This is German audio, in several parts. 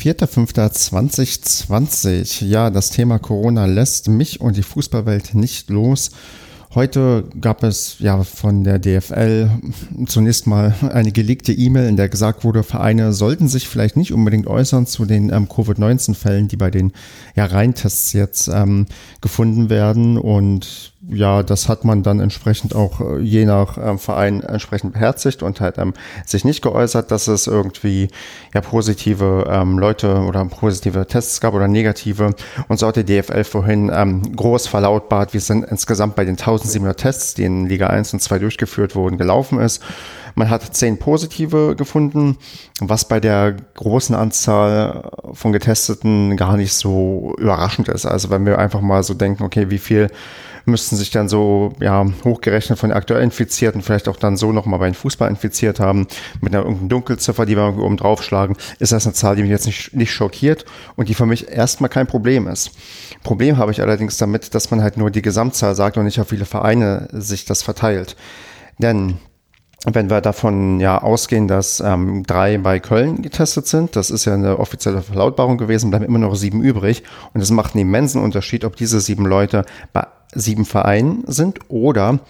4.5.2020. Ja, das Thema Corona lässt mich und die Fußballwelt nicht los. Heute gab es ja von der DFL zunächst mal eine gelegte E-Mail, in der gesagt wurde, Vereine sollten sich vielleicht nicht unbedingt äußern zu den ähm, Covid-19-Fällen, die bei den ja, Reintests jetzt ähm, gefunden werden. Und ja, das hat man dann entsprechend auch äh, je nach ähm, Verein entsprechend beherzigt und halt ähm, sich nicht geäußert, dass es irgendwie ja positive ähm, Leute oder positive Tests gab oder negative. Und so hat die DFL vorhin ähm, groß verlautbart, wie es dann insgesamt bei den 1700 Tests, die in Liga 1 und 2 durchgeführt wurden, gelaufen ist. Man hat zehn positive gefunden, was bei der großen Anzahl von Getesteten gar nicht so überraschend ist. Also wenn wir einfach mal so denken, okay, wie viel müssten sich dann so ja, hochgerechnet von aktuell Infizierten vielleicht auch dann so nochmal bei den Fußball infiziert haben, mit einer irgendeinen Dunkelziffer, die wir oben draufschlagen, ist das eine Zahl, die mich jetzt nicht, nicht schockiert und die für mich erstmal kein Problem ist. Problem habe ich allerdings damit, dass man halt nur die Gesamtzahl sagt und nicht auf viele Vereine sich das verteilt. Denn wenn wir davon ja ausgehen, dass ähm, drei bei Köln getestet sind, das ist ja eine offizielle Verlautbarung gewesen, bleiben immer noch sieben übrig. Und es macht einen immensen Unterschied, ob diese sieben Leute bei sieben Vereinen sind oder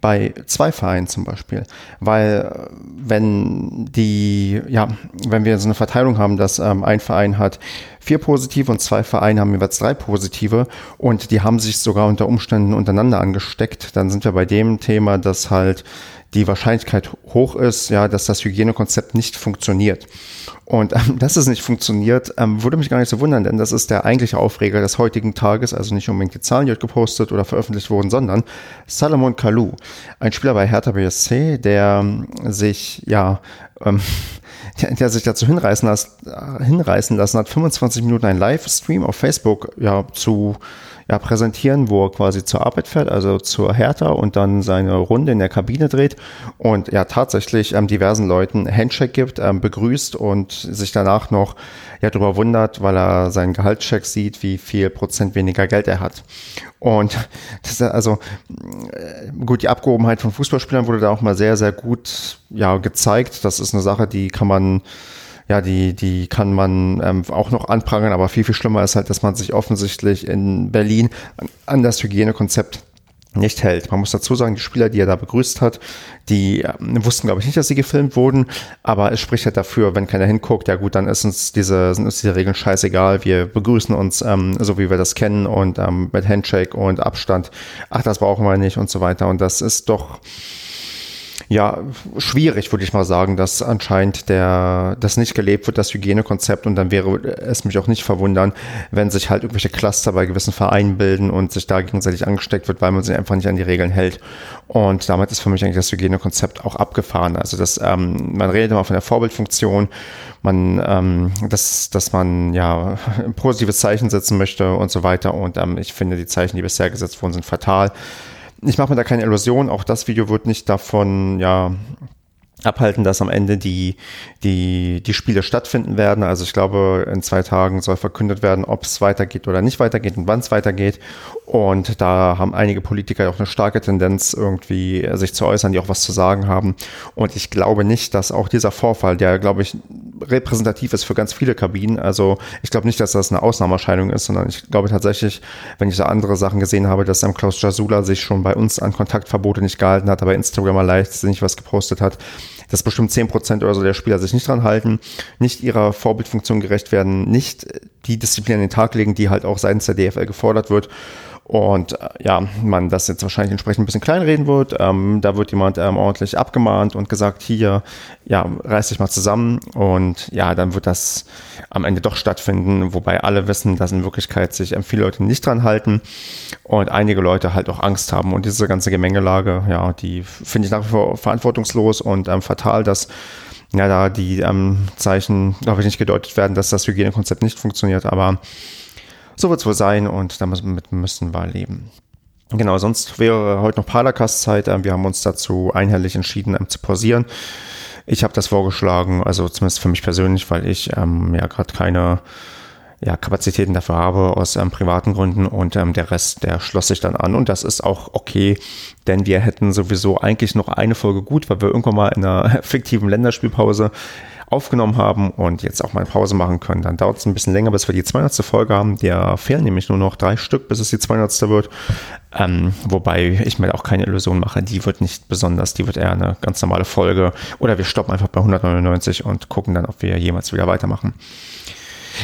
bei zwei Vereinen zum Beispiel. Weil äh, wenn die, ja, wenn wir so eine Verteilung haben, dass ähm, ein Verein hat vier positive und zwei Vereine haben jeweils drei positive und die haben sich sogar unter Umständen untereinander angesteckt, dann sind wir bei dem Thema, dass halt die Wahrscheinlichkeit hoch ist, ja, dass das Hygienekonzept nicht funktioniert. Und ähm, dass es nicht funktioniert, ähm, würde mich gar nicht so wundern, denn das ist der eigentliche Aufreger des heutigen Tages, also nicht unbedingt die Zahlen, die heute gepostet oder veröffentlicht wurden, sondern Salomon Kalou, ein Spieler bei Hertha BSC, der sich, ja, ähm, der, sich dazu hinreißen, las, hinreißen lassen hat, 25 Minuten ein Livestream auf Facebook ja, zu ja, präsentieren, wo er quasi zur Arbeit fährt, also zur Hertha und dann seine Runde in der Kabine dreht und ja tatsächlich ähm, diversen Leuten Handshake gibt, ähm, begrüßt und sich danach noch ja darüber wundert, weil er seinen Gehaltscheck sieht, wie viel Prozent weniger Geld er hat. Und das ist also äh, gut, die Abgehobenheit von Fußballspielern wurde da auch mal sehr, sehr gut ja gezeigt. Das ist eine Sache, die kann man ja, die, die kann man ähm, auch noch anprangern, aber viel, viel schlimmer ist halt, dass man sich offensichtlich in Berlin an, das Hygienekonzept nicht hält. Man muss dazu sagen, die Spieler, die er da begrüßt hat, die äh, wussten, glaube ich, nicht, dass sie gefilmt wurden, aber es spricht halt dafür, wenn keiner hinguckt, ja gut, dann ist uns diese, sind uns diese Regeln scheißegal, wir begrüßen uns ähm, so, wie wir das kennen und ähm, mit Handshake und Abstand, ach, das brauchen wir nicht und so weiter und das ist doch ja, schwierig, würde ich mal sagen, dass anscheinend der, das nicht gelebt wird, das Hygienekonzept. Und dann wäre es mich auch nicht verwundern, wenn sich halt irgendwelche Cluster bei gewissen Vereinen bilden und sich da gegenseitig angesteckt wird, weil man sich einfach nicht an die Regeln hält. Und damit ist für mich eigentlich das Hygienekonzept auch abgefahren. Also das, ähm, man redet immer von der Vorbildfunktion, man, ähm, dass, dass man ja ein positives Zeichen setzen möchte und so weiter. Und ähm, ich finde, die Zeichen, die bisher gesetzt wurden, sind fatal ich mache mir da keine Illusion, auch das Video wird nicht davon, ja, abhalten, dass am Ende die, die, die Spiele stattfinden werden. Also ich glaube, in zwei Tagen soll verkündet werden, ob es weitergeht oder nicht weitergeht und wann es weitergeht. Und da haben einige Politiker auch eine starke Tendenz, irgendwie sich zu äußern, die auch was zu sagen haben. Und ich glaube nicht, dass auch dieser Vorfall, der, glaube ich, repräsentativ ist für ganz viele Kabinen, also ich glaube nicht, dass das eine Ausnahmeerscheinung ist, sondern ich glaube tatsächlich, wenn ich da andere Sachen gesehen habe, dass Klaus Jasula sich schon bei uns an Kontaktverbote nicht gehalten hat, aber Instagram mal leichtsinnig was gepostet hat, dass bestimmt zehn Prozent oder so der Spieler sich nicht dran halten, nicht ihrer Vorbildfunktion gerecht werden, nicht die Disziplin an den Tag legen, die halt auch seitens der DFL gefordert wird. Und äh, ja, man das jetzt wahrscheinlich entsprechend ein bisschen kleinreden wird. Ähm, da wird jemand ähm, ordentlich abgemahnt und gesagt, hier, ja, reiß dich mal zusammen. Und ja, dann wird das am Ende doch stattfinden, wobei alle wissen, dass in Wirklichkeit sich ähm, viele Leute nicht dran halten und einige Leute halt auch Angst haben. Und diese ganze Gemengelage, ja, die finde ich nach wie vor verantwortungslos und ähm, fatal, dass ja, da die ähm, Zeichen, glaube ich, nicht gedeutet werden, dass das Hygienekonzept nicht funktioniert, aber so wird es wohl sein und damit müssen wir leben. Genau, sonst wäre heute noch Paracast-Zeit. Ähm, wir haben uns dazu einhellig entschieden, ähm, zu pausieren. Ich habe das vorgeschlagen, also zumindest für mich persönlich, weil ich ähm, ja gerade keine ja, Kapazitäten dafür habe aus ähm, privaten Gründen und ähm, der Rest, der schloss sich dann an und das ist auch okay, denn wir hätten sowieso eigentlich noch eine Folge gut, weil wir irgendwann mal in einer fiktiven Länderspielpause aufgenommen haben und jetzt auch mal Pause machen können. Dann dauert es ein bisschen länger, bis wir die 200. Folge haben. Der fehlen nämlich nur noch drei Stück, bis es die 200. wird. Ähm, wobei ich mir auch keine Illusion mache. Die wird nicht besonders, die wird eher eine ganz normale Folge. Oder wir stoppen einfach bei 199 und gucken dann, ob wir jemals wieder weitermachen.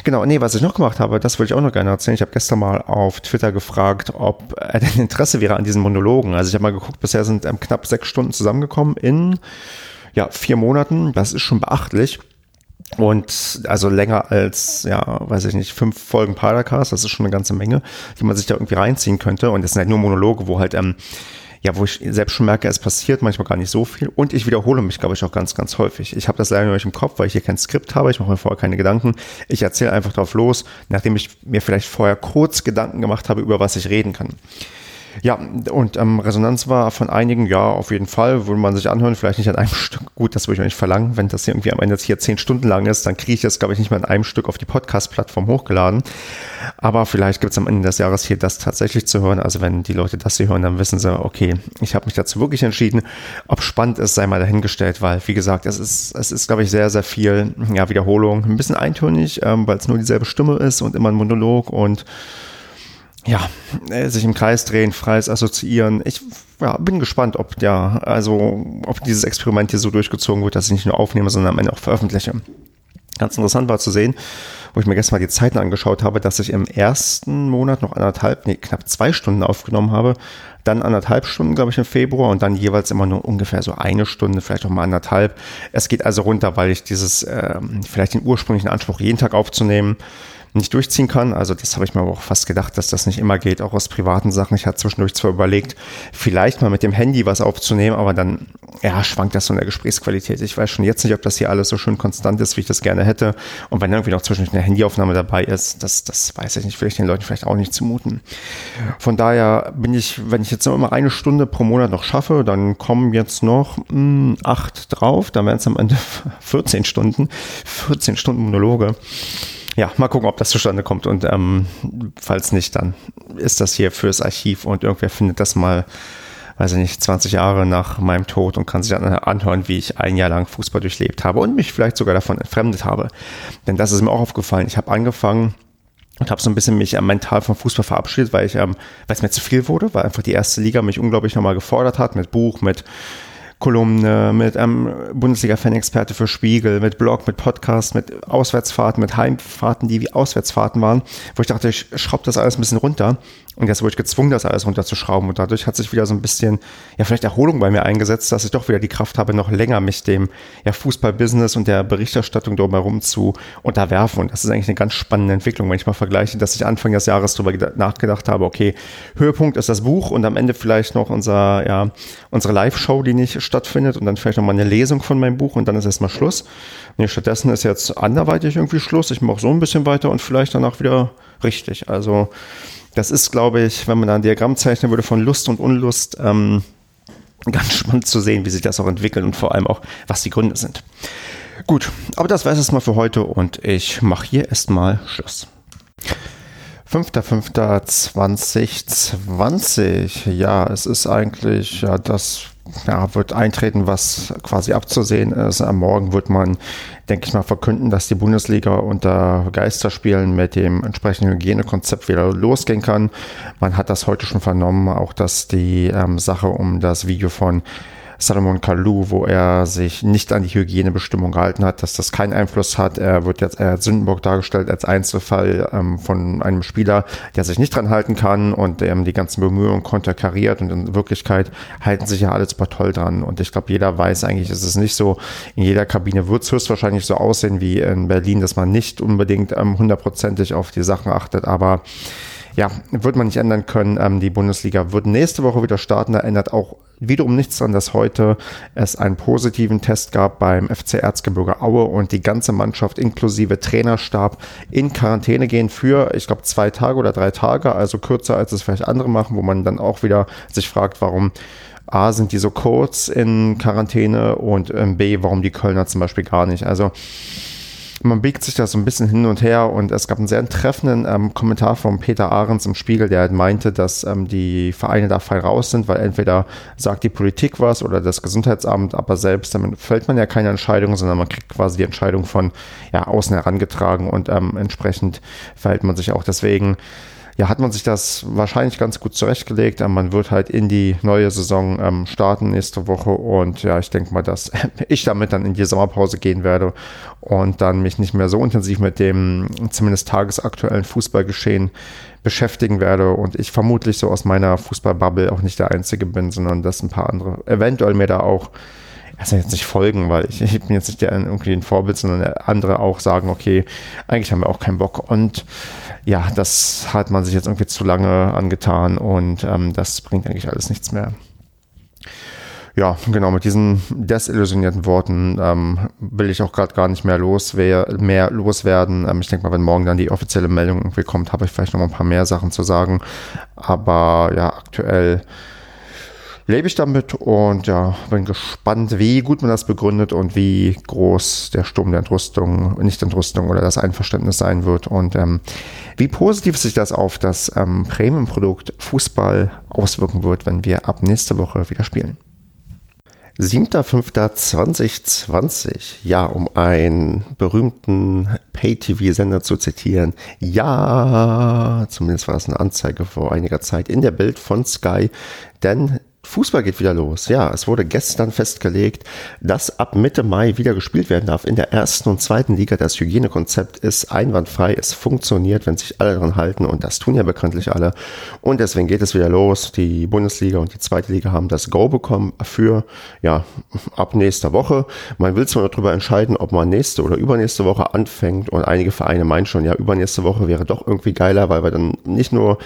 Genau, nee, was ich noch gemacht habe, das wollte ich auch noch gerne erzählen. Ich habe gestern mal auf Twitter gefragt, ob er denn Interesse wäre an diesen Monologen. Also ich habe mal geguckt, bisher sind ähm, knapp sechs Stunden zusammengekommen in ja, vier Monaten. Das ist schon beachtlich. Und also länger als, ja, weiß ich nicht, fünf Folgen Paracast, das ist schon eine ganze Menge, die man sich da irgendwie reinziehen könnte. Und das sind halt nur Monologe, wo halt ähm, ja, wo ich selbst schon merke, es passiert manchmal gar nicht so viel und ich wiederhole mich, glaube ich, auch ganz, ganz häufig. Ich habe das leider nicht im Kopf, weil ich hier kein Skript habe, ich mache mir vorher keine Gedanken. Ich erzähle einfach drauf los, nachdem ich mir vielleicht vorher kurz Gedanken gemacht habe, über was ich reden kann. Ja, und ähm, Resonanz war von einigen, ja, auf jeden Fall, würde man sich anhören, vielleicht nicht an einem Stück. Gut, das würde ich auch nicht verlangen. Wenn das irgendwie am Ende jetzt hier zehn Stunden lang ist, dann kriege ich das, glaube ich, nicht mal in einem Stück auf die Podcast-Plattform hochgeladen. Aber vielleicht gibt es am Ende des Jahres hier das tatsächlich zu hören. Also wenn die Leute das hier hören, dann wissen sie, okay, ich habe mich dazu wirklich entschieden. Ob spannend ist, sei mal dahingestellt, weil, wie gesagt, es ist, es ist, glaube ich, sehr, sehr viel ja, Wiederholung. Ein bisschen eintönig, ähm, weil es nur dieselbe Stimme ist und immer ein Monolog und ja, äh, sich im Kreis drehen, freies Assoziieren. Ich ja, bin gespannt, ob ja, also ob dieses Experiment hier so durchgezogen wird, dass ich nicht nur aufnehme, sondern am Ende auch veröffentliche. Ganz interessant war zu sehen, wo ich mir gestern mal die Zeiten angeschaut habe, dass ich im ersten Monat noch anderthalb, nee, knapp zwei Stunden aufgenommen habe, dann anderthalb Stunden, glaube ich, im Februar und dann jeweils immer nur ungefähr so eine Stunde, vielleicht auch mal anderthalb. Es geht also runter, weil ich dieses, äh, vielleicht den ursprünglichen Anspruch, jeden Tag aufzunehmen, nicht durchziehen kann. Also das habe ich mir aber auch fast gedacht, dass das nicht immer geht, auch aus privaten Sachen. Ich hatte zwischendurch zwar überlegt, vielleicht mal mit dem Handy was aufzunehmen, aber dann ja, schwankt das so in der Gesprächsqualität. Ich weiß schon jetzt nicht, ob das hier alles so schön konstant ist, wie ich das gerne hätte. Und wenn irgendwie noch zwischendurch eine Handyaufnahme dabei ist, das, das weiß ich nicht, will ich den Leuten vielleicht auch nicht zumuten. Von daher bin ich, wenn ich jetzt noch immer eine Stunde pro Monat noch schaffe, dann kommen jetzt noch mh, hm, acht drauf, dann wären es am Ende 14 Stunden, 14 Stunden Monologe ja, mal gucken, ob das zustande kommt. Und ähm, falls nicht, dann ist das hier fürs Archiv und irgendwer findet das mal, weiß ich nicht, 20 Jahre nach meinem Tod und kann sich dann anhören, wie ich ein Jahr lang Fußball durchlebt habe und mich vielleicht sogar davon entfremdet habe. Denn das ist mir auch aufgefallen. Ich habe angefangen und habe so ein bisschen mich mental vom Fußball verabschiedet, weil ich, ähm, weil es mir zu viel wurde, weil einfach die erste Liga mich unglaublich nochmal gefordert hat mit Buch, mit Kolumne, mit einem Bundesliga-Fan-Experte für Spiegel, mit Blog, mit Podcast, mit Auswärtsfahrten, mit Heimfahrten, die wie Auswärtsfahrten waren, wo ich dachte, ich schraube das alles ein bisschen runter. Und jetzt wurde ich gezwungen, das alles runterzuschrauben. Und dadurch hat sich wieder so ein bisschen, ja, vielleicht Erholung bei mir eingesetzt, dass ich doch wieder die Kraft habe, noch länger mich dem ja, Fußballbusiness und der Berichterstattung drumherum zu unterwerfen. Und das ist eigentlich eine ganz spannende Entwicklung, wenn ich mal vergleiche, dass ich Anfang des Jahres darüber nachgedacht habe, okay, Höhepunkt ist das Buch und am Ende vielleicht noch unser, ja, unsere Live-Show, die nicht stattfindet und dann vielleicht noch mal eine Lesung von meinem Buch und dann ist erstmal Schluss. Nee, stattdessen ist jetzt anderweitig irgendwie Schluss. Ich mache so ein bisschen weiter und vielleicht danach wieder richtig. Also das ist, glaube ich, wenn man da ein Diagramm zeichnen würde von Lust und Unlust, ähm, ganz spannend zu sehen, wie sich das auch entwickelt und vor allem auch, was die Gründe sind. Gut, aber das war es erstmal für heute und ich mache hier erstmal Schluss. 5.5.2020. Ja, es ist eigentlich ja das ja, wird eintreten, was quasi abzusehen ist. Am Morgen wird man, denke ich mal, verkünden, dass die Bundesliga unter Geisterspielen mit dem entsprechenden Hygienekonzept wieder losgehen kann. Man hat das heute schon vernommen, auch dass die ähm, Sache um das Video von Salomon Kalou, wo er sich nicht an die Hygienebestimmung gehalten hat, dass das keinen Einfluss hat. Er wird jetzt als Sündenbock dargestellt als Einzelfall ähm, von einem Spieler, der sich nicht dran halten kann und ähm, die ganzen Bemühungen konterkariert und in Wirklichkeit halten sich ja alle super toll dran. Und ich glaube, jeder weiß eigentlich, ist es nicht so. In jeder Kabine wird es höchstwahrscheinlich so aussehen wie in Berlin, dass man nicht unbedingt ähm, hundertprozentig auf die Sachen achtet, aber ja, wird man nicht ändern können. Ähm, die Bundesliga wird nächste Woche wieder starten. Da ändert auch wiederum nichts daran, dass heute es einen positiven Test gab beim FC Erzgebirge Aue und die ganze Mannschaft inklusive Trainerstab in Quarantäne gehen für, ich glaube, zwei Tage oder drei Tage, also kürzer als es vielleicht andere machen, wo man dann auch wieder sich fragt, warum A, sind die so kurz in Quarantäne und ähm, B, warum die Kölner zum Beispiel gar nicht. Also man biegt sich da so ein bisschen hin und her und es gab einen sehr treffenden ähm, Kommentar von Peter Ahrens im Spiegel, der halt meinte, dass ähm, die Vereine da frei raus sind, weil entweder sagt die Politik was oder das Gesundheitsamt, aber selbst damit fällt man ja keine Entscheidung, sondern man kriegt quasi die Entscheidung von ja, außen herangetragen und ähm, entsprechend verhält man sich auch deswegen ja, hat man sich das wahrscheinlich ganz gut zurechtgelegt. Ähm, man wird halt in die neue Saison ähm, starten nächste Woche und ja, ich denke mal, dass ich damit dann in die Sommerpause gehen werde und dann mich nicht mehr so intensiv mit dem zumindest tagesaktuellen Fußballgeschehen beschäftigen werde und ich vermutlich so aus meiner Fußballbubble auch nicht der Einzige bin, sondern dass ein paar andere eventuell mir da auch also jetzt nicht folgen, weil ich, ich bin jetzt nicht der irgendwie ein Vorbild, sondern andere auch sagen, okay, eigentlich haben wir auch keinen Bock und ja, das hat man sich jetzt irgendwie zu lange angetan und ähm, das bringt eigentlich alles nichts mehr. Ja, genau, mit diesen desillusionierten Worten ähm, will ich auch gerade gar nicht mehr, los, mehr loswerden. Ähm, ich denke mal, wenn morgen dann die offizielle Meldung irgendwie kommt, habe ich vielleicht noch mal ein paar mehr Sachen zu sagen. Aber ja, aktuell lebe ich damit und ja, bin gespannt, wie gut man das begründet und wie groß der Sturm der Entrüstung, nicht Entrüstung oder das Einverständnis sein wird und ähm, wie positiv sich das auf das ähm, Premium-Produkt Fußball auswirken wird, wenn wir ab nächste Woche wieder spielen. 7.5.2020, ja, um einen berühmten Pay-TV-Sender zu zitieren. Ja, zumindest war das eine Anzeige vor einiger Zeit in der Bild von Sky, denn Fußball geht wieder los. Ja, es wurde gestern festgelegt, dass ab Mitte Mai wieder gespielt werden darf in der ersten und zweiten Liga. Das Hygienekonzept ist einwandfrei. Es funktioniert, wenn sich alle daran halten und das tun ja bekanntlich alle. Und deswegen geht es wieder los. Die Bundesliga und die zweite Liga haben das Go bekommen für, ja, ab nächster Woche. Man will zwar darüber entscheiden, ob man nächste oder übernächste Woche anfängt und einige Vereine meinen schon, ja, übernächste Woche wäre doch irgendwie geiler, weil wir dann nicht nur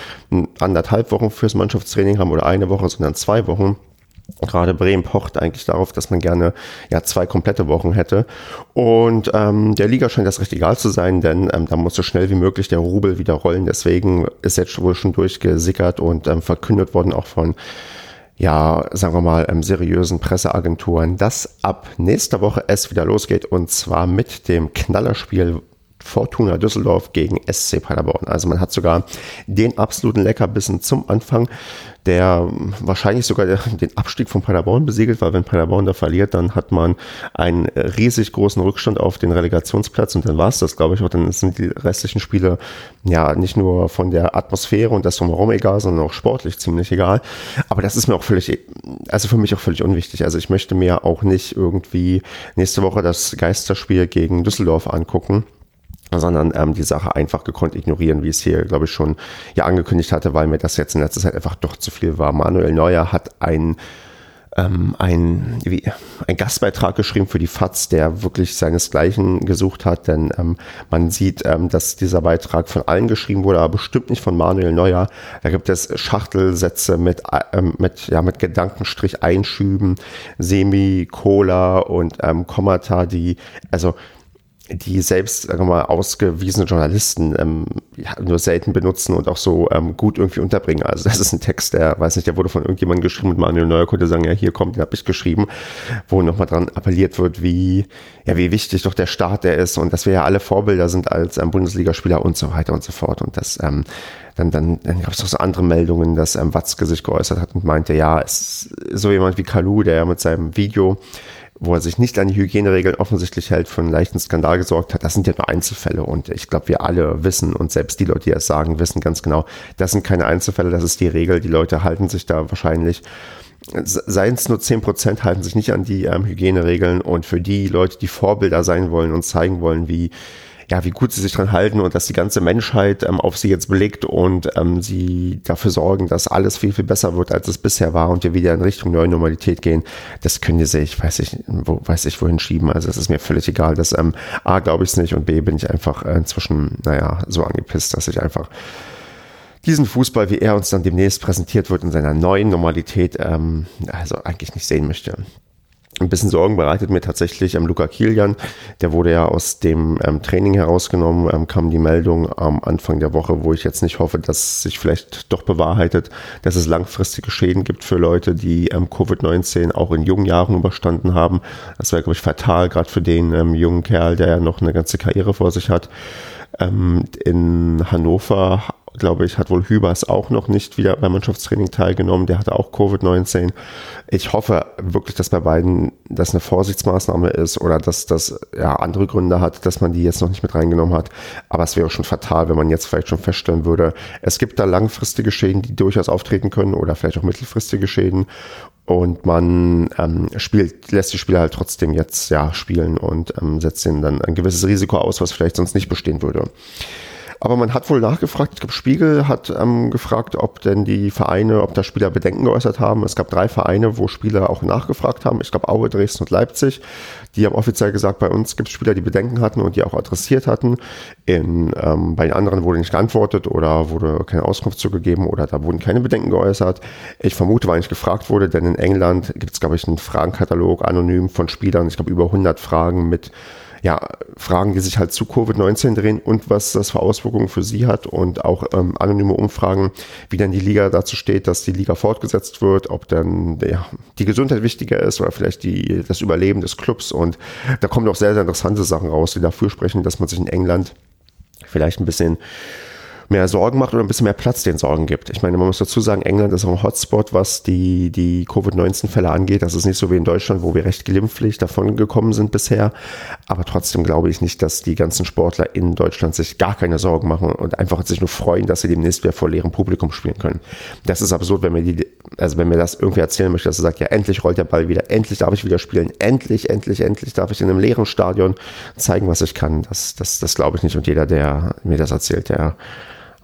anderthalb Wochen fürs Mannschaftstraining haben oder eine Woche, sondern zwei Wochen Wochen. Gerade Bremen pocht eigentlich darauf, dass man gerne ja zwei komplette Wochen hätte. Und ähm, der Liga scheint das recht egal zu sein, denn ähm, da muss so schnell wie möglich der Rubel wieder rollen. Deswegen ist jetzt wohl schon durchgesickert und ähm, verkündet worden auch von ja, sagen wir mal, ähm, seriösen Presseagenturen, dass ab nächster Woche es wieder losgeht und zwar mit dem Knallerspiel Fortuna Düsseldorf gegen SC Paderborn. Also man hat sogar den absoluten Leckerbissen zum Anfang, der wahrscheinlich sogar den Abstieg von Paderborn besiegelt, weil wenn Paderborn da verliert, dann hat man einen riesig großen Rückstand auf den Relegationsplatz und dann war es das, glaube ich, auch. Dann sind die restlichen Spiele ja nicht nur von der Atmosphäre und das drumherum egal, sondern auch sportlich ziemlich egal. Aber das ist mir auch völlig, also für mich auch völlig unwichtig. Also ich möchte mir auch nicht irgendwie nächste Woche das Geisterspiel gegen Düsseldorf angucken sondern ähm, die Sache einfach gekonnt ignorieren, wie es hier, glaube ich, schon ja angekündigt hatte, weil mir das jetzt in letzter Zeit einfach doch zu viel war. Manuel Neuer hat ein ähm, ein, wie, ein Gastbeitrag geschrieben für die FAZ, der wirklich seinesgleichen gesucht hat, denn ähm, man sieht, ähm, dass dieser Beitrag von allen geschrieben wurde, aber bestimmt nicht von Manuel Neuer. Da gibt es Schachtelsätze mit, ähm, mit, ja, mit Gedankenstrich Einschüben, Semi, Cola und ähm, Kommata, die, also die selbst sagen wir mal, ausgewiesene Journalisten ähm, ja, nur selten benutzen und auch so ähm, gut irgendwie unterbringen. Also das ist ein Text, der, weiß nicht, der wurde von irgendjemandem geschrieben und Manuel Neuer konnte sagen, ja, hier kommt, den habe ich geschrieben, wo nochmal dran appelliert wird, wie, ja, wie wichtig doch der Staat der ist und dass wir ja alle Vorbilder sind als ähm, Bundesligaspieler und so weiter und so fort. Und das, ähm, dann, dann, dann gab es auch so andere Meldungen, dass ähm, Watzke sich geäußert hat und meinte, ja, es ist so jemand wie Kalu, der ja mit seinem Video wo er sich nicht an die Hygieneregeln offensichtlich hält, für einen leichten Skandal gesorgt hat. Das sind ja nur Einzelfälle und ich glaube, wir alle wissen und selbst die Leute, die es sagen, wissen ganz genau, das sind keine Einzelfälle, das ist die Regel. Die Leute halten sich da wahrscheinlich seien es nur zehn Prozent, halten sich nicht an die ähm, Hygieneregeln und für die Leute, die Vorbilder sein wollen und zeigen wollen, wie ja, wie gut sie sich dran halten und dass die ganze Menschheit ähm, auf sie jetzt blickt und ähm, sie dafür sorgen, dass alles viel, viel besser wird, als es bisher war und wir wieder in Richtung neue Normalität gehen, das können die sich, weiß ich, wo, weiß ich, wohin schieben. Also es ist mir völlig egal. dass ähm, A, glaube ich es nicht und B, bin ich einfach äh, inzwischen, naja, so angepisst, dass ich einfach diesen Fußball, wie er uns dann demnächst präsentiert wird in seiner neuen Normalität, ähm, also eigentlich nicht sehen möchte. Ein bisschen Sorgen bereitet mir tatsächlich ähm, Luca Kilian. Der wurde ja aus dem ähm, Training herausgenommen, ähm, kam die Meldung am Anfang der Woche, wo ich jetzt nicht hoffe, dass sich vielleicht doch bewahrheitet, dass es langfristige Schäden gibt für Leute, die ähm, Covid-19 auch in jungen Jahren überstanden haben. Das wäre, glaube ich, fatal, gerade für den ähm, jungen Kerl, der ja noch eine ganze Karriere vor sich hat. Ähm, in Hannover glaube ich, hat wohl Hübers auch noch nicht wieder beim Mannschaftstraining teilgenommen. Der hatte auch Covid-19. Ich hoffe wirklich, dass bei beiden das eine Vorsichtsmaßnahme ist oder dass das ja andere Gründe hat, dass man die jetzt noch nicht mit reingenommen hat. Aber es wäre schon fatal, wenn man jetzt vielleicht schon feststellen würde, es gibt da langfristige Schäden, die durchaus auftreten können oder vielleicht auch mittelfristige Schäden. Und man ähm, spielt, lässt die Spieler halt trotzdem jetzt ja spielen und ähm, setzt ihnen dann ein gewisses Risiko aus, was vielleicht sonst nicht bestehen würde. Aber man hat wohl nachgefragt, ich glaube, Spiegel hat ähm, gefragt, ob denn die Vereine, ob da Spieler Bedenken geäußert haben. Es gab drei Vereine, wo Spieler auch nachgefragt haben. Ich glaube, Aue, Dresden und Leipzig. Die haben offiziell gesagt, bei uns gibt es Spieler, die Bedenken hatten und die auch adressiert hatten. In, ähm, bei den anderen wurde nicht geantwortet oder wurde keine Auskunft zugegeben oder da wurden keine Bedenken geäußert. Ich vermute, weil nicht gefragt wurde, denn in England gibt es, glaube ich, einen Fragenkatalog anonym von Spielern. Ich glaube, über 100 Fragen mit ja, Fragen, die sich halt zu Covid-19 drehen und was das für Auswirkungen für sie hat und auch ähm, anonyme Umfragen, wie dann die Liga dazu steht, dass die Liga fortgesetzt wird, ob dann ja, die Gesundheit wichtiger ist oder vielleicht die, das Überleben des Clubs und da kommen auch sehr, sehr interessante Sachen raus, die dafür sprechen, dass man sich in England vielleicht ein bisschen mehr Sorgen macht oder ein bisschen mehr Platz den Sorgen gibt. Ich meine, man muss dazu sagen, England ist auch ein Hotspot, was die, die Covid-19-Fälle angeht. Das ist nicht so wie in Deutschland, wo wir recht glimpflich davon gekommen sind bisher. Aber trotzdem glaube ich nicht, dass die ganzen Sportler in Deutschland sich gar keine Sorgen machen und einfach sich nur freuen, dass sie demnächst wieder vor leerem Publikum spielen können. Das ist absurd, wenn mir die, also wenn mir das irgendwie erzählen möchte, dass er sagt, ja, endlich rollt der Ball wieder, endlich darf ich wieder spielen, endlich, endlich, endlich darf ich in einem leeren Stadion zeigen, was ich kann. Das, das, das glaube ich nicht. Und jeder, der mir das erzählt, der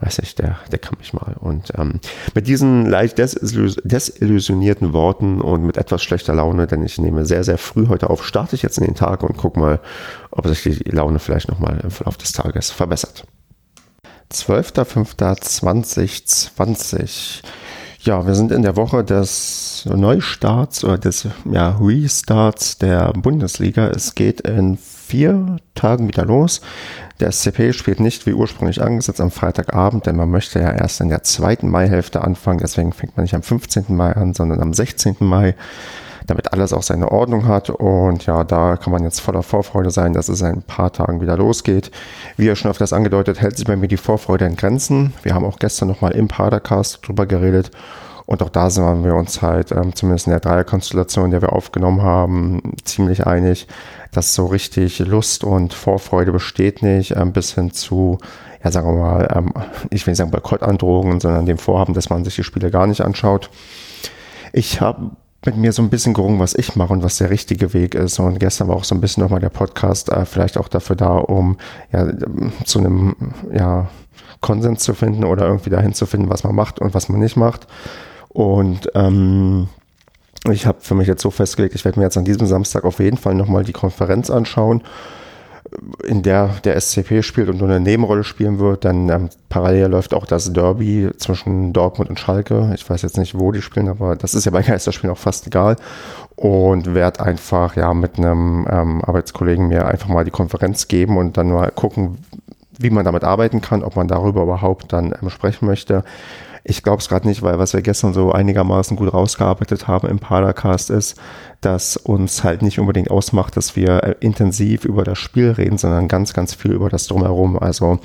weiß ich, der, der kann mich mal. Und ähm, mit diesen leicht desillusionierten Worten und mit etwas schlechter Laune, denn ich nehme sehr, sehr früh heute auf, starte ich jetzt in den Tag und gucke mal, ob sich die Laune vielleicht nochmal im Verlauf des Tages verbessert. 12.05.2020. Ja, wir sind in der Woche des Neustarts oder des ja, Restarts der Bundesliga. Es geht in vier Tagen wieder los. Der SCP spielt nicht wie ursprünglich angesetzt am Freitagabend, denn man möchte ja erst in der zweiten Maihälfte anfangen. Deswegen fängt man nicht am 15. Mai an, sondern am 16. Mai, damit alles auch seine Ordnung hat. Und ja, da kann man jetzt voller Vorfreude sein, dass es in ein paar Tagen wieder losgeht. Wie ihr schon öfters angedeutet, hält sich bei mir die Vorfreude in Grenzen. Wir haben auch gestern nochmal im Padercast drüber geredet. Und auch da sind wir uns halt, ähm, zumindest in der Dreierkonstellation, der wir aufgenommen haben, ziemlich einig, dass so richtig Lust und Vorfreude besteht nicht, ähm, bis hin zu, ja, sagen wir mal, ähm, ich will nicht sagen Boykottandrohungen, sondern dem Vorhaben, dass man sich die Spiele gar nicht anschaut. Ich habe mit mir so ein bisschen gerungen, was ich mache und was der richtige Weg ist. Und gestern war auch so ein bisschen nochmal der Podcast äh, vielleicht auch dafür da, um ja, zu einem ja, Konsens zu finden oder irgendwie dahin zu finden, was man macht und was man nicht macht. Und ähm, ich habe für mich jetzt so festgelegt, ich werde mir jetzt an diesem Samstag auf jeden Fall nochmal die Konferenz anschauen, in der der SCP spielt und nur eine Nebenrolle spielen wird. Dann ähm, parallel läuft auch das Derby zwischen Dortmund und Schalke. Ich weiß jetzt nicht, wo die spielen, aber das ist ja bei Geisterspielen auch fast egal. Und werde einfach ja mit einem ähm, Arbeitskollegen mir einfach mal die Konferenz geben und dann mal gucken, wie man damit arbeiten kann, ob man darüber überhaupt dann ähm, sprechen möchte. Ich glaube es gerade nicht, weil was wir gestern so einigermaßen gut rausgearbeitet haben im Padercast ist, dass uns halt nicht unbedingt ausmacht, dass wir äh, intensiv über das Spiel reden, sondern ganz, ganz viel über das Drumherum. Also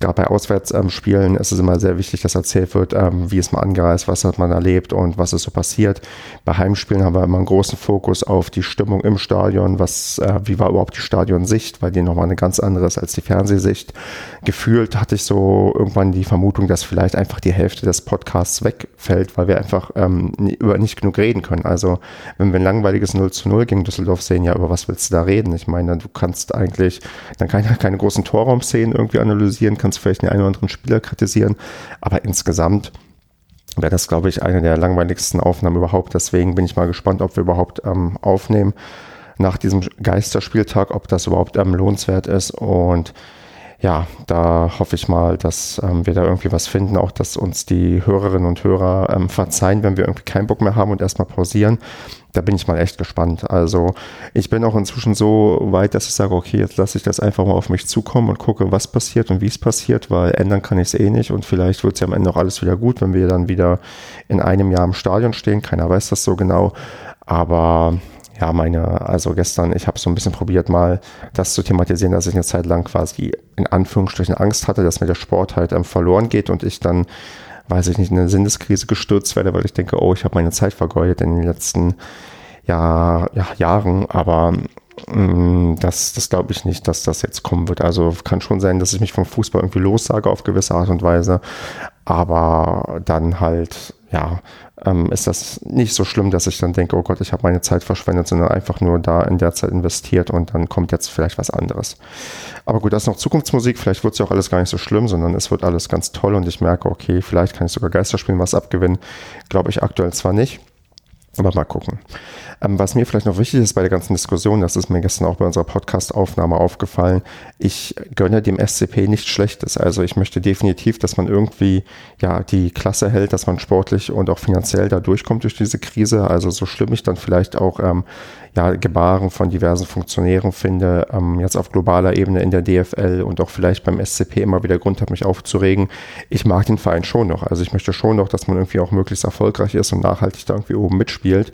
gerade bei Auswärtsspielen ist es immer sehr wichtig, dass erzählt wird, ähm, wie ist man angereist, was hat man erlebt und was ist so passiert. Bei Heimspielen haben wir immer einen großen Fokus auf die Stimmung im Stadion, was, äh, wie war überhaupt die Stadionsicht, weil die nochmal eine ganz andere ist als die Fernsehsicht. Gefühlt hatte ich so irgendwann die Vermutung, dass vielleicht einfach die Hälfte des Podcasts wegfällt, weil wir einfach ähm, über nicht genug reden können. Also wenn wir ein langweiliges 0 zu 0 gegen Düsseldorf sehen, ja, über was willst du da reden? Ich meine, du kannst eigentlich dann keine, keine großen Torraumszenen irgendwie analysieren, kannst vielleicht den einen oder anderen Spieler kritisieren, aber insgesamt wäre das, glaube ich, eine der langweiligsten Aufnahmen überhaupt. Deswegen bin ich mal gespannt, ob wir überhaupt ähm, aufnehmen nach diesem Geisterspieltag, ob das überhaupt ähm, lohnenswert ist. Und ja, da hoffe ich mal, dass ähm, wir da irgendwie was finden, auch dass uns die Hörerinnen und Hörer ähm, verzeihen, wenn wir irgendwie keinen Bock mehr haben und erstmal pausieren. Da bin ich mal echt gespannt. Also ich bin auch inzwischen so weit, dass ich sage, okay, jetzt lasse ich das einfach mal auf mich zukommen und gucke, was passiert und wie es passiert, weil ändern kann ich es eh nicht und vielleicht wird es ja am Ende auch alles wieder gut, wenn wir dann wieder in einem Jahr im Stadion stehen. Keiner weiß das so genau. Aber ja, meine, also gestern, ich habe so ein bisschen probiert, mal das zu thematisieren, dass ich eine Zeit lang quasi in Anführungsstrichen Angst hatte, dass mir der Sport halt ähm, verloren geht und ich dann, weiß ich nicht, in eine Sinneskrise gestürzt werde, weil ich denke, oh, ich habe meine Zeit vergeudet in den letzten Jahr, ja, Jahren, aber mh, mm, das, das glaube ich nicht, dass das jetzt kommen wird. Also kann schon sein, dass ich mich vom Fußball irgendwie lossage auf gewisse Art und Weise, aber dann halt, ja, ähm, ist das nicht so schlimm, dass ich dann denke, oh Gott, ich habe meine Zeit verschwendet, sondern einfach nur da in der Zeit investiert und dann kommt jetzt vielleicht was anderes. Aber gut, das ist noch Zukunftsmusik, vielleicht wird es ja auch alles gar nicht so schlimm, sondern es wird alles ganz toll und ich merke, okay, vielleicht kann ich sogar Geisterspielen was abgewinnen. Glaube ich aktuell zwar nicht. Aber mal gucken. Ähm, was mir vielleicht noch wichtig ist bei der ganzen Diskussion, das ist mir gestern auch bei unserer Podcast-Aufnahme aufgefallen, ich gönne dem SCP nichts Schlechtes. Also ich möchte definitiv, dass man irgendwie ja die Klasse hält, dass man sportlich und auch finanziell da durchkommt durch diese Krise. Also so schlimm ich dann vielleicht auch ähm, ja, Gebaren von diversen Funktionären finde, ähm, jetzt auf globaler Ebene in der DFL und auch vielleicht beim SCP immer wieder Grund hat, mich aufzuregen. Ich mag den Verein schon noch. Also ich möchte schon noch, dass man irgendwie auch möglichst erfolgreich ist und nachhaltig da irgendwie oben mitspielt.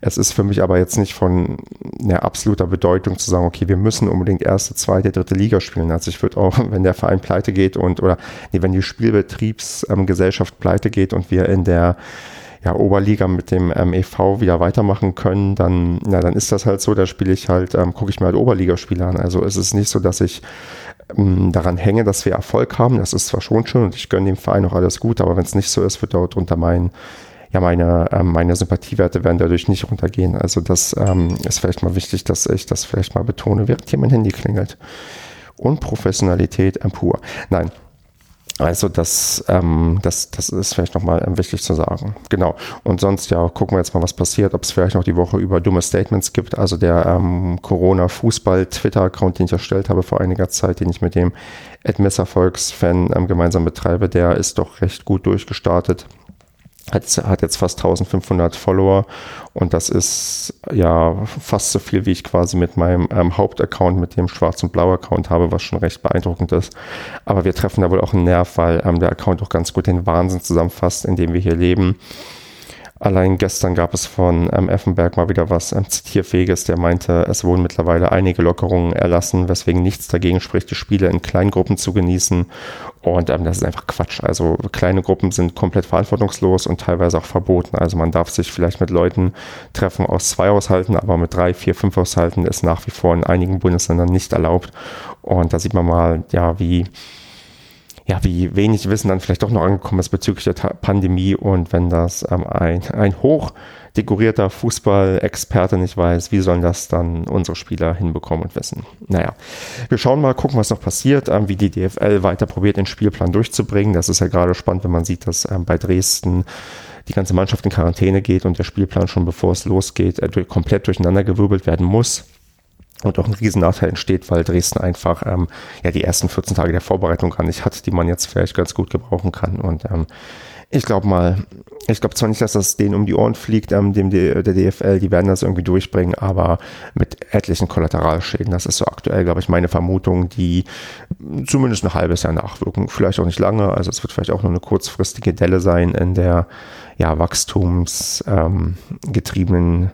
Es ist für mich aber jetzt nicht von einer absoluter Bedeutung zu sagen, okay, wir müssen unbedingt erste, zweite, dritte Liga spielen. Also ich würde auch, wenn der Verein pleite geht und oder nee, wenn die Spielbetriebsgesellschaft ähm, pleite geht und wir in der ja, Oberliga mit dem ähm, EV wieder weitermachen können, dann, ja, dann ist das halt so, da spiele ich halt, ähm, gucke ich mir halt Oberligaspiele an. Also es ist nicht so, dass ich ähm, daran hänge, dass wir Erfolg haben. Das ist zwar schon schön und ich gönne dem Verein auch alles gut, aber wenn es nicht so ist, wird dort unter meinen ja, meine, ähm, meine Sympathiewerte werden dadurch nicht runtergehen. Also das ähm, ist vielleicht mal wichtig, dass ich das vielleicht mal betone, während hier mein Handy klingelt. Und Professionalität ähm, pur. Nein, also das, ähm, das, das ist vielleicht nochmal ähm, wichtig zu sagen. Genau. Und sonst ja, gucken wir jetzt mal, was passiert, ob es vielleicht noch die Woche über dumme Statements gibt. Also der ähm, Corona-Fußball-Twitter-Account, den ich erstellt habe vor einiger Zeit, den ich mit dem Ed Messervolks-Fan ähm, gemeinsam betreibe, der ist doch recht gut durchgestartet hat, hat jetzt fast 1500 Follower und das ist ja fast so viel, wie ich quasi mit meinem ähm, Hauptaccount, mit dem Schwarz- und Blau-Account habe, was schon recht beeindruckend ist. Aber wir treffen da wohl auch einen Nerv, weil ähm, der Account auch ganz gut den Wahnsinn zusammenfasst, in dem wir hier leben. Allein gestern gab es von ähm, Effenberg mal wieder was ähm, Zitierfähiges, der meinte, es wurden mittlerweile einige Lockerungen erlassen, weswegen nichts dagegen spricht, die Spiele in kleinen Gruppen zu genießen. Und ähm, das ist einfach Quatsch. Also kleine Gruppen sind komplett verantwortungslos und teilweise auch verboten. Also man darf sich vielleicht mit Leuten treffen aus zwei Haushalten, aber mit drei, vier, fünf Haushalten ist nach wie vor in einigen Bundesländern nicht erlaubt. Und da sieht man mal, ja, wie ja, wie wenig Wissen dann vielleicht doch noch angekommen ist bezüglich der Pandemie und wenn das ähm, ein, ein hoch dekorierter Fußballexperte nicht weiß, wie sollen das dann unsere Spieler hinbekommen und wissen? Naja, wir schauen mal, gucken, was noch passiert, ähm, wie die DFL weiter probiert, den Spielplan durchzubringen. Das ist ja gerade spannend, wenn man sieht, dass ähm, bei Dresden die ganze Mannschaft in Quarantäne geht und der Spielplan schon bevor es losgeht, äh, komplett durcheinandergewirbelt werden muss und auch ein Riesennachteil entsteht, weil Dresden einfach ähm, ja die ersten 14 Tage der Vorbereitung gar nicht hat, die man jetzt vielleicht ganz gut gebrauchen kann. Und ähm, ich glaube mal, ich glaube zwar nicht, dass das denen um die Ohren fliegt, ähm, dem der DFL, die werden das irgendwie durchbringen, aber mit etlichen Kollateralschäden. Das ist so aktuell, glaube ich, meine Vermutung, die zumindest ein halbes Jahr nachwirken. Vielleicht auch nicht lange, also es wird vielleicht auch nur eine kurzfristige Delle sein in der ja, wachstumsgetriebenen ähm,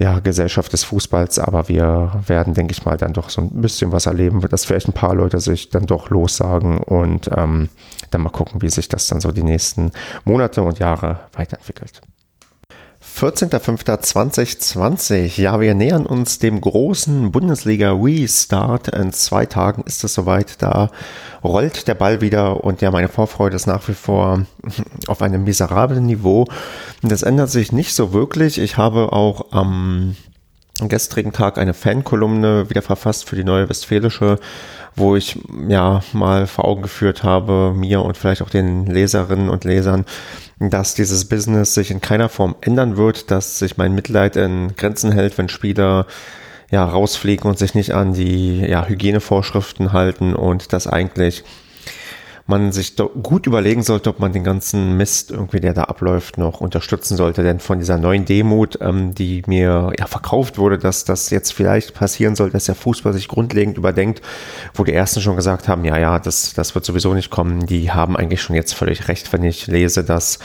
ja, Gesellschaft des Fußballs, aber wir werden, denke ich mal, dann doch so ein bisschen was erleben, dass vielleicht ein paar Leute sich dann doch lossagen und ähm, dann mal gucken, wie sich das dann so die nächsten Monate und Jahre weiterentwickelt. 14.05.2020. Ja, wir nähern uns dem großen Bundesliga Restart. In zwei Tagen ist es soweit. Da rollt der Ball wieder und ja, meine Vorfreude ist nach wie vor auf einem miserablen Niveau. Das ändert sich nicht so wirklich. Ich habe auch am gestrigen Tag eine Fankolumne wieder verfasst für die neue Westfälische, wo ich ja mal vor Augen geführt habe, mir und vielleicht auch den Leserinnen und Lesern, dass dieses Business sich in keiner Form ändern wird, dass sich mein Mitleid in Grenzen hält, wenn Spieler ja, rausfliegen und sich nicht an die ja, Hygienevorschriften halten und das eigentlich man sich gut überlegen sollte, ob man den ganzen Mist irgendwie, der da abläuft, noch unterstützen sollte. Denn von dieser neuen Demut, ähm, die mir ja verkauft wurde, dass das jetzt vielleicht passieren soll, dass der Fußball sich grundlegend überdenkt, wo die ersten schon gesagt haben, ja, ja, das, das wird sowieso nicht kommen, die haben eigentlich schon jetzt völlig recht, wenn ich lese, dass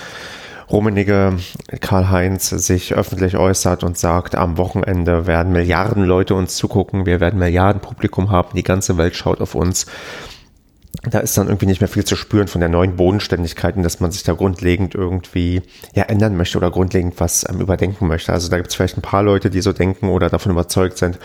Rummenige Karl-Heinz sich öffentlich äußert und sagt, am Wochenende werden Milliarden Leute uns zugucken, wir werden Milliarden Publikum haben, die ganze Welt schaut auf uns. Da ist dann irgendwie nicht mehr viel zu spüren von der neuen Bodenständigkeit und dass man sich da grundlegend irgendwie ja, ändern möchte oder grundlegend was ähm, überdenken möchte. Also da gibt es vielleicht ein paar Leute, die so denken oder davon überzeugt sind.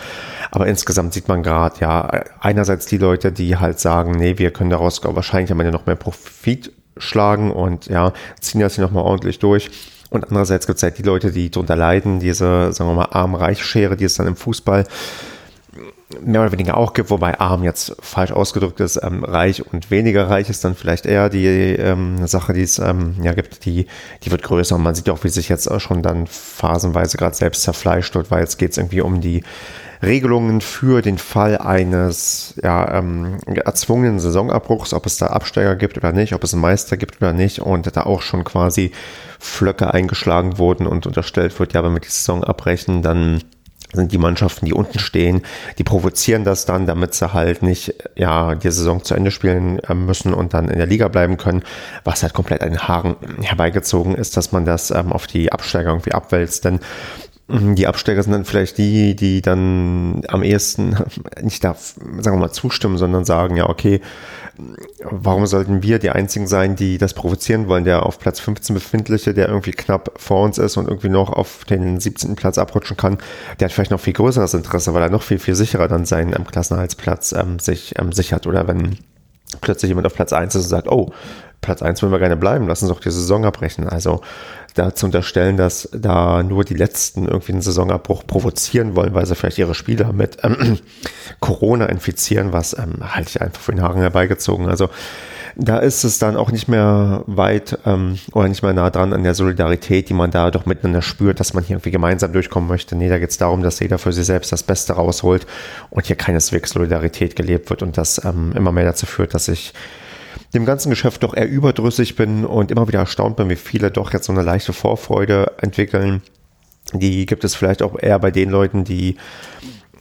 Aber insgesamt sieht man gerade, ja, einerseits die Leute, die halt sagen, nee, wir können daraus wahrscheinlich am Ende noch mehr Profit schlagen und ja, ziehen das hier nochmal ordentlich durch. Und andererseits gibt es halt die Leute, die darunter leiden, diese, sagen wir mal, arm-reich-Schere, die es dann im Fußball mehr oder weniger auch gibt, wobei arm jetzt falsch ausgedrückt ist, ähm, reich und weniger reich ist dann vielleicht eher die ähm, Sache, die es ähm, ja gibt, die, die wird größer und man sieht auch, wie sich jetzt schon dann phasenweise gerade selbst zerfleischt wird, weil jetzt geht es irgendwie um die Regelungen für den Fall eines ja, ähm, erzwungenen Saisonabbruchs, ob es da Absteiger gibt oder nicht, ob es einen Meister gibt oder nicht und da auch schon quasi Flöcke eingeschlagen wurden und unterstellt wird, ja, wenn wir die Saison abbrechen, dann sind die Mannschaften, die unten stehen, die provozieren das dann, damit sie halt nicht ja die Saison zu Ende spielen äh, müssen und dann in der Liga bleiben können, was halt komplett an den Haaren herbeigezogen ist, dass man das ähm, auf die Absteiger irgendwie abwälzt, denn die Absteiger sind dann vielleicht die, die dann am ehesten nicht da, sagen wir mal, zustimmen, sondern sagen, ja, okay, warum sollten wir die einzigen sein, die das provozieren wollen? Der auf Platz 15 befindliche, der irgendwie knapp vor uns ist und irgendwie noch auf den 17. Platz abrutschen kann, der hat vielleicht noch viel größeres Interesse, weil er noch viel, viel sicherer dann seinen ähm, Klassenhaltsplatz ähm, sich ähm, sichert. Oder wenn plötzlich jemand auf Platz 1 ist und sagt, oh, Platz 1 wollen wir gerne bleiben, lass uns doch die Saison abbrechen. Also da zu unterstellen, dass da nur die Letzten irgendwie einen Saisonabbruch provozieren wollen, weil sie vielleicht ihre Spieler mit ähm, Corona infizieren, was ähm, halte ich einfach für den Haaren herbeigezogen. Also da ist es dann auch nicht mehr weit ähm, oder nicht mehr nah dran an der Solidarität, die man da doch miteinander spürt, dass man hier irgendwie gemeinsam durchkommen möchte. Nee, da geht es darum, dass jeder für sich selbst das Beste rausholt und hier keineswegs Solidarität gelebt wird und das ähm, immer mehr dazu führt, dass sich dem ganzen Geschäft doch eher überdrüssig bin und immer wieder erstaunt bin, wie viele doch jetzt so eine leichte Vorfreude entwickeln. Die gibt es vielleicht auch eher bei den Leuten, die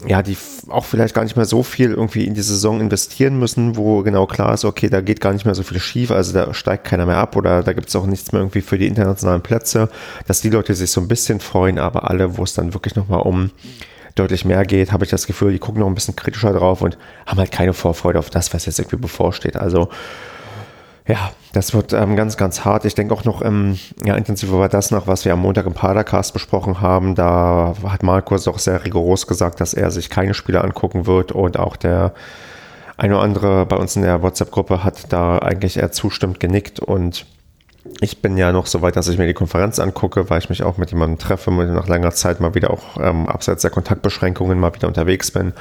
ja, die auch vielleicht gar nicht mehr so viel irgendwie in die Saison investieren müssen, wo genau klar ist, okay, da geht gar nicht mehr so viel schief, also da steigt keiner mehr ab oder da gibt es auch nichts mehr irgendwie für die internationalen Plätze, dass die Leute sich so ein bisschen freuen, aber alle, wo es dann wirklich nochmal um deutlich mehr geht, habe ich das Gefühl, die gucken noch ein bisschen kritischer drauf und haben halt keine Vorfreude auf das, was jetzt irgendwie bevorsteht. Also ja, das wird ähm, ganz, ganz hart. Ich denke auch noch, ähm, ja, intensiver war das noch, was wir am Montag im Padercast besprochen haben. Da hat Markus auch sehr rigoros gesagt, dass er sich keine Spiele angucken wird und auch der eine oder andere bei uns in der WhatsApp-Gruppe hat da eigentlich eher zustimmt genickt und ich bin ja noch so weit, dass ich mir die Konferenz angucke, weil ich mich auch mit jemandem treffe, mit nach langer Zeit mal wieder auch ähm, abseits der Kontaktbeschränkungen mal wieder unterwegs bin.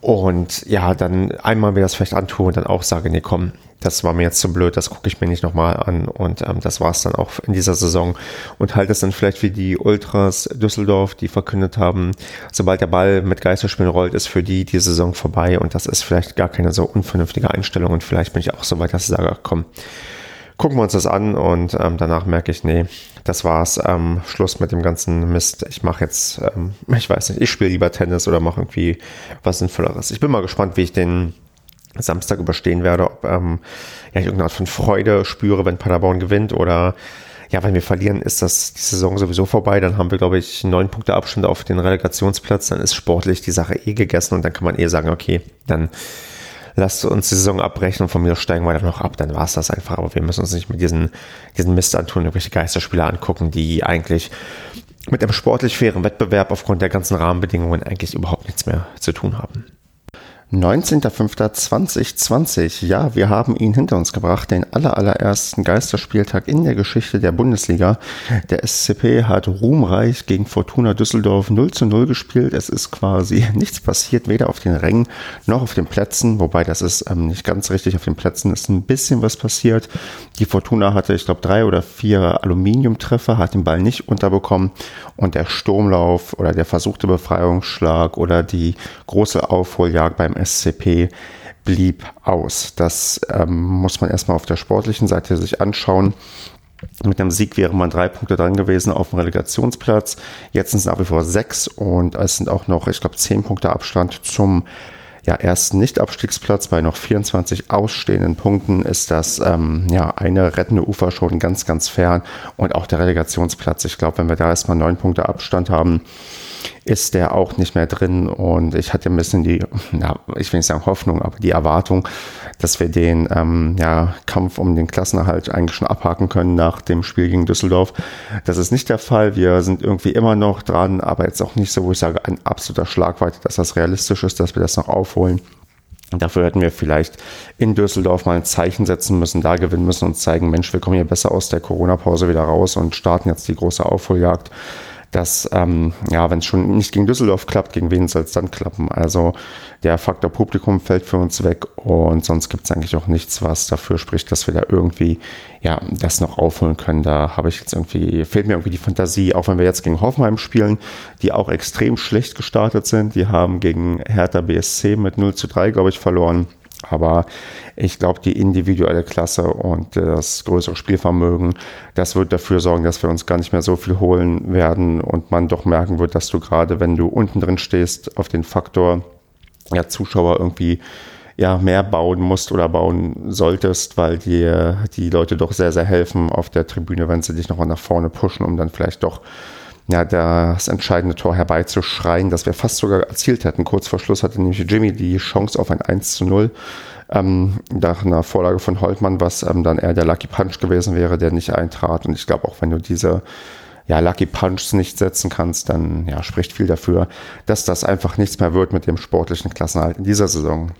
Und ja, dann einmal mir das vielleicht antue und dann auch sage, nee, komm, das war mir jetzt zu blöd, das gucke ich mir nicht nochmal an. Und ähm, das war es dann auch in dieser Saison. Und halt es dann vielleicht wie die Ultras Düsseldorf, die verkündet haben, sobald der Ball mit Geisterspielen rollt, ist für die die Saison vorbei. Und das ist vielleicht gar keine so unvernünftige Einstellung. Und vielleicht bin ich auch so weit, dass ich sage, komm, gucken wir uns das an. Und ähm, danach merke ich, nee, das war's. Ähm, Schluss mit dem ganzen Mist. Ich mache jetzt, ähm, ich weiß nicht, ich spiele lieber Tennis oder mache irgendwie was Sinnvolleres. Ich bin mal gespannt, wie ich den Samstag überstehen werde, ob ähm, ja, ich irgendeine Art von Freude spüre, wenn Paderborn gewinnt oder ja, wenn wir verlieren, ist das die Saison sowieso vorbei. Dann haben wir, glaube ich, neun Punkte Abstand auf den Relegationsplatz. Dann ist sportlich die Sache eh gegessen und dann kann man eh sagen, okay, dann lasst uns die Saison abbrechen und von mir steigen wir dann noch ab. Dann war es das einfach. Aber wir müssen uns nicht mit diesen, diesen Mist antun, irgendwelche Geisterspieler angucken, die eigentlich mit einem sportlich fairen Wettbewerb aufgrund der ganzen Rahmenbedingungen eigentlich überhaupt nichts mehr zu tun haben. 19.05.2020. Ja, wir haben ihn hinter uns gebracht, den allerallerersten Geisterspieltag in der Geschichte der Bundesliga. Der SCP hat ruhmreich gegen Fortuna Düsseldorf 0 zu 0 gespielt. Es ist quasi nichts passiert, weder auf den Rängen noch auf den Plätzen, wobei das ist ähm, nicht ganz richtig. Auf den Plätzen ist ein bisschen was passiert. Die Fortuna hatte, ich glaube, drei oder vier Aluminiumtreffer, hat den Ball nicht unterbekommen und der Sturmlauf oder der versuchte Befreiungsschlag oder die große Aufholjagd beim SCP blieb aus. Das ähm, muss man erstmal auf der sportlichen Seite sich anschauen. Mit einem Sieg wäre man drei Punkte dran gewesen auf dem Relegationsplatz. Jetzt sind es nach wie vor sechs und es sind auch noch, ich glaube, zehn Punkte Abstand zum ja, ersten Nicht-Abstiegsplatz. Bei noch 24 ausstehenden Punkten ist das ähm, ja eine rettende Ufer schon ganz, ganz fern. Und auch der Relegationsplatz. Ich glaube, wenn wir da erstmal neun Punkte Abstand haben, ist der auch nicht mehr drin. Und ich hatte ein bisschen die, ja, ich will nicht sagen Hoffnung, aber die Erwartung, dass wir den ähm, ja, Kampf um den Klassenerhalt eigentlich schon abhaken können nach dem Spiel gegen Düsseldorf. Das ist nicht der Fall. Wir sind irgendwie immer noch dran, aber jetzt auch nicht so, wo ich sage, ein absoluter Schlagweite, dass das realistisch ist, dass wir das noch aufholen. Dafür hätten wir vielleicht in Düsseldorf mal ein Zeichen setzen müssen, da gewinnen müssen und zeigen, Mensch, wir kommen hier besser aus der Corona-Pause wieder raus und starten jetzt die große Aufholjagd dass, ähm, ja, wenn es schon nicht gegen Düsseldorf klappt, gegen wen soll es dann klappen? Also der Faktor Publikum fällt für uns weg und sonst gibt es eigentlich auch nichts, was dafür spricht, dass wir da irgendwie, ja, das noch aufholen können. Da habe ich jetzt irgendwie, fehlt mir irgendwie die Fantasie, auch wenn wir jetzt gegen Hoffenheim spielen, die auch extrem schlecht gestartet sind. Die haben gegen Hertha BSC mit 0 zu 3, glaube ich, verloren. Aber ich glaube, die individuelle Klasse und das größere Spielvermögen, das wird dafür sorgen, dass wir uns gar nicht mehr so viel holen werden und man doch merken wird, dass du gerade, wenn du unten drin stehst, auf den Faktor ja, Zuschauer irgendwie ja, mehr bauen musst oder bauen solltest, weil dir die Leute doch sehr, sehr helfen auf der Tribüne, wenn sie dich nochmal nach vorne pushen, um dann vielleicht doch ja, das entscheidende Tor herbeizuschreien, das wir fast sogar erzielt hätten. Kurz vor Schluss hatte nämlich Jimmy die Chance auf ein 1 zu 0 ähm, nach einer Vorlage von Holtmann, was ähm, dann eher der Lucky Punch gewesen wäre, der nicht eintrat. Und ich glaube, auch wenn du diese ja, Lucky Punches nicht setzen kannst, dann ja, spricht viel dafür, dass das einfach nichts mehr wird mit dem sportlichen Klassenhalt in dieser Saison.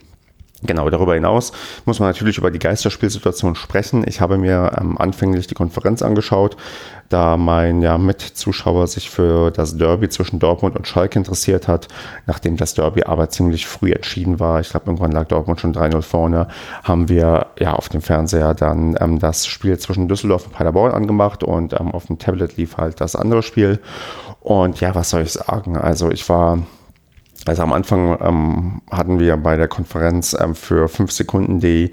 Genau, darüber hinaus muss man natürlich über die Geisterspielsituation sprechen. Ich habe mir ähm, anfänglich die Konferenz angeschaut, da mein ja, Mitzuschauer sich für das Derby zwischen Dortmund und Schalke interessiert hat, nachdem das Derby aber ziemlich früh entschieden war. Ich glaube, irgendwann lag Dortmund schon 3-0 vorne, haben wir ja auf dem Fernseher dann ähm, das Spiel zwischen Düsseldorf und Paderborn angemacht und ähm, auf dem Tablet lief halt das andere Spiel. Und ja, was soll ich sagen? Also ich war also am Anfang ähm, hatten wir bei der Konferenz ähm, für fünf Sekunden die,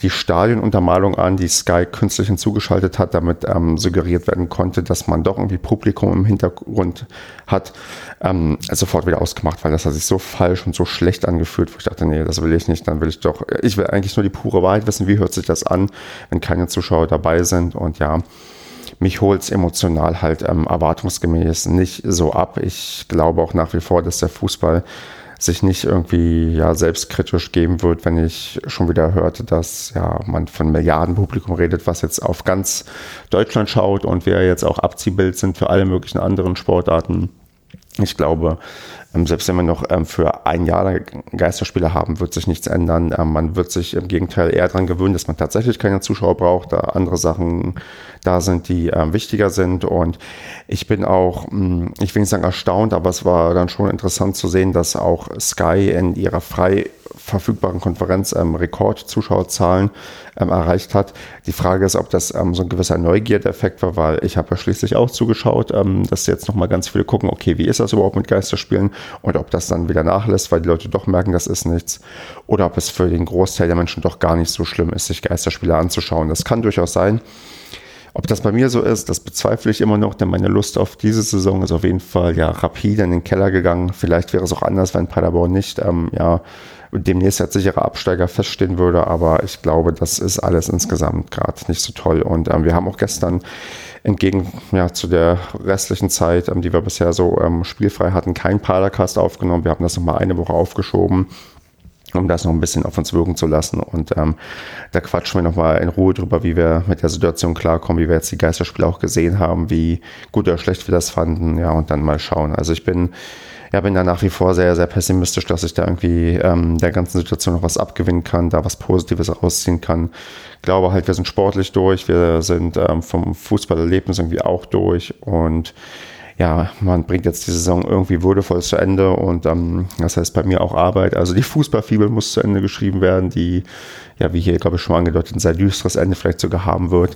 die Stadionuntermalung an, die Sky künstlich hinzugeschaltet hat, damit ähm, suggeriert werden konnte, dass man doch irgendwie Publikum im Hintergrund hat, ähm, sofort wieder ausgemacht, weil das hat sich so falsch und so schlecht angefühlt, wo ich dachte, nee, das will ich nicht, dann will ich doch, ich will eigentlich nur die pure Wahrheit wissen, wie hört sich das an, wenn keine Zuschauer dabei sind und ja, mich holt es emotional halt ähm, erwartungsgemäß nicht so ab. Ich glaube auch nach wie vor, dass der Fußball sich nicht irgendwie ja selbstkritisch geben wird, wenn ich schon wieder hörte, dass ja man von Milliardenpublikum redet, was jetzt auf ganz Deutschland schaut und wir jetzt auch Abziehbild sind für alle möglichen anderen Sportarten. Ich glaube, selbst wenn wir noch ähm, für ein Jahr Geisterspiele haben, wird sich nichts ändern. Ähm, man wird sich im Gegenteil eher daran gewöhnen, dass man tatsächlich keine Zuschauer braucht, da andere Sachen da sind, die wichtiger sind. Und ich bin auch, hm, ich will nicht sagen erstaunt, aber es war dann schon interessant zu sehen, dass auch Sky in ihrer frei verfügbaren Konferenz ähm, Rekordzuschauerzahlen ähm, erreicht hat. Die Frage ist, ob das ähm, so ein gewisser Neugierdeffekt war, weil ich habe ja schließlich auch zugeschaut, ähm, dass jetzt nochmal ganz viele gucken, okay, wie ist das überhaupt mit Geisterspielen und ob das dann wieder nachlässt, weil die Leute doch merken, das ist nichts oder ob es für den Großteil der Menschen doch gar nicht so schlimm ist, sich Geisterspiele anzuschauen. Das kann durchaus sein. Ob das bei mir so ist, das bezweifle ich immer noch, denn meine Lust auf diese Saison ist auf jeden Fall ja rapide in den Keller gegangen. Vielleicht wäre es auch anders, wenn Paderborn nicht ähm, ja demnächst als sicherer Absteiger feststehen würde. Aber ich glaube, das ist alles insgesamt gerade nicht so toll. Und ähm, wir haben auch gestern entgegen ja, zu der restlichen Zeit, ähm, die wir bisher so ähm, spielfrei hatten, keinen Padercast aufgenommen. Wir haben das nochmal eine Woche aufgeschoben um das noch ein bisschen auf uns wirken zu lassen. Und ähm, da quatschen wir nochmal in Ruhe drüber, wie wir mit der Situation klarkommen, wie wir jetzt die Geisterspiele auch gesehen haben, wie gut oder schlecht wir das fanden, ja, und dann mal schauen. Also ich bin ja, bin da nach wie vor sehr, sehr pessimistisch, dass ich da irgendwie ähm, der ganzen Situation noch was abgewinnen kann, da was Positives rausziehen kann. Glaube halt, wir sind sportlich durch, wir sind ähm, vom Fußballerlebnis irgendwie auch durch und ja, man bringt jetzt die Saison irgendwie würdevoll zu Ende und ähm, das heißt bei mir auch Arbeit. Also die Fußballfibel muss zu Ende geschrieben werden, die, ja, wie hier, glaube ich, schon angedeutet, ein sehr düsteres Ende vielleicht sogar haben wird.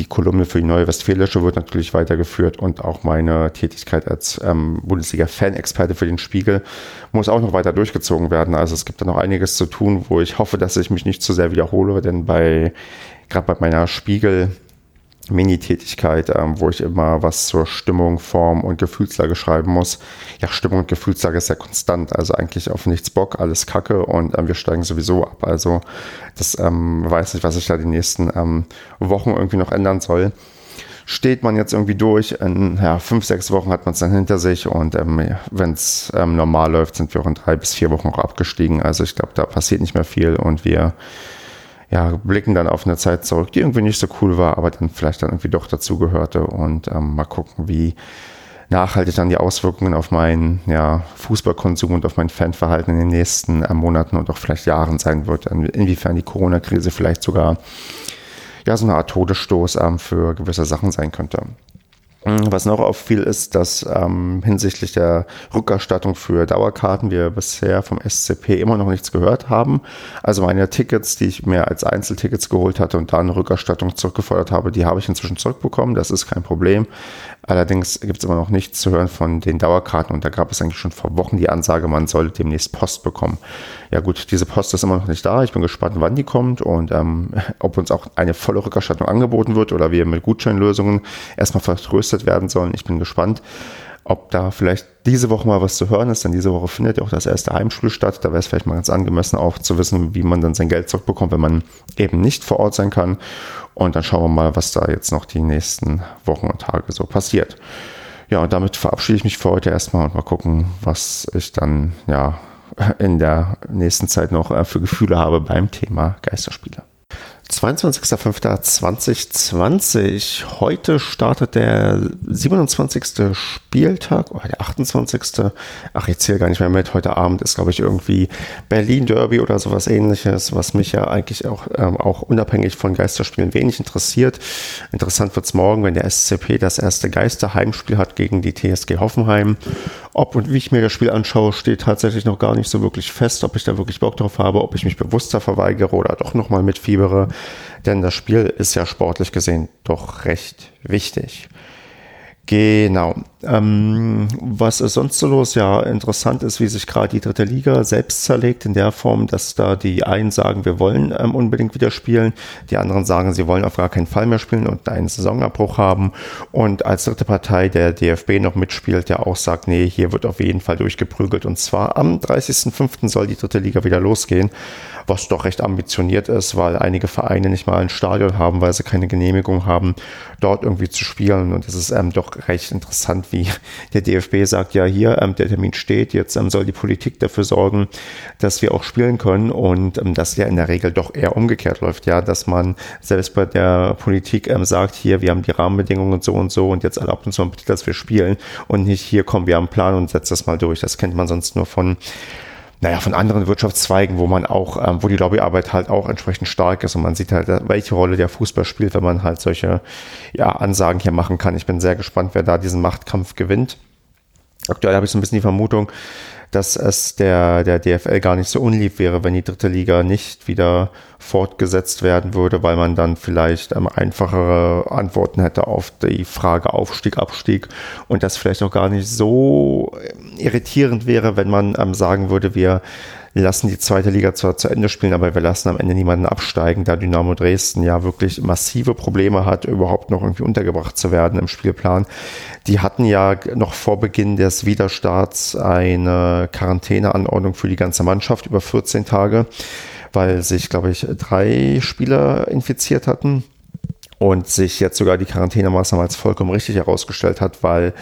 Die Kolumne für die Neue Westfälische wird natürlich weitergeführt und auch meine Tätigkeit als ähm, Bundesliga-Fan-Experte für den Spiegel muss auch noch weiter durchgezogen werden. Also es gibt da noch einiges zu tun, wo ich hoffe, dass ich mich nicht zu sehr wiederhole, denn bei gerade bei meiner Spiegel Mini-Tätigkeit, ähm, wo ich immer was zur Stimmung, Form und Gefühlslage schreiben muss. Ja, Stimmung und Gefühlslage ist ja konstant, also eigentlich auf nichts Bock, alles Kacke und ähm, wir steigen sowieso ab. Also das ähm, weiß nicht, was ich da die nächsten ähm, Wochen irgendwie noch ändern soll. Steht man jetzt irgendwie durch, in ja, fünf, sechs Wochen hat man es dann hinter sich und ähm, wenn es ähm, normal läuft, sind wir auch in drei bis vier Wochen auch abgestiegen. Also ich glaube, da passiert nicht mehr viel und wir ja, blicken dann auf eine Zeit zurück, die irgendwie nicht so cool war, aber dann vielleicht dann irgendwie doch dazugehörte und ähm, mal gucken, wie nachhaltig dann die Auswirkungen auf meinen ja, Fußballkonsum und auf mein Fanverhalten in den nächsten äh, Monaten und auch vielleicht Jahren sein wird. Inwiefern die Corona-Krise vielleicht sogar ja, so eine Art Todesstoß ähm, für gewisse Sachen sein könnte. Was noch auffiel, ist, dass ähm, hinsichtlich der Rückerstattung für Dauerkarten wir bisher vom SCP immer noch nichts gehört haben. Also meine Tickets, die ich mir als Einzeltickets geholt hatte und dann Rückerstattung zurückgefordert habe, die habe ich inzwischen zurückbekommen. Das ist kein Problem. Allerdings gibt es immer noch nichts zu hören von den Dauerkarten und da gab es eigentlich schon vor Wochen die Ansage, man solle demnächst Post bekommen. Ja gut, diese Post ist immer noch nicht da. Ich bin gespannt, wann die kommt und ähm, ob uns auch eine volle Rückerstattung angeboten wird oder wir mit Gutscheinlösungen erstmal vertröstet werden sollen. Ich bin gespannt ob da vielleicht diese Woche mal was zu hören ist, denn diese Woche findet ja auch das erste Heimspiel statt. Da wäre es vielleicht mal ganz angemessen auch zu wissen, wie man dann sein Geld zurückbekommt, wenn man eben nicht vor Ort sein kann. Und dann schauen wir mal, was da jetzt noch die nächsten Wochen und Tage so passiert. Ja, und damit verabschiede ich mich für heute erstmal und mal gucken, was ich dann ja in der nächsten Zeit noch äh, für Gefühle habe beim Thema Geisterspiele. 22.05.2020. Heute startet der 27. Spieltag, oder der 28. Ach, ich zähle gar nicht mehr mit. Heute Abend ist, glaube ich, irgendwie Berlin Derby oder sowas ähnliches, was mich ja eigentlich auch, ähm, auch unabhängig von Geisterspielen wenig interessiert. Interessant wird es morgen, wenn der SCP das erste Geisterheimspiel hat gegen die TSG Hoffenheim. Ob und wie ich mir das Spiel anschaue, steht tatsächlich noch gar nicht so wirklich fest, ob ich da wirklich Bock drauf habe, ob ich mich bewusster verweigere oder doch nochmal mitfiebere. Denn das Spiel ist ja sportlich gesehen doch recht wichtig. Genau. Ähm, was ist sonst so los? Ja, interessant ist, wie sich gerade die dritte Liga selbst zerlegt, in der Form, dass da die einen sagen, wir wollen ähm, unbedingt wieder spielen, die anderen sagen, sie wollen auf gar keinen Fall mehr spielen und einen Saisonabbruch haben. Und als dritte Partei der DFB noch mitspielt, der auch sagt, nee, hier wird auf jeden Fall durchgeprügelt. Und zwar am 30.05. soll die dritte Liga wieder losgehen was doch recht ambitioniert ist, weil einige Vereine nicht mal ein Stadion haben, weil sie keine Genehmigung haben, dort irgendwie zu spielen. Und es ist ähm, doch recht interessant, wie der DFB sagt, ja, hier, ähm, der Termin steht, jetzt ähm, soll die Politik dafür sorgen, dass wir auch spielen können und ähm, das ja in der Regel doch eher umgekehrt läuft, ja, dass man selbst bei der Politik ähm, sagt, hier, wir haben die Rahmenbedingungen so und so und jetzt erlaubt uns mal bitte, dass wir spielen und nicht hier, kommen wir haben einen Plan und setzt das mal durch. Das kennt man sonst nur von naja, von anderen Wirtschaftszweigen, wo man auch, ähm, wo die Lobbyarbeit halt auch entsprechend stark ist und man sieht halt, welche Rolle der Fußball spielt, wenn man halt solche ja, Ansagen hier machen kann. Ich bin sehr gespannt, wer da diesen Machtkampf gewinnt. Aktuell habe ich so ein bisschen die Vermutung, dass es der, der DFL gar nicht so unlieb wäre, wenn die dritte Liga nicht wieder fortgesetzt werden würde, weil man dann vielleicht ähm, einfachere Antworten hätte auf die Frage Aufstieg, Abstieg und das vielleicht auch gar nicht so ähm, irritierend wäre, wenn man ähm, sagen würde, wir lassen die zweite Liga zwar zu Ende spielen, aber wir lassen am Ende niemanden absteigen, da Dynamo Dresden ja wirklich massive Probleme hat, überhaupt noch irgendwie untergebracht zu werden im Spielplan. Die hatten ja noch vor Beginn des Wiederstarts eine Quarantäneanordnung für die ganze Mannschaft über 14 Tage, weil sich, glaube ich, drei Spieler infiziert hatten. Und sich jetzt sogar die Quarantänemaßnahme als vollkommen richtig herausgestellt hat, weil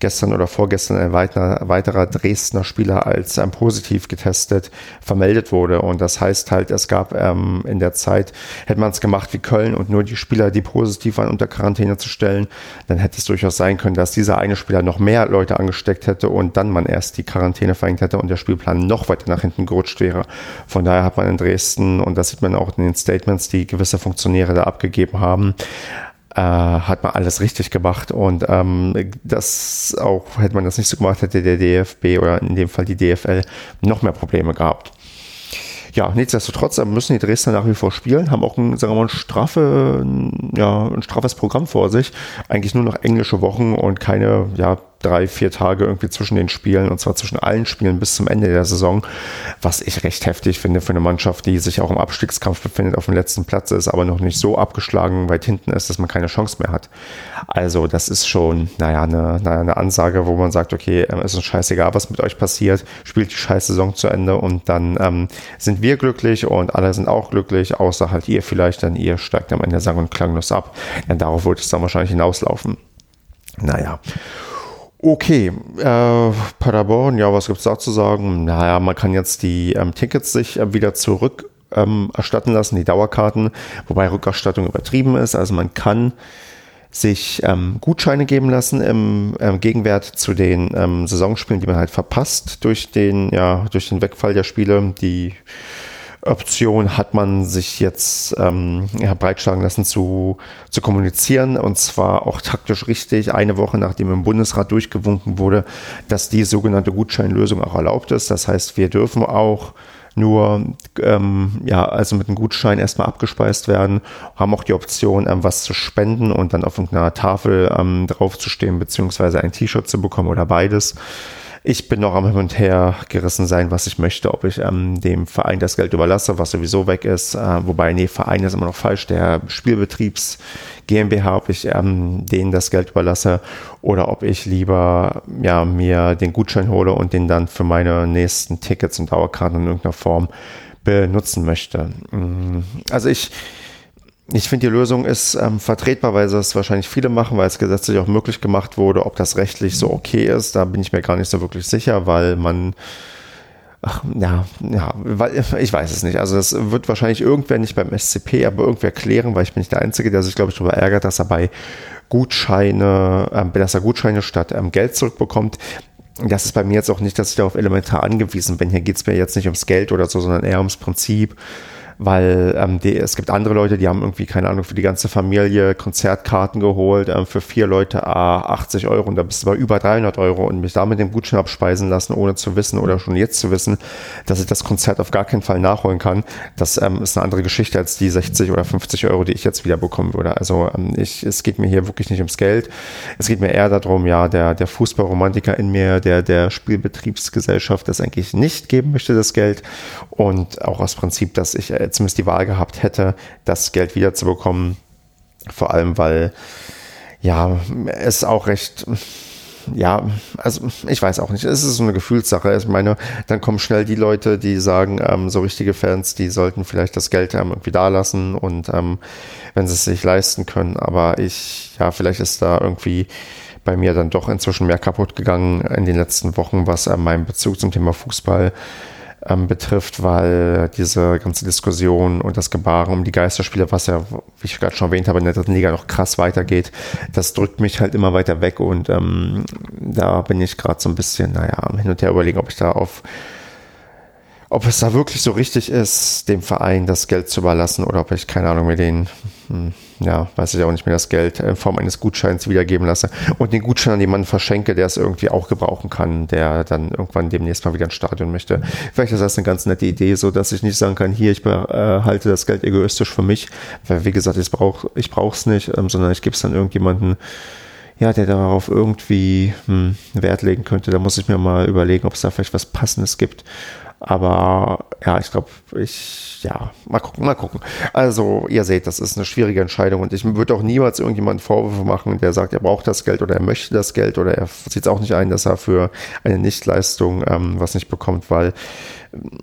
gestern oder vorgestern ein weiterer, weiterer Dresdner Spieler als ähm, positiv getestet vermeldet wurde. Und das heißt halt, es gab ähm, in der Zeit, hätte man es gemacht wie Köln und nur die Spieler, die positiv waren, unter Quarantäne zu stellen, dann hätte es durchaus sein können, dass dieser eine Spieler noch mehr Leute angesteckt hätte und dann man erst die Quarantäne verhängt hätte und der Spielplan noch weiter nach hinten gerutscht wäre. Von daher hat man in Dresden, und das sieht man auch in den Statements, die gewisse Funktionäre da abgegeben haben, äh, hat man alles richtig gemacht und ähm, das auch, hätte man das nicht so gemacht, hätte der DFB oder in dem Fall die DFL noch mehr Probleme gehabt. Ja, nichtsdestotrotz müssen die Dresdner nach wie vor spielen, haben auch ein, sagen wir mal, ein, straffe, ja, ein straffes Programm vor sich. Eigentlich nur noch englische Wochen und keine ja, drei, vier Tage irgendwie zwischen den Spielen und zwar zwischen allen Spielen bis zum Ende der Saison, was ich recht heftig finde für eine Mannschaft, die sich auch im Abstiegskampf befindet, auf dem letzten Platz ist, aber noch nicht so abgeschlagen weit hinten ist, dass man keine Chance mehr hat. Also das ist schon, naja, eine, naja, eine Ansage, wo man sagt, okay, ähm, ist scheißegal, was mit euch passiert, spielt die scheiß Saison zu Ende und dann ähm, sind wir glücklich und alle sind auch glücklich, außer halt ihr vielleicht, denn ihr steigt am Ende sang- und klanglos ab. Denn darauf wird es dann wahrscheinlich hinauslaufen. Naja. Okay, äh, Paderborn, ja, was gibt's da zu sagen? Naja, man kann jetzt die ähm, Tickets sich äh, wieder zurück ähm, erstatten lassen, die Dauerkarten, wobei Rückerstattung übertrieben ist. Also man kann sich ähm, Gutscheine geben lassen im ähm, Gegenwert zu den ähm, Saisonspielen, die man halt verpasst durch den, ja, durch den Wegfall der Spiele, die Option hat man sich jetzt ähm, ja, breitschlagen lassen zu, zu kommunizieren und zwar auch taktisch richtig, eine Woche nachdem im Bundesrat durchgewunken wurde, dass die sogenannte Gutscheinlösung auch erlaubt ist. Das heißt, wir dürfen auch nur ähm, ja, also mit einem Gutschein erstmal abgespeist werden, haben auch die Option, ähm, was zu spenden und dann auf irgendeiner Tafel ähm, draufzustehen, beziehungsweise ein T-Shirt zu bekommen oder beides ich bin noch am Hin und Her gerissen sein, was ich möchte, ob ich ähm, dem Verein das Geld überlasse, was sowieso weg ist. Äh, wobei, nee, Verein ist immer noch falsch. Der Spielbetriebs GmbH, ob ich ähm, denen das Geld überlasse oder ob ich lieber ja, mir den Gutschein hole und den dann für meine nächsten Tickets und Dauerkarten in irgendeiner Form benutzen möchte. Mm, also ich ich finde, die Lösung ist ähm, vertretbar, weil es wahrscheinlich viele machen, weil es gesetzlich auch möglich gemacht wurde. Ob das rechtlich so okay ist, da bin ich mir gar nicht so wirklich sicher, weil man, ach, ja, ja, weil, ich weiß es nicht. Also das wird wahrscheinlich irgendwer nicht beim SCP, aber irgendwer klären, weil ich bin nicht der Einzige, der sich, glaube ich, darüber ärgert, dass er bei Gutscheine, ähm, dass er Gutscheine statt ähm, Geld zurückbekommt. Das ist bei mir jetzt auch nicht, dass ich darauf elementar angewiesen bin. Hier geht es mir jetzt nicht ums Geld oder so, sondern eher ums Prinzip weil ähm, die, es gibt andere Leute, die haben irgendwie, keine Ahnung, für die ganze Familie Konzertkarten geholt, ähm, für vier Leute ah, 80 Euro und da bist du bei über 300 Euro und mich da mit dem Gutschein abspeisen lassen, ohne zu wissen oder schon jetzt zu wissen, dass ich das Konzert auf gar keinen Fall nachholen kann. Das ähm, ist eine andere Geschichte als die 60 oder 50 Euro, die ich jetzt wieder bekommen würde. Also ähm, ich, es geht mir hier wirklich nicht ums Geld. Es geht mir eher darum, ja, der, der Fußballromantiker in mir, der der Spielbetriebsgesellschaft das eigentlich nicht geben möchte, das Geld. Und auch aus Prinzip, dass ich äh, zumindest die Wahl gehabt hätte, das Geld wiederzubekommen. Vor allem, weil ja, es auch recht ja, also ich weiß auch nicht. Es ist so eine Gefühlssache. Ich meine, dann kommen schnell die Leute, die sagen, ähm, so richtige Fans, die sollten vielleicht das Geld ähm, irgendwie da lassen und ähm, wenn sie es sich leisten können. Aber ich, ja, vielleicht ist da irgendwie bei mir dann doch inzwischen mehr kaputt gegangen in den letzten Wochen, was äh, meinen Bezug zum Thema Fußball ähm, betrifft, weil diese ganze Diskussion und das Gebaren um die Geisterspiele, was ja, wie ich gerade schon erwähnt habe, in der dritten Liga noch krass weitergeht, das drückt mich halt immer weiter weg und ähm, da bin ich gerade so ein bisschen, naja, hin und her überlegen, ob ich da auf ob es da wirklich so richtig ist, dem Verein das Geld zu überlassen oder ob ich, keine Ahnung, mir den, hm, ja, weiß ich auch nicht, mehr das Geld in Form eines Gutscheins wiedergeben lasse und den Gutschein an jemanden verschenke, der es irgendwie auch gebrauchen kann, der dann irgendwann demnächst mal wieder ins Stadion möchte. Vielleicht ist das eine ganz nette Idee, so dass ich nicht sagen kann, hier, ich behalte das Geld egoistisch für mich, weil wie gesagt, ich brauche brauch's nicht, ähm, sondern ich gebe es dann irgendjemanden, ja, der darauf irgendwie hm, Wert legen könnte. Da muss ich mir mal überlegen, ob es da vielleicht was Passendes gibt. Aber ja, ich glaube, ich, ja, mal gucken, mal gucken. Also, ihr seht, das ist eine schwierige Entscheidung und ich würde auch niemals irgendjemanden Vorwürfe machen, der sagt, er braucht das Geld oder er möchte das Geld oder er sieht es auch nicht ein, dass er für eine Nichtleistung ähm, was nicht bekommt, weil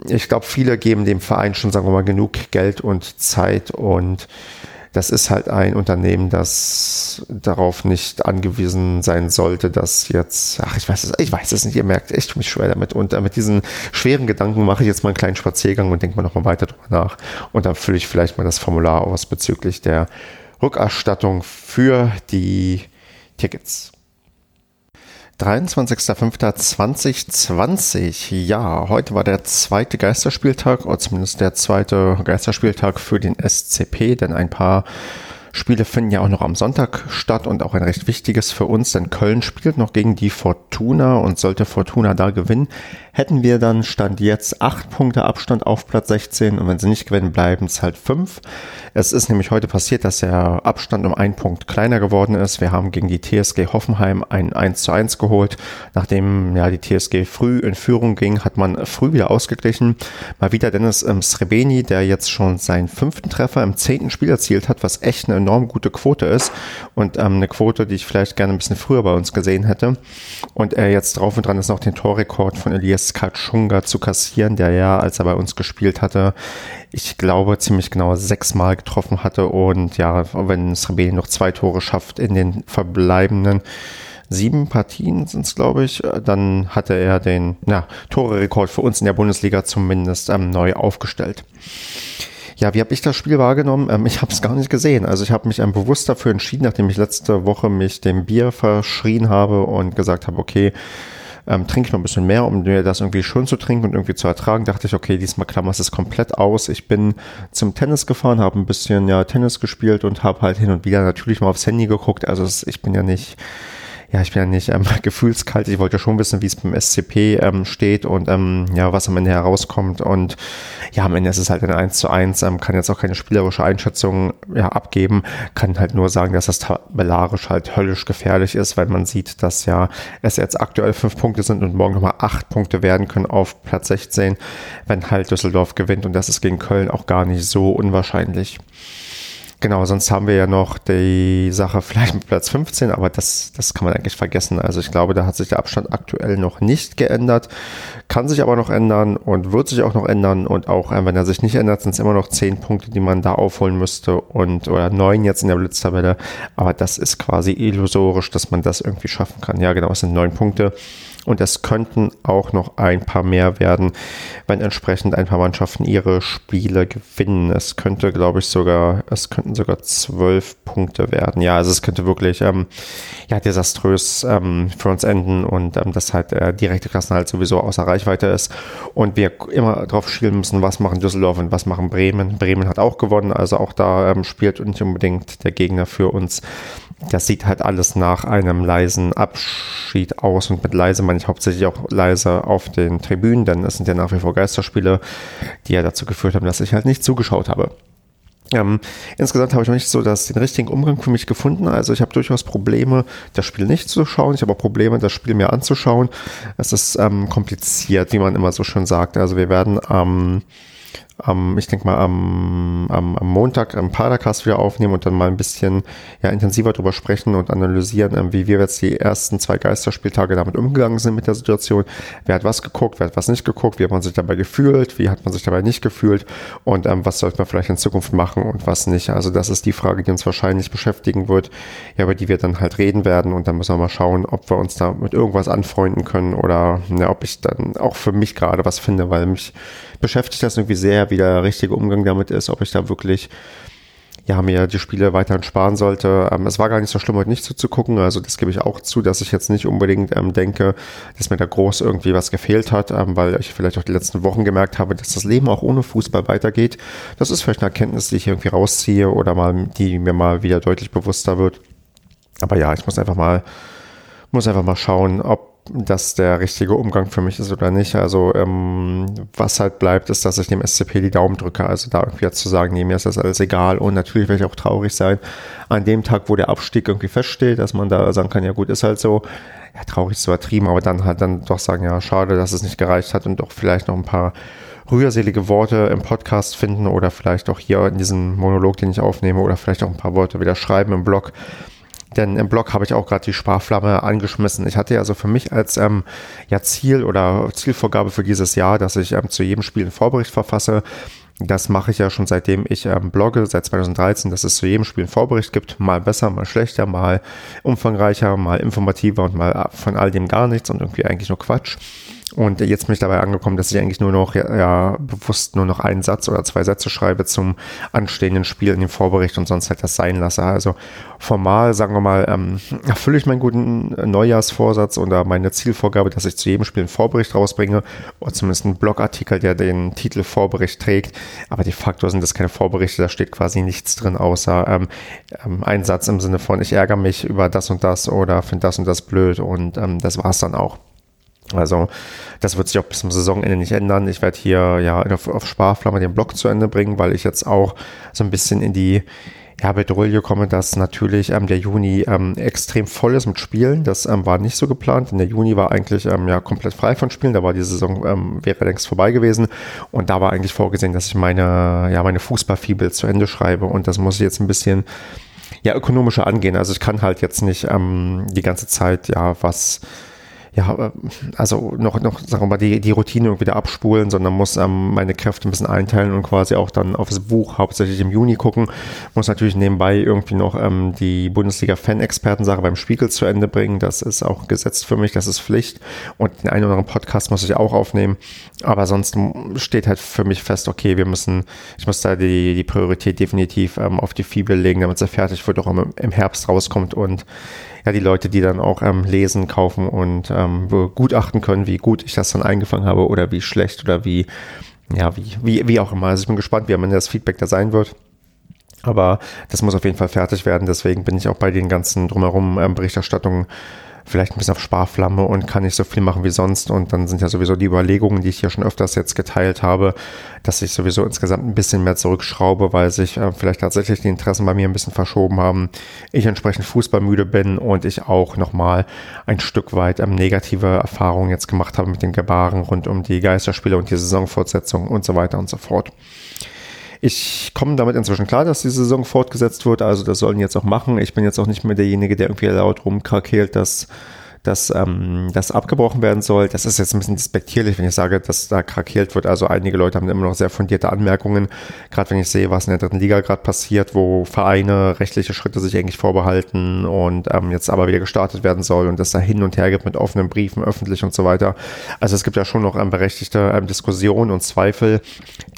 ich glaube, viele geben dem Verein schon, sagen wir mal, genug Geld und Zeit und das ist halt ein Unternehmen, das darauf nicht angewiesen sein sollte, dass jetzt, ach, ich weiß es, ich weiß es nicht, ihr merkt, ich tue mich schwer damit. Und äh, mit diesen schweren Gedanken mache ich jetzt mal einen kleinen Spaziergang und denke mal nochmal weiter drüber nach. Und dann fülle ich vielleicht mal das Formular aus bezüglich der Rückerstattung für die Tickets. 23.05.2020. Ja, heute war der zweite Geisterspieltag, oder zumindest der zweite Geisterspieltag für den SCP, denn ein paar Spiele finden ja auch noch am Sonntag statt und auch ein recht wichtiges für uns, denn Köln spielt noch gegen die Fortuna und sollte Fortuna da gewinnen, hätten wir dann Stand jetzt acht Punkte Abstand auf Platz 16 und wenn sie nicht gewinnen, bleiben es halt fünf. Es ist nämlich heute passiert, dass der Abstand um einen Punkt kleiner geworden ist. Wir haben gegen die TSG Hoffenheim ein 1 zu 1 geholt. Nachdem ja die TSG früh in Führung ging, hat man früh wieder ausgeglichen. Mal wieder Dennis ähm, Srebeni, der jetzt schon seinen fünften Treffer im zehnten Spiel erzielt hat, was echt eine enorm gute Quote ist und ähm, eine Quote, die ich vielleicht gerne ein bisschen früher bei uns gesehen hätte. Und er jetzt drauf und dran ist noch den Torrekord von Elias Katschunga zu kassieren, der ja, als er bei uns gespielt hatte, ich glaube, ziemlich genau sechsmal getroffen hatte und ja, wenn Srebeni noch zwei Tore schafft in den verbleibenden sieben Partien sind es, glaube ich, dann hatte er den ja, Tore-Rekord für uns in der Bundesliga zumindest ähm, neu aufgestellt. Ja, wie habe ich das Spiel wahrgenommen? Ähm, ich habe es gar nicht gesehen. Also ich habe mich ähm, bewusst dafür entschieden, nachdem ich letzte Woche mich dem Bier verschrien habe und gesagt habe, okay, ähm, trinke ich noch ein bisschen mehr, um mir das irgendwie schön zu trinken und irgendwie zu ertragen, dachte ich, okay, diesmal klammerst es komplett aus. Ich bin zum Tennis gefahren, habe ein bisschen ja Tennis gespielt und habe halt hin und wieder natürlich mal aufs Handy geguckt. Also ich bin ja nicht ja, ich bin ja nicht ähm, gefühlskalt. Ich wollte schon wissen, wie es beim SCP ähm, steht und ähm, ja, was am Ende herauskommt. Und ja, am Ende ist es halt ein 1 zu 1, ähm, kann jetzt auch keine spielerische Einschätzung ja, abgeben, kann halt nur sagen, dass das tabellarisch halt höllisch gefährlich ist, weil man sieht, dass ja es jetzt aktuell fünf Punkte sind und morgen nochmal acht Punkte werden können auf Platz 16, wenn halt Düsseldorf gewinnt und das ist gegen Köln auch gar nicht so unwahrscheinlich. Genau, sonst haben wir ja noch die Sache vielleicht mit Platz 15, aber das, das kann man eigentlich vergessen. Also ich glaube, da hat sich der Abstand aktuell noch nicht geändert, kann sich aber noch ändern und wird sich auch noch ändern. Und auch äh, wenn er sich nicht ändert, sind es immer noch 10 Punkte, die man da aufholen müsste und oder 9 jetzt in der Blitztabelle. Aber das ist quasi illusorisch, dass man das irgendwie schaffen kann. Ja, genau, es sind 9 Punkte. Und es könnten auch noch ein paar mehr werden, wenn entsprechend ein paar Mannschaften ihre Spiele gewinnen. Es könnte, glaube ich, sogar, es könnten sogar zwölf Punkte werden. Ja, also es könnte wirklich ähm, ja, desaströs ähm, für uns enden und ähm, dass halt der direkte Klassenhalt sowieso außer Reichweite ist. Und wir immer drauf schielen müssen, was machen Düsseldorf und was machen Bremen. Bremen hat auch gewonnen, also auch da ähm, spielt nicht unbedingt der Gegner für uns das sieht halt alles nach einem leisen Abschied aus und mit leise meine ich hauptsächlich auch leise auf den Tribünen, denn es sind ja nach wie vor Geisterspiele, die ja dazu geführt haben, dass ich halt nicht zugeschaut habe. Ähm, insgesamt habe ich noch nicht so das, den richtigen Umgang für mich gefunden. Also ich habe durchaus Probleme, das Spiel nicht zu schauen. Ich habe auch Probleme, das Spiel mir anzuschauen. Es ist ähm, kompliziert, wie man immer so schön sagt. Also wir werden am ähm, am, ich denke mal, am, am, am Montag am Padercast wieder aufnehmen und dann mal ein bisschen ja, intensiver drüber sprechen und analysieren, ähm, wie wir jetzt die ersten zwei Geisterspieltage damit umgegangen sind mit der Situation. Wer hat was geguckt, wer hat was nicht geguckt, wie hat man sich dabei gefühlt, wie hat man sich dabei nicht gefühlt und ähm, was sollte man vielleicht in Zukunft machen und was nicht. Also das ist die Frage, die uns wahrscheinlich beschäftigen wird, ja, über die wir dann halt reden werden und dann müssen wir mal schauen, ob wir uns da mit irgendwas anfreunden können oder ja, ob ich dann auch für mich gerade was finde, weil mich beschäftigt das irgendwie sehr, wie der richtige Umgang damit ist, ob ich da wirklich ja, mir die Spiele weiterhin sparen sollte. Ähm, es war gar nicht so schlimm, heute nicht zuzugucken. Also das gebe ich auch zu, dass ich jetzt nicht unbedingt ähm, denke, dass mir da groß irgendwie was gefehlt hat, ähm, weil ich vielleicht auch die letzten Wochen gemerkt habe, dass das Leben auch ohne Fußball weitergeht. Das ist vielleicht eine Erkenntnis, die ich irgendwie rausziehe oder mal, die mir mal wieder deutlich bewusster wird. Aber ja, ich muss einfach mal, muss einfach mal schauen, ob das der richtige Umgang für mich ist oder nicht. Also ähm, was halt bleibt, ist, dass ich dem SCP die Daumen drücke. Also da irgendwie jetzt zu sagen, nee, mir ist das alles egal. Und natürlich werde ich auch traurig sein an dem Tag, wo der Abstieg irgendwie feststeht, dass man da sagen kann, ja gut, ist halt so. Ja, traurig ist übertrieben, aber dann halt dann doch sagen, ja, schade, dass es nicht gereicht hat und doch vielleicht noch ein paar rührselige Worte im Podcast finden oder vielleicht auch hier in diesem Monolog, den ich aufnehme oder vielleicht auch ein paar Worte wieder schreiben im Blog denn im Blog habe ich auch gerade die Sparflamme angeschmissen. Ich hatte ja also für mich als ähm, ja, Ziel oder Zielvorgabe für dieses Jahr, dass ich ähm, zu jedem Spiel einen Vorbericht verfasse. Das mache ich ja schon seitdem ich ähm, blogge, seit 2013, dass es zu jedem Spiel einen Vorbericht gibt. Mal besser, mal schlechter, mal umfangreicher, mal informativer und mal von all dem gar nichts und irgendwie eigentlich nur Quatsch. Und jetzt bin ich dabei angekommen, dass ich eigentlich nur noch, ja, ja, bewusst nur noch einen Satz oder zwei Sätze schreibe zum anstehenden Spiel in dem Vorbericht und sonst halt das sein lasse. Also formal, sagen wir mal, ähm, erfülle ich meinen guten Neujahrsvorsatz oder meine Zielvorgabe, dass ich zu jedem Spiel einen Vorbericht rausbringe oder zumindest einen Blogartikel, der den Titel Vorbericht trägt. Aber de facto sind das keine Vorberichte, da steht quasi nichts drin, außer ähm, ähm, ein Satz im Sinne von, ich ärgere mich über das und das oder finde das und das blöd und ähm, das war's dann auch. Also das wird sich auch bis zum Saisonende nicht ändern. Ich werde hier ja auf, auf Sparflamme den Blog zu Ende bringen, weil ich jetzt auch so ein bisschen in die ja, Bedrohung komme, dass natürlich ähm, der Juni ähm, extrem voll ist mit Spielen. Das ähm, war nicht so geplant, denn der Juni war eigentlich ähm, ja komplett frei von Spielen. Da war die Saison ähm, wäre längst vorbei gewesen und da war eigentlich vorgesehen, dass ich meine ja meine Fußballfibel zu Ende schreibe und das muss ich jetzt ein bisschen ja ökonomischer angehen. Also ich kann halt jetzt nicht ähm, die ganze Zeit ja was ja, äh, also noch, noch, sagen wir mal, die, die Routine irgendwie wieder abspulen, sondern muss ähm, meine Kräfte ein bisschen einteilen und quasi auch dann aufs Buch hauptsächlich im Juni gucken. Muss natürlich nebenbei irgendwie noch ähm, die Bundesliga-Fan-Experten-Sache beim Spiegel zu Ende bringen. Das ist auch gesetzt für mich, das ist Pflicht. Und den einen oder anderen Podcast muss ich auch aufnehmen. Aber sonst steht halt für mich fest, okay, wir müssen, ich muss da die, die Priorität definitiv ähm, auf die Fibel legen, damit sie fertig wird, auch im, im Herbst rauskommt und ja die Leute, die dann auch ähm, lesen, kaufen und ähm, gutachten können, wie gut ich das dann eingefangen habe oder wie schlecht oder wie, ja, wie, wie, wie auch immer. Also ich bin gespannt, wie am Ende das Feedback da sein wird. Aber das muss auf jeden Fall fertig werden. Deswegen bin ich auch bei den ganzen drumherum ähm, Berichterstattungen vielleicht ein bisschen auf Sparflamme und kann nicht so viel machen wie sonst. Und dann sind ja sowieso die Überlegungen, die ich hier schon öfters jetzt geteilt habe, dass ich sowieso insgesamt ein bisschen mehr zurückschraube, weil sich äh, vielleicht tatsächlich die Interessen bei mir ein bisschen verschoben haben. Ich entsprechend fußballmüde bin und ich auch nochmal ein Stück weit ähm, negative Erfahrungen jetzt gemacht habe mit den Gebaren rund um die Geisterspiele und die Saisonfortsetzung und so weiter und so fort. Ich komme damit inzwischen klar, dass die Saison fortgesetzt wird. Also das sollen jetzt auch machen. Ich bin jetzt auch nicht mehr derjenige, der irgendwie laut rumkrakelt, dass dass ähm, das abgebrochen werden soll. Das ist jetzt ein bisschen despektierlich, wenn ich sage, dass da krakeelt wird. Also einige Leute haben immer noch sehr fundierte Anmerkungen, gerade wenn ich sehe, was in der dritten Liga gerade passiert, wo Vereine rechtliche Schritte sich eigentlich vorbehalten und ähm, jetzt aber wieder gestartet werden soll und das da hin und her gibt mit offenen Briefen, öffentlich und so weiter. Also es gibt ja schon noch ähm, berechtigte ähm, Diskussionen und Zweifel,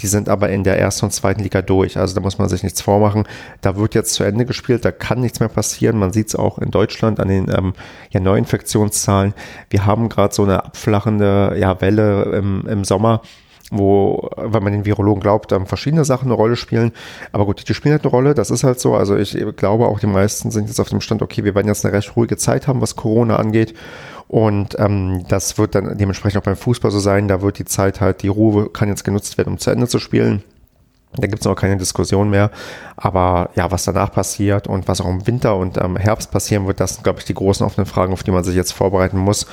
die sind aber in der ersten und zweiten Liga durch. Also da muss man sich nichts vormachen. Da wird jetzt zu Ende gespielt, da kann nichts mehr passieren. Man sieht es auch in Deutschland an den ähm, ja, Neuinfektionen Infektionszahlen. Wir haben gerade so eine abflachende ja, Welle im, im Sommer wo, wenn man den Virologen glaubt, dann verschiedene Sachen eine Rolle spielen. Aber gut, die spielen halt eine Rolle, das ist halt so. Also ich glaube auch, die meisten sind jetzt auf dem Stand, okay, wir werden jetzt eine recht ruhige Zeit haben, was Corona angeht. Und ähm, das wird dann dementsprechend auch beim Fußball so sein. Da wird die Zeit halt, die Ruhe kann jetzt genutzt werden, um zu Ende zu spielen. Da gibt es auch keine Diskussion mehr. Aber ja, was danach passiert und was auch im Winter und im Herbst passieren wird, das sind, glaube ich, die großen offenen Fragen, auf die man sich jetzt vorbereiten muss.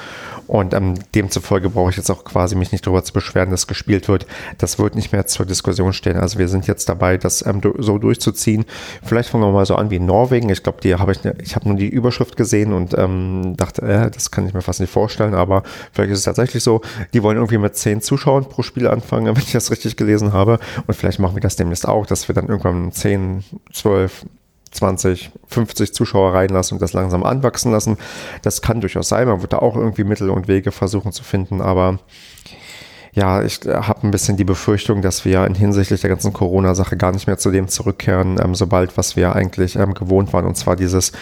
Und ähm, demzufolge brauche ich jetzt auch quasi mich nicht darüber zu beschweren, dass gespielt wird. Das wird nicht mehr zur Diskussion stehen. Also wir sind jetzt dabei, das ähm, so durchzuziehen. Vielleicht fangen wir mal so an wie Norwegen. Ich glaube, die habe ich, ich habe nur die Überschrift gesehen und ähm, dachte, äh, das kann ich mir fast nicht vorstellen, aber vielleicht ist es tatsächlich so. Die wollen irgendwie mit zehn Zuschauern pro Spiel anfangen, wenn ich das richtig gelesen habe. Und vielleicht machen wir das demnächst auch, dass wir dann irgendwann zehn, zwölf 20, 50 Zuschauer reinlassen und das langsam anwachsen lassen. Das kann durchaus sein. Man wird da auch irgendwie Mittel und Wege versuchen zu finden, aber ja, ich äh, habe ein bisschen die Befürchtung, dass wir in hinsichtlich der ganzen Corona-Sache gar nicht mehr zu dem zurückkehren, ähm, sobald was wir eigentlich ähm, gewohnt waren. Und zwar dieses,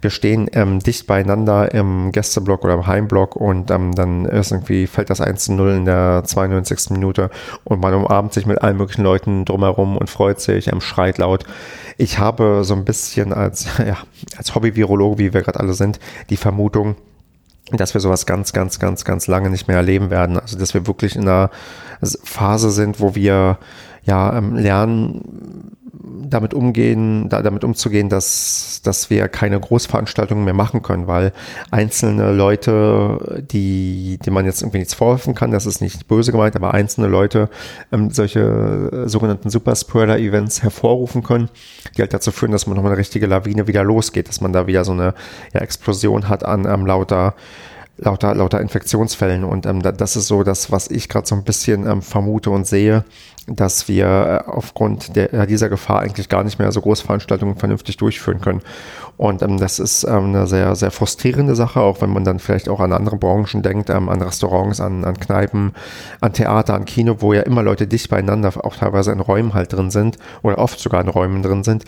wir stehen ähm, dicht beieinander im Gästeblock oder im Heimblock und ähm, dann ist irgendwie, fällt das 1 zu 0 in der 92. Minute und man umarmt sich mit allen möglichen Leuten drumherum und freut sich, ähm, schreit laut. Ich habe so ein bisschen als, ja, als Hobby-Virologe, wie wir gerade alle sind, die Vermutung, dass wir sowas ganz, ganz, ganz, ganz lange nicht mehr erleben werden. Also dass wir wirklich in einer Phase sind, wo wir ja ähm, lernen, damit umgehen, da, damit umzugehen, dass, dass wir keine Großveranstaltungen mehr machen können, weil einzelne Leute, die, die man jetzt irgendwie nichts vorwerfen kann, das ist nicht böse gemeint, aber einzelne Leute ähm, solche äh, sogenannten Superspreader-Events hervorrufen können, die halt dazu führen, dass man nochmal eine richtige Lawine wieder losgeht, dass man da wieder so eine ja, Explosion hat an ähm, lauter lauter, lauter Infektionsfällen. Und ähm, das ist so das, was ich gerade so ein bisschen ähm, vermute und sehe, dass wir äh, aufgrund der, dieser Gefahr eigentlich gar nicht mehr so Großveranstaltungen vernünftig durchführen können. Und ähm, das ist ähm, eine sehr, sehr frustrierende Sache, auch wenn man dann vielleicht auch an andere Branchen denkt, ähm, an Restaurants, an, an Kneipen, an Theater, an Kino, wo ja immer Leute dicht beieinander, auch teilweise in Räumen halt drin sind oder oft sogar in Räumen drin sind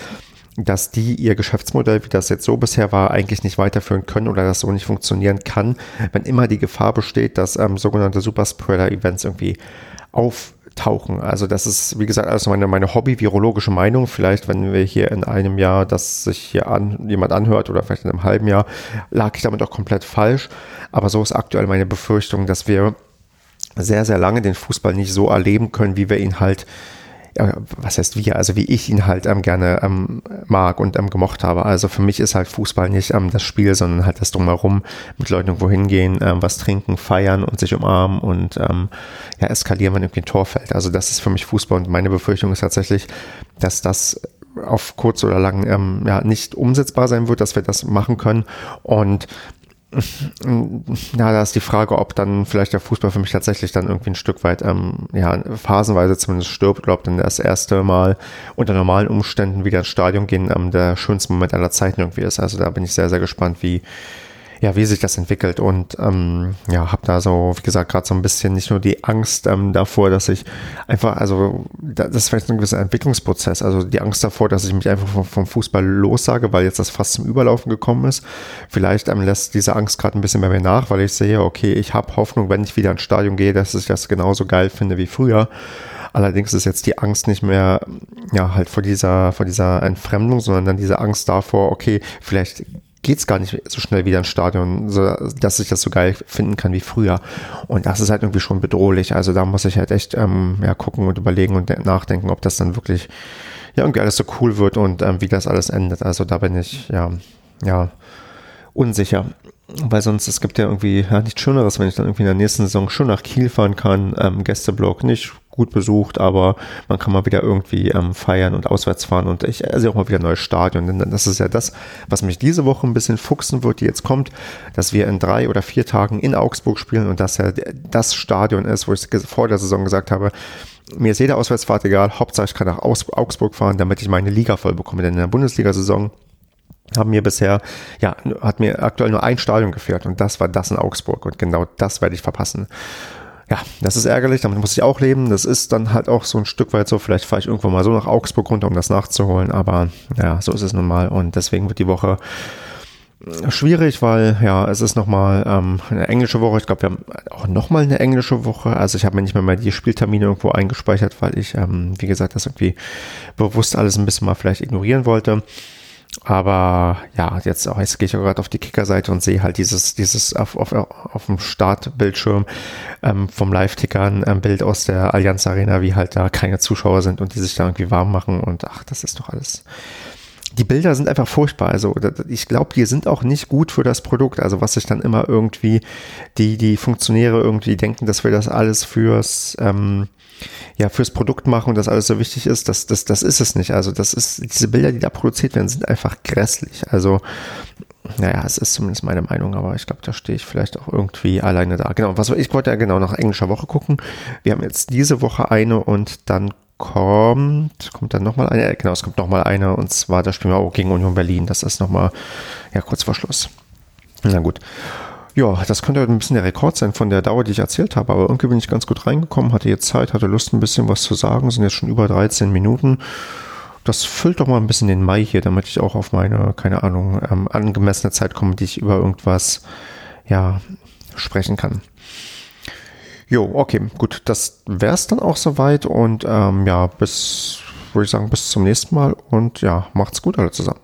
dass die ihr Geschäftsmodell, wie das jetzt so bisher war, eigentlich nicht weiterführen können oder das so nicht funktionieren kann, wenn immer die Gefahr besteht, dass ähm, sogenannte Superspreader-Events irgendwie auftauchen. Also das ist, wie gesagt, also meine, meine Hobby-virologische Meinung. Vielleicht, wenn wir hier in einem Jahr, dass sich hier an, jemand anhört oder vielleicht in einem halben Jahr, lag ich damit auch komplett falsch. Aber so ist aktuell meine Befürchtung, dass wir sehr, sehr lange den Fußball nicht so erleben können, wie wir ihn halt was heißt wir, also wie ich ihn halt ähm, gerne ähm, mag und ähm, gemocht habe. Also für mich ist halt Fußball nicht ähm, das Spiel, sondern halt das Drumherum, mit Leuten irgendwo hingehen, ähm, was trinken, feiern und sich umarmen und ähm, ja, eskalieren, wenn irgendwie ein Tor fällt. Also das ist für mich Fußball und meine Befürchtung ist tatsächlich, dass das auf kurz oder lang ja, nicht umsetzbar sein wird, dass wir das machen können. Und ja, da ist die Frage, ob dann vielleicht der Fußball für mich tatsächlich dann irgendwie ein Stück weit, ähm, ja, phasenweise zumindest stirbt, oder ob dann das erste Mal unter normalen Umständen wieder ins Stadion gehen, ähm, der schönste Moment aller Zeiten irgendwie ist. Also da bin ich sehr, sehr gespannt, wie, ja, wie sich das entwickelt und ähm, ja, habe da so, wie gesagt, gerade so ein bisschen nicht nur die Angst ähm, davor, dass ich einfach, also das ist vielleicht ein gewisser Entwicklungsprozess, also die Angst davor, dass ich mich einfach vom, vom Fußball lossage, weil jetzt das fast zum Überlaufen gekommen ist. Vielleicht ähm, lässt diese Angst gerade ein bisschen bei mir nach, weil ich sehe, okay, ich habe Hoffnung, wenn ich wieder ins Stadion gehe, dass ich das genauso geil finde wie früher. Allerdings ist jetzt die Angst nicht mehr, ja, halt vor dieser, vor dieser Entfremdung, sondern dann diese Angst davor, okay, vielleicht geht es gar nicht so schnell wieder ins Stadion, so, dass ich das so geil finden kann wie früher. Und das ist halt irgendwie schon bedrohlich. Also da muss ich halt echt ähm, ja, gucken und überlegen und nachdenken, ob das dann wirklich ja irgendwie alles so cool wird und ähm, wie das alles endet. Also da bin ich ja, ja unsicher. Weil sonst, es gibt ja irgendwie ja, nichts Schöneres, wenn ich dann irgendwie in der nächsten Saison schon nach Kiel fahren kann, ähm, Gästeblock nicht gut besucht, aber man kann mal wieder irgendwie ähm, feiern und auswärts fahren und ich also auch mal wieder ein neues Stadion. Denn das ist ja das, was mich diese Woche ein bisschen fuchsen wird, die jetzt kommt, dass wir in drei oder vier Tagen in Augsburg spielen und dass ja das Stadion ist, wo ich vor der Saison gesagt habe, mir ist jede Auswärtsfahrt egal, Hauptsache ich kann nach Augsburg fahren, damit ich meine Liga voll bekomme. Denn in der Bundesliga-Saison haben mir bisher, ja, hat mir aktuell nur ein Stadion gefehlt und das war das in Augsburg und genau das werde ich verpassen ja, das ist ärgerlich, damit muss ich auch leben. Das ist dann halt auch so ein Stück weit so, vielleicht fahre ich irgendwann mal so nach Augsburg runter, um das nachzuholen, aber ja, so ist es nun mal und deswegen wird die Woche schwierig, weil ja, es ist nochmal ähm, eine englische Woche. Ich glaube, wir haben auch nochmal eine englische Woche. Also ich habe mir nicht mehr mal die Spieltermine irgendwo eingespeichert, weil ich, ähm, wie gesagt, das irgendwie bewusst alles ein bisschen mal vielleicht ignorieren wollte. Aber ja, jetzt, jetzt gehe ich gerade auf die Kicker-Seite und sehe halt dieses, dieses auf, auf, auf dem Startbildschirm ähm, vom Live-Ticker ein ähm, Bild aus der Allianz Arena, wie halt da keine Zuschauer sind und die sich da irgendwie warm machen und ach, das ist doch alles. Die Bilder sind einfach furchtbar. Also ich glaube, die sind auch nicht gut für das Produkt. Also was sich dann immer irgendwie die, die Funktionäre irgendwie denken, dass wir das alles fürs ähm, ja, fürs Produkt machen und das alles so wichtig ist, das, das, das ist es nicht. Also das ist, diese Bilder, die da produziert werden, sind einfach grässlich. Also, naja, es ist zumindest meine Meinung, aber ich glaube, da stehe ich vielleicht auch irgendwie alleine da. Genau, was ich wollte ja genau nach englischer Woche gucken. Wir haben jetzt diese Woche eine und dann kommt, kommt dann nochmal eine, genau, es kommt nochmal eine und zwar, da spielen wir auch gegen Union Berlin. Das ist nochmal, ja, kurz vor Schluss. Na gut. Ja, das könnte ein bisschen der Rekord sein von der Dauer, die ich erzählt habe, aber irgendwie bin ich ganz gut reingekommen, hatte jetzt Zeit, hatte Lust, ein bisschen was zu sagen, sind jetzt schon über 13 Minuten. Das füllt doch mal ein bisschen den Mai hier, damit ich auch auf meine, keine Ahnung, ähm, angemessene Zeit komme, die ich über irgendwas, ja, sprechen kann. Jo, okay, gut, das wär's dann auch soweit und ähm, ja, bis, würde ich sagen, bis zum nächsten Mal und ja, macht's gut alle zusammen.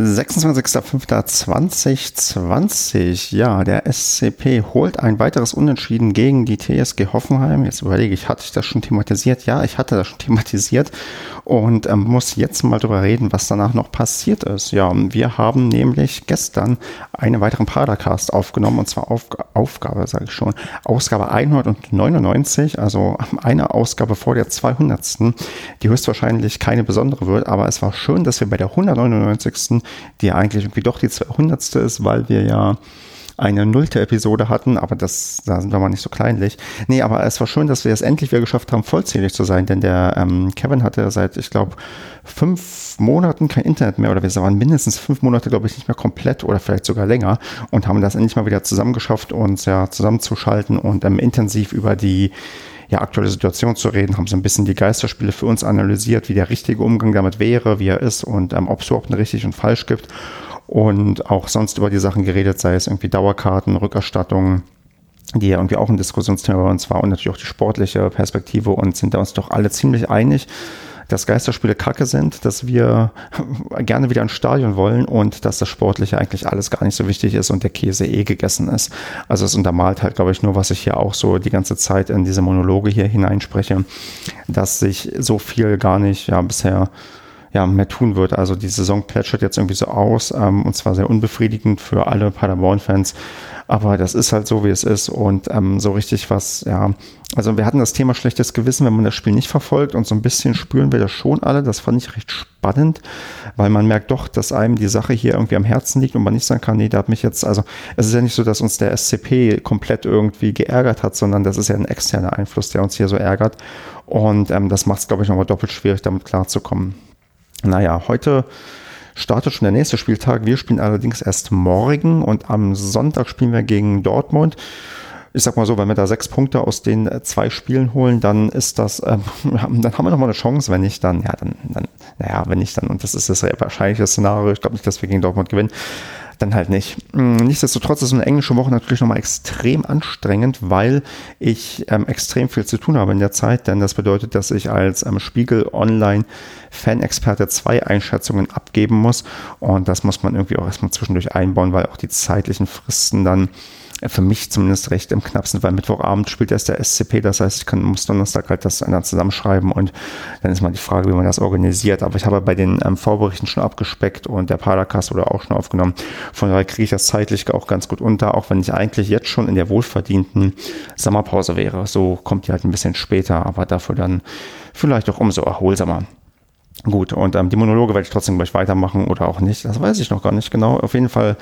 26.05.2020. Ja, der SCP holt ein weiteres Unentschieden gegen die TSG Hoffenheim. Jetzt überlege ich, hatte ich das schon thematisiert? Ja, ich hatte das schon thematisiert und ähm, muss jetzt mal darüber reden, was danach noch passiert ist. Ja, wir haben nämlich gestern einen weiteren Padercast aufgenommen und zwar Auf Aufgabe, sage ich schon, Ausgabe 199, also eine Ausgabe vor der 200. Die höchstwahrscheinlich keine besondere wird, aber es war schön, dass wir bei der 199 die eigentlich irgendwie doch die 200. ist, weil wir ja eine nullte Episode hatten, aber das, da sind wir mal nicht so kleinlich. Nee, aber es war schön, dass wir es endlich wieder geschafft haben, vollzählig zu sein, denn der ähm, Kevin hatte seit, ich glaube, fünf Monaten kein Internet mehr oder wir waren mindestens fünf Monate, glaube ich, nicht mehr komplett oder vielleicht sogar länger und haben das endlich mal wieder zusammengeschafft, uns ja zusammenzuschalten und ähm, intensiv über die ja, aktuelle Situation zu reden, haben so ein bisschen die Geisterspiele für uns analysiert, wie der richtige Umgang damit wäre, wie er ist und ähm, ob es überhaupt ein richtig und falsch gibt. Und auch sonst über die Sachen geredet, sei es irgendwie Dauerkarten, Rückerstattungen, die ja irgendwie auch ein Diskussionsthema bei uns war und natürlich auch die sportliche Perspektive und sind da uns doch alle ziemlich einig, dass Geisterspiele kacke sind, dass wir gerne wieder ins Stadion wollen und dass das Sportliche eigentlich alles gar nicht so wichtig ist und der Käse eh gegessen ist. Also es untermalt halt, glaube ich, nur, was ich hier auch so die ganze Zeit in diese Monologe hier hineinspreche, dass sich so viel gar nicht ja bisher ja, mehr tun wird. Also die Saison plätschert jetzt irgendwie so aus ähm, und zwar sehr unbefriedigend für alle Paderborn-Fans. Aber das ist halt so, wie es ist und ähm, so richtig was, ja. Also wir hatten das Thema schlechtes Gewissen, wenn man das Spiel nicht verfolgt und so ein bisschen spüren wir das schon alle. Das fand ich recht spannend, weil man merkt doch, dass einem die Sache hier irgendwie am Herzen liegt und man nicht sagen kann, nee, da hat mich jetzt, also es ist ja nicht so, dass uns der SCP komplett irgendwie geärgert hat, sondern das ist ja ein externer Einfluss, der uns hier so ärgert. Und ähm, das macht es, glaube ich, nochmal doppelt schwierig, damit klarzukommen. Naja, heute startet schon der nächste Spieltag. Wir spielen allerdings erst morgen und am Sonntag spielen wir gegen Dortmund. Ich sag mal so, wenn wir da sechs Punkte aus den äh, zwei Spielen holen, dann ist das, ähm, dann haben wir noch mal eine Chance. Wenn nicht, dann, ja, dann, dann, naja, wenn nicht, dann, und das ist das wahrscheinliche Szenario. Ich glaube nicht, dass wir gegen Dortmund gewinnen dann halt nicht. Hm, nichtsdestotrotz ist eine englische Woche natürlich nochmal extrem anstrengend, weil ich ähm, extrem viel zu tun habe in der Zeit, denn das bedeutet, dass ich als ähm, Spiegel Online Fan-Experte zwei Einschätzungen abgeben muss und das muss man irgendwie auch erstmal zwischendurch einbauen, weil auch die zeitlichen Fristen dann für mich zumindest recht im Knapp sind, weil Mittwochabend spielt erst der SCP, das heißt, ich kann, muss Donnerstag halt das dann zusammenschreiben und dann ist mal die Frage, wie man das organisiert. Aber ich habe bei den ähm, Vorberichten schon abgespeckt und der Paracast wurde auch schon aufgenommen. Von daher kriege ich das zeitlich auch ganz gut unter, auch wenn ich eigentlich jetzt schon in der wohlverdienten Sommerpause wäre. So kommt die halt ein bisschen später, aber dafür dann vielleicht auch umso erholsamer. Gut, und ähm, die Monologe werde ich trotzdem gleich weitermachen oder auch nicht. Das weiß ich noch gar nicht genau. Auf jeden Fall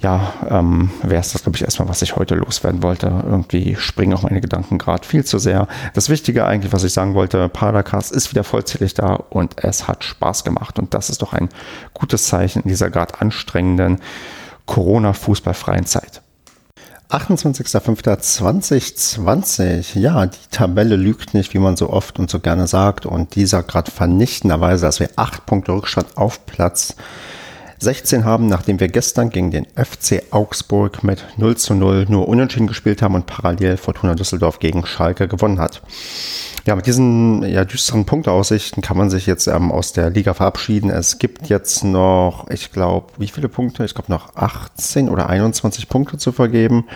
ja, ähm, wäre es das, glaube ich, erstmal, was ich heute loswerden wollte. Irgendwie springen auch meine Gedanken gerade viel zu sehr. Das Wichtige eigentlich, was ich sagen wollte, Paracast ist wieder vollzählig da und es hat Spaß gemacht. Und das ist doch ein gutes Zeichen in dieser gerade anstrengenden Corona-fußballfreien Zeit. 28.05.2020. Ja, die Tabelle lügt nicht, wie man so oft und so gerne sagt. Und dieser gerade vernichtenderweise, dass wir acht Punkte Rückstand auf Platz 16 haben, nachdem wir gestern gegen den FC Augsburg mit 0 zu 0 nur unentschieden gespielt haben und parallel Fortuna Düsseldorf gegen Schalke gewonnen hat. Ja, mit diesen ja, düsteren Punktaussichten kann man sich jetzt ähm, aus der Liga verabschieden. Es gibt jetzt noch, ich glaube, wie viele Punkte? Ich glaube noch 18 oder 21 Punkte zu vergeben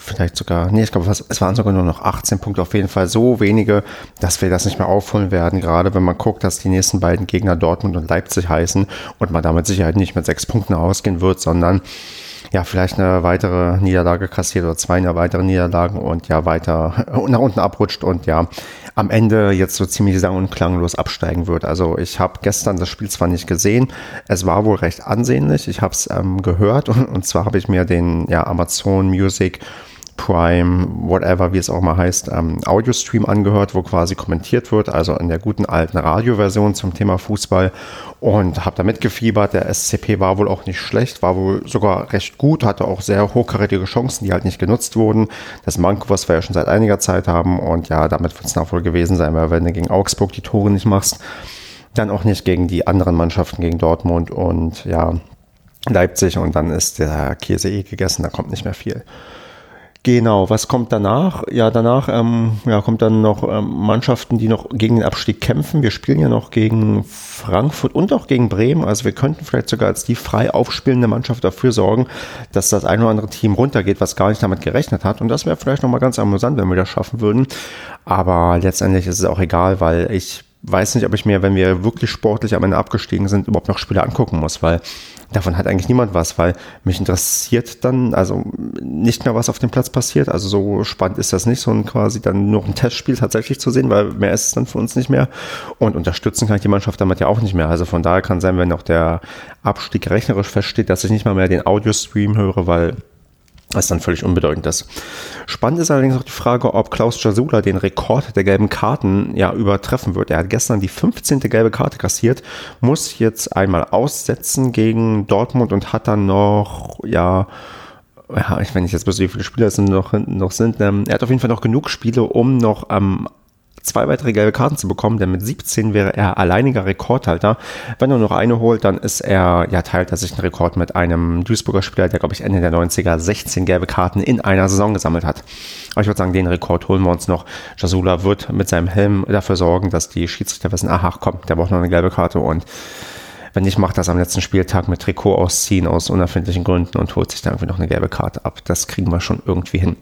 vielleicht sogar, nee, ich glaube, es waren sogar nur noch 18 Punkte, auf jeden Fall so wenige, dass wir das nicht mehr aufholen werden, gerade wenn man guckt, dass die nächsten beiden Gegner Dortmund und Leipzig heißen und man damit Sicherheit nicht mit sechs Punkten ausgehen wird, sondern ja, vielleicht eine weitere Niederlage kassiert oder zwei weitere Niederlagen und ja weiter nach unten abrutscht und ja am Ende jetzt so ziemlich sang- und klanglos absteigen wird. Also ich habe gestern das Spiel zwar nicht gesehen, es war wohl recht ansehnlich, ich habe es ähm, gehört und, und zwar habe ich mir den ja, Amazon Music Prime, whatever, wie es auch mal heißt, ähm, Audio-Stream angehört, wo quasi kommentiert wird, also in der guten alten Radioversion zum Thema Fußball und habe da mitgefiebert. Der SCP war wohl auch nicht schlecht, war wohl sogar recht gut, hatte auch sehr hochkarätige Chancen, die halt nicht genutzt wurden. Das Manko, was wir ja schon seit einiger Zeit haben und ja, damit wird es auch wohl gewesen sein, weil wenn du gegen Augsburg die Tore nicht machst, dann auch nicht gegen die anderen Mannschaften, gegen Dortmund und ja, Leipzig und dann ist der Käse eh gegessen, da kommt nicht mehr viel. Genau, was kommt danach? Ja, danach ähm, ja, kommt dann noch ähm, Mannschaften, die noch gegen den Abstieg kämpfen. Wir spielen ja noch gegen Frankfurt und auch gegen Bremen. Also wir könnten vielleicht sogar als die frei aufspielende Mannschaft dafür sorgen, dass das ein oder andere Team runtergeht, was gar nicht damit gerechnet hat. Und das wäre vielleicht nochmal ganz amüsant, wenn wir das schaffen würden. Aber letztendlich ist es auch egal, weil ich weiß nicht, ob ich mir, wenn wir wirklich sportlich am Ende abgestiegen sind, überhaupt noch Spiele angucken muss, weil davon hat eigentlich niemand was, weil mich interessiert dann, also nicht mehr, was auf dem Platz passiert. Also so spannend ist das nicht, so ein quasi dann nur ein Testspiel tatsächlich zu sehen, weil mehr ist es dann für uns nicht mehr. Und unterstützen kann ich die Mannschaft damit ja auch nicht mehr. Also von daher kann sein, wenn auch der Abstieg rechnerisch feststeht, dass ich nicht mal mehr den Audio-Stream höre, weil was dann völlig unbedeutend ist. Spannend ist allerdings auch die Frage, ob Klaus Jasula den Rekord der gelben Karten ja übertreffen wird. Er hat gestern die 15. gelbe Karte kassiert, muss jetzt einmal aussetzen gegen Dortmund und hat dann noch, ja, ja, ich jetzt wüsste, wie viele Spieler es noch, noch sind, ähm, er hat auf jeden Fall noch genug Spiele, um noch am zwei weitere gelbe Karten zu bekommen, denn mit 17 wäre er alleiniger Rekordhalter. Wenn er noch eine holt, dann ist er, ja, teilt er sich einen Rekord mit einem Duisburger Spieler, der, glaube ich, Ende der 90er 16 gelbe Karten in einer Saison gesammelt hat. Aber ich würde sagen, den Rekord holen wir uns noch. Jasula wird mit seinem Helm dafür sorgen, dass die Schiedsrichter wissen, aha, komm, der braucht noch eine gelbe Karte und wenn nicht, macht das am letzten Spieltag mit Trikot ausziehen aus unerfindlichen Gründen und holt sich da irgendwie noch eine gelbe Karte ab. Das kriegen wir schon irgendwie hin.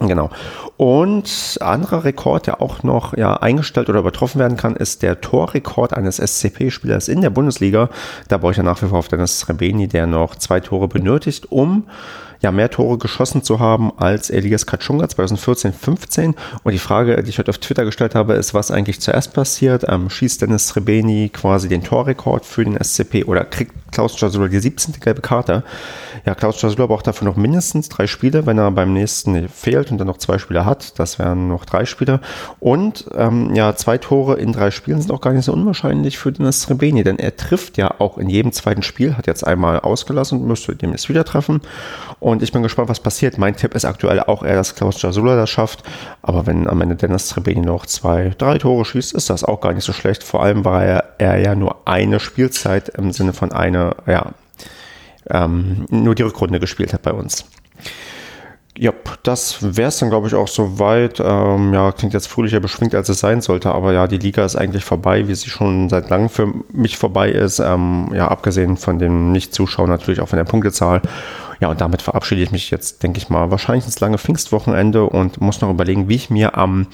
Genau. Und anderer Rekord, der auch noch ja, eingestellt oder übertroffen werden kann, ist der Torrekord eines SCP-Spielers in der Bundesliga. Da brauche ich ja nach wie vor auf Dennis Rebeni, der noch zwei Tore benötigt, um ja, mehr Tore geschossen zu haben als Elias Katschunga 2014, 15. Und die Frage, die ich heute auf Twitter gestellt habe, ist, was eigentlich zuerst passiert? Ähm, schießt Dennis Srebeni quasi den Torrekord für den SCP oder kriegt Klaus Jasula die 17. gelbe Karte? Ja, Klaus Jasula braucht dafür noch mindestens drei Spiele, wenn er beim nächsten fehlt und dann noch zwei Spiele hat. Das wären noch drei Spiele. Und ähm, ja, zwei Tore in drei Spielen sind auch gar nicht so unwahrscheinlich für Dennis Srebeni, denn er trifft ja auch in jedem zweiten Spiel, hat jetzt einmal ausgelassen und müsste demnächst wieder treffen. Und ich bin gespannt, was passiert. Mein Tipp ist aktuell auch eher, dass Klaus Jasula das schafft. Aber wenn am Ende Dennis Trebeni noch zwei, drei Tore schießt, ist das auch gar nicht so schlecht. Vor allem, weil er, er ja nur eine Spielzeit im Sinne von einer, ja, ähm, nur die Rückrunde gespielt hat bei uns. Ja, das wäre es dann, glaube ich, auch soweit. Ähm, ja, klingt jetzt fröhlicher beschwingt, als es sein sollte, aber ja, die Liga ist eigentlich vorbei, wie sie schon seit langem für mich vorbei ist. Ähm, ja, abgesehen von den Nicht-Zuschauern natürlich auch von der Punktezahl. Ja, und damit verabschiede ich mich jetzt, denke ich mal, wahrscheinlich ins lange Pfingstwochenende und muss noch überlegen, wie ich mir am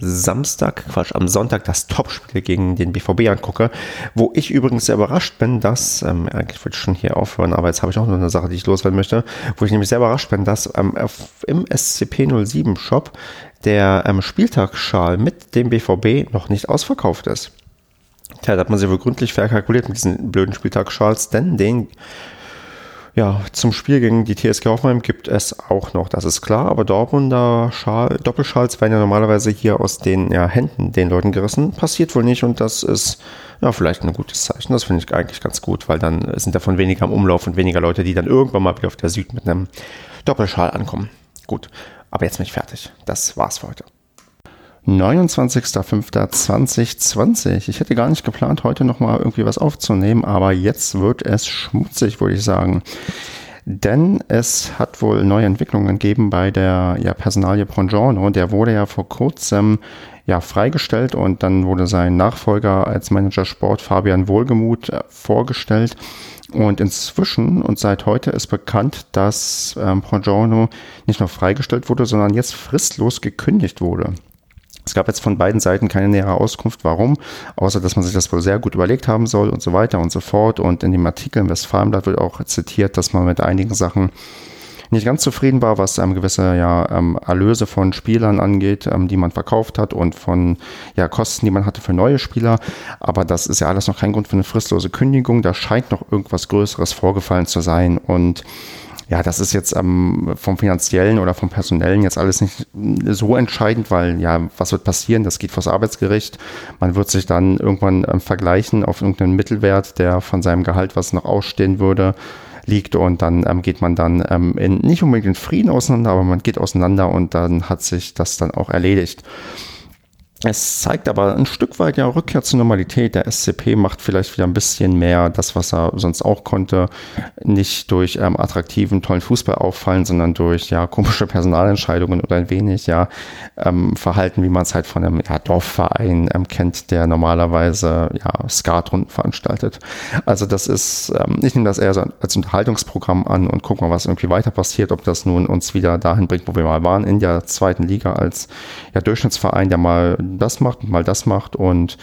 Samstag, Quatsch, am Sonntag das Topspiel gegen den BVB angucke, wo ich übrigens sehr überrascht bin, dass, ähm, ich schon hier aufhören, aber jetzt habe ich auch noch eine Sache, die ich loswerden möchte, wo ich nämlich sehr überrascht bin, dass ähm, im SCP-07 Shop der ähm, Spieltagsschal mit dem BVB noch nicht ausverkauft ist. Tja, da hat man sich wohl gründlich verkalkuliert mit diesen blöden Spieltagsschals, denn den ja, zum Spiel gegen die TSG Hoffenheim gibt es auch noch, das ist klar, aber Dortmunder Schal, Doppelschals werden ja normalerweise hier aus den ja, Händen den Leuten gerissen. Passiert wohl nicht und das ist ja vielleicht ein gutes Zeichen. Das finde ich eigentlich ganz gut, weil dann sind davon weniger im Umlauf und weniger Leute, die dann irgendwann mal wieder auf der Süd mit einem Doppelschal ankommen. Gut, aber jetzt bin ich fertig. Das war's für heute. 29.05.2020. Ich hätte gar nicht geplant, heute nochmal irgendwie was aufzunehmen, aber jetzt wird es schmutzig, würde ich sagen. Denn es hat wohl neue Entwicklungen gegeben bei der ja, Personalie Prongiorno. Der wurde ja vor kurzem ja, freigestellt und dann wurde sein Nachfolger als Manager Sport Fabian Wohlgemuth äh, vorgestellt. Und inzwischen und seit heute ist bekannt, dass ähm, Prongiorno nicht nur freigestellt wurde, sondern jetzt fristlos gekündigt wurde. Es gab jetzt von beiden Seiten keine nähere Auskunft, warum, außer dass man sich das wohl sehr gut überlegt haben soll und so weiter und so fort. Und in dem Artikel im Westfalenblatt wird auch zitiert, dass man mit einigen Sachen nicht ganz zufrieden war, was ähm, gewisse ja, ähm, Erlöse von Spielern angeht, ähm, die man verkauft hat und von ja, Kosten, die man hatte für neue Spieler. Aber das ist ja alles noch kein Grund für eine fristlose Kündigung. Da scheint noch irgendwas Größeres vorgefallen zu sein. Und ja, das ist jetzt ähm, vom finanziellen oder vom personellen jetzt alles nicht so entscheidend, weil ja, was wird passieren? Das geht vors Arbeitsgericht. Man wird sich dann irgendwann ähm, vergleichen auf irgendeinen Mittelwert, der von seinem Gehalt, was noch ausstehen würde, liegt und dann ähm, geht man dann ähm, in, nicht unbedingt in Frieden auseinander, aber man geht auseinander und dann hat sich das dann auch erledigt. Es zeigt aber ein Stück weit ja Rückkehr zur Normalität. Der SCP macht vielleicht wieder ein bisschen mehr das, was er sonst auch konnte. Nicht durch ähm, attraktiven, tollen Fußball auffallen, sondern durch ja komische Personalentscheidungen oder ein wenig ja ähm, Verhalten, wie man es halt von einem ja, Dorfverein ähm, kennt, der normalerweise ja Skatrunden veranstaltet. Also das ist, ähm, ich nehme das eher so als Unterhaltungsprogramm an und guck mal, was irgendwie weiter passiert, ob das nun uns wieder dahin bringt, wo wir mal waren, in der zweiten Liga als ja, Durchschnittsverein, der mal das macht und mal das macht und